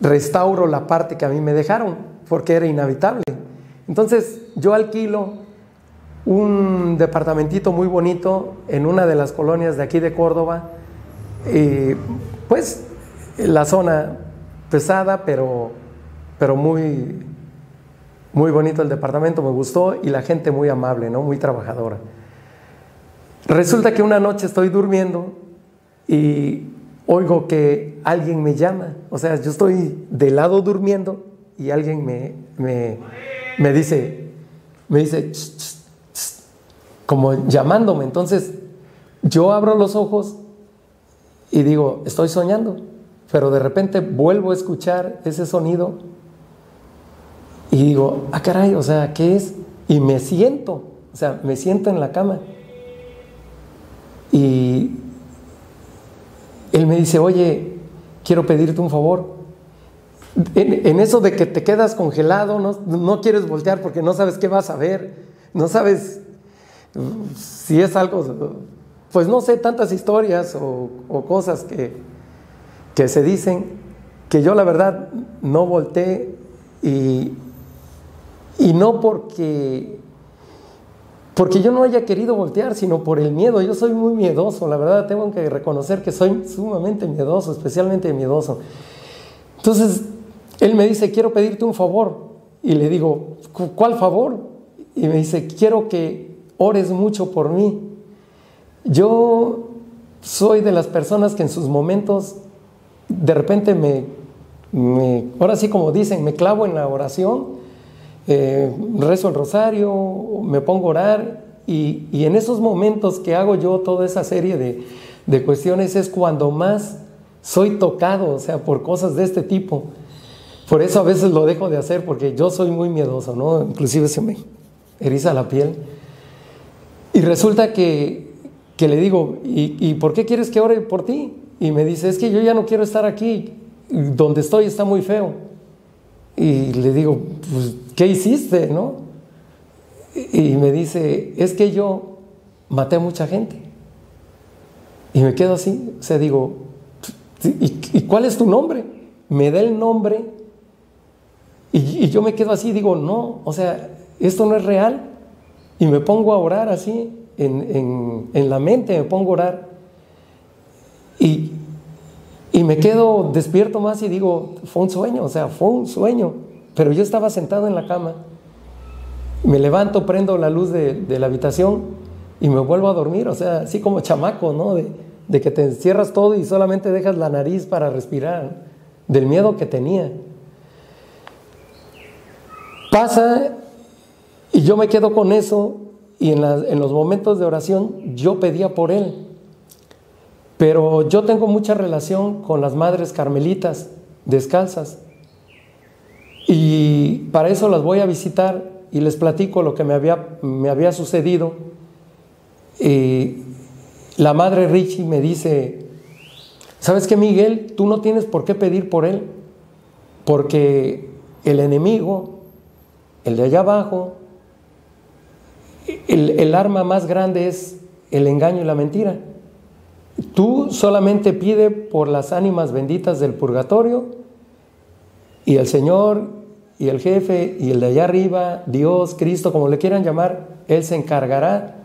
restauro la parte que a mí me dejaron, porque era inhabitable. Entonces yo alquilo un departamentito muy bonito en una de las colonias de aquí de Córdoba, pues la zona pesada, pero, pero muy, muy bonito el departamento, me gustó y la gente muy amable, ¿no? Muy trabajadora. Resulta que una noche estoy durmiendo y oigo que alguien me llama, o sea, yo estoy de lado durmiendo y alguien me, me, me dice, me dice, como llamándome. Entonces yo abro los ojos y digo, estoy soñando, pero de repente vuelvo a escuchar ese sonido y digo, ah, caray, o sea, ¿qué es? Y me siento, o sea, me siento en la cama. Y él me dice, oye, quiero pedirte un favor. En, eso de que te quedas congelado, no, no quieres voltear porque no sabes qué vas a ver, no sabes si es algo, pues no sé, tantas historias o, cosas que, que, se dicen, que yo la verdad no volteé y, y no porque, porque yo no haya querido voltear, sino por el miedo. Yo soy muy miedoso, la verdad tengo que reconocer que soy sumamente miedoso, especialmente miedoso. Entonces, él me dice, quiero pedirte un favor. Y le digo, ¿cuál favor? Y me dice, quiero que ores mucho por mí. Yo soy de las personas que en sus momentos de repente me, ahora sí como dicen, me clavo en la oración, eh, rezo el rosario, me pongo a orar y, en esos momentos que hago yo toda esa serie de, de cuestiones es cuando más soy tocado, o sea, por cosas de este tipo. Por eso a veces lo dejo de hacer porque yo soy muy miedoso, ¿no? Inclusive se me eriza la piel. Y resulta que, le digo, ¿y, por qué quieres que ore por ti? Y me dice, es que yo ya no quiero estar aquí, donde estoy está muy feo. Y le digo, pues, ¿qué hiciste, no? Y me dice, es que yo maté a mucha gente. Y me quedo así, o sea, digo, ¿y, cuál es tu nombre? Me da el nombre y, y, yo me quedo así, digo, no, o sea, esto no es real. Y me pongo a orar así, en, la mente me pongo a orar. Y, y me quedo despierto más y digo, fue un sueño, o sea, fue un sueño. Pero yo estaba sentado en la cama, me levanto, prendo la luz de, la habitación y me vuelvo a dormir, o sea, así como chamaco, ¿no? De, de que te encierras todo y solamente dejas la nariz para respirar, del miedo que tenía. Pasa y yo me quedo con eso y en, los momentos de oración yo pedía por él. Pero yo tengo mucha relación con las madres carmelitas descalzas. Y para eso las voy a visitar y les platico lo que me había, me había sucedido. Y la madre Richie me dice, ¿sabes qué Miguel? Tú no tienes por qué pedir por él, porque el enemigo, el de allá abajo, el, arma más grande es el engaño y la mentira. Tú solamente pide por las ánimas benditas del purgatorio y el Señor y el jefe y el de allá arriba, Dios, Cristo, como le quieran llamar, Él se encargará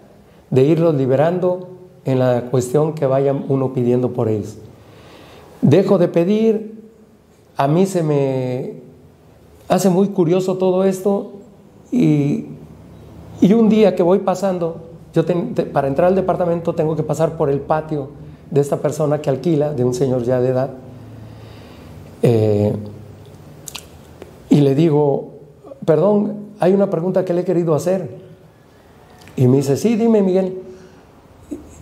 de irlos liberando en la cuestión que vaya uno pidiendo por ellos. Dejo de pedir, a mí se me hace muy curioso todo esto y, y un día que voy pasando, yo para entrar al departamento tengo que pasar por el patio de esta persona que alquila, de un señor ya de edad, eh, y le digo, perdón, hay una pregunta que le he querido hacer. Y me dice, sí, dime Miguel.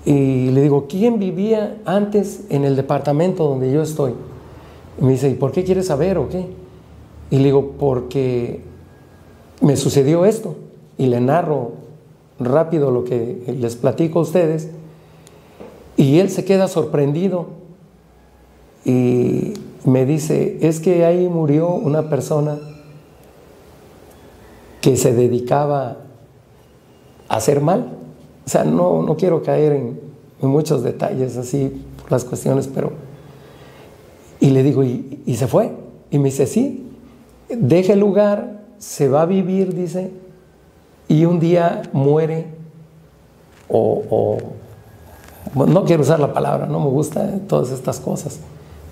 Y le digo, ¿quién vivía antes en el departamento donde yo estoy? Y me dice, ¿y por qué quieres saber o qué? Y le digo, porque me sucedió esto. Y le narro rápido lo que les platico a ustedes. Y él se queda sorprendido y me dice, es que ahí murió una persona que se dedicaba a hacer mal. O sea, no, no quiero caer en, muchos detalles así por las cuestiones, pero... Y le digo, ¿y, ¿y, se fue? Y me dice, sí, deja el lugar, se va a vivir, dice, y un día muere o no quiero usar la palabra, no me gusta todas estas cosas.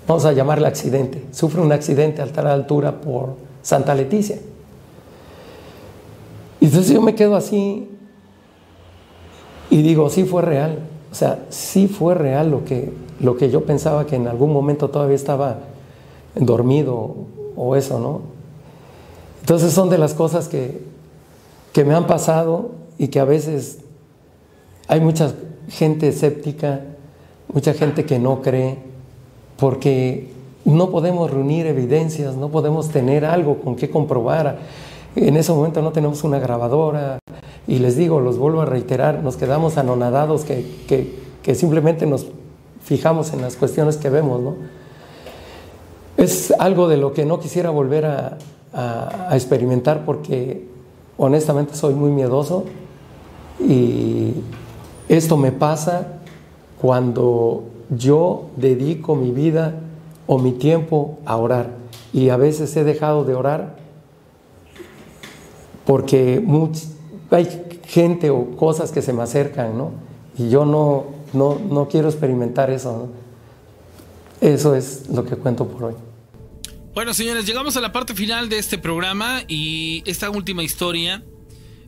Vamos a llamarle accidente. Sufre un accidente a alta altura por Santa Leticia. Y entonces yo me quedo así y digo, sí fue real. O sea, sí fue real lo que, lo que yo pensaba que en algún momento todavía estaba dormido o eso, ¿no? Entonces son de las cosas que, que me han pasado y que a veces hay muchas gente escéptica, mucha gente que no cree, porque no podemos reunir evidencias, no podemos tener algo con qué comprobar. En ese momento no tenemos una grabadora y les digo, los vuelvo a reiterar, nos quedamos anonadados que, que, simplemente nos fijamos en las cuestiones que vemos. ¿no? Es algo de lo que no quisiera volver a, a experimentar porque honestamente soy muy miedoso y esto me pasa cuando yo dedico mi vida o mi tiempo a orar. Y a veces he dejado de orar porque hay gente o cosas que se me acercan, ¿no? Y yo no, no, no quiero experimentar eso. Eso es lo que cuento por hoy. Bueno, señores, llegamos a la parte final de este programa y esta última historia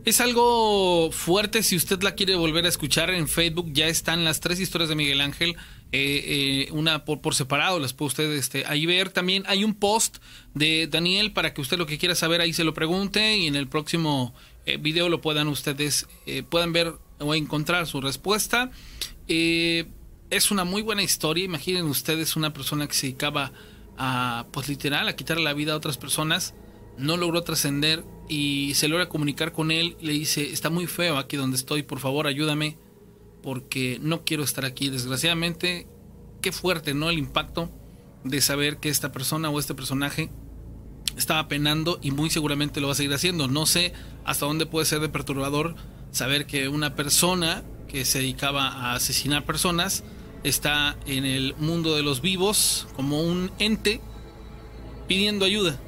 es algo fuerte si usted la quiere volver a escuchar en Facebook. Ya están las tres historias de Miguel Ángel, eh, eh, una por, por, separado, las puede usted este, ahí ver. También hay un post de Daniel para que usted lo que quiera saber ahí se lo pregunte y en el próximo eh, video lo puedan ustedes, puedan ver o encontrar su respuesta. es una muy buena historia. Imaginen ustedes una persona que se dedicaba a, pues literal, a quitarle la vida a otras personas. No logró trascender y se logra comunicar con él. Le dice, está muy feo aquí donde estoy, por favor ayúdame porque no quiero estar aquí. Desgraciadamente, qué fuerte, ¿no? El impacto de saber que esta persona o este personaje estaba penando y muy seguramente lo va a seguir haciendo. No sé hasta dónde puede ser de perturbador saber que una persona que se dedicaba a asesinar personas está en el mundo de los vivos como un ente pidiendo ayuda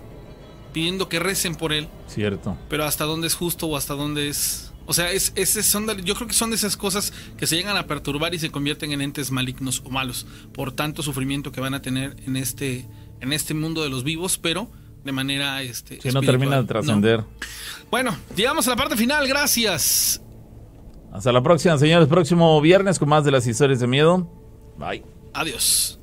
pidiendo que recen por él. Cierto. Pero hasta dónde es justo o hasta dónde es... O sea, es, son yo creo que son de esas cosas que se llegan a perturbar y se convierten en entes malignos o malos por tanto sufrimiento que van a tener en este, en este mundo de los vivos, pero de manera... Este, que no termina de trascender. Bueno, llegamos a la parte final, gracias. Hasta la próxima, señores. Próximo viernes con más de las historias de miedo. Bye. Adiós.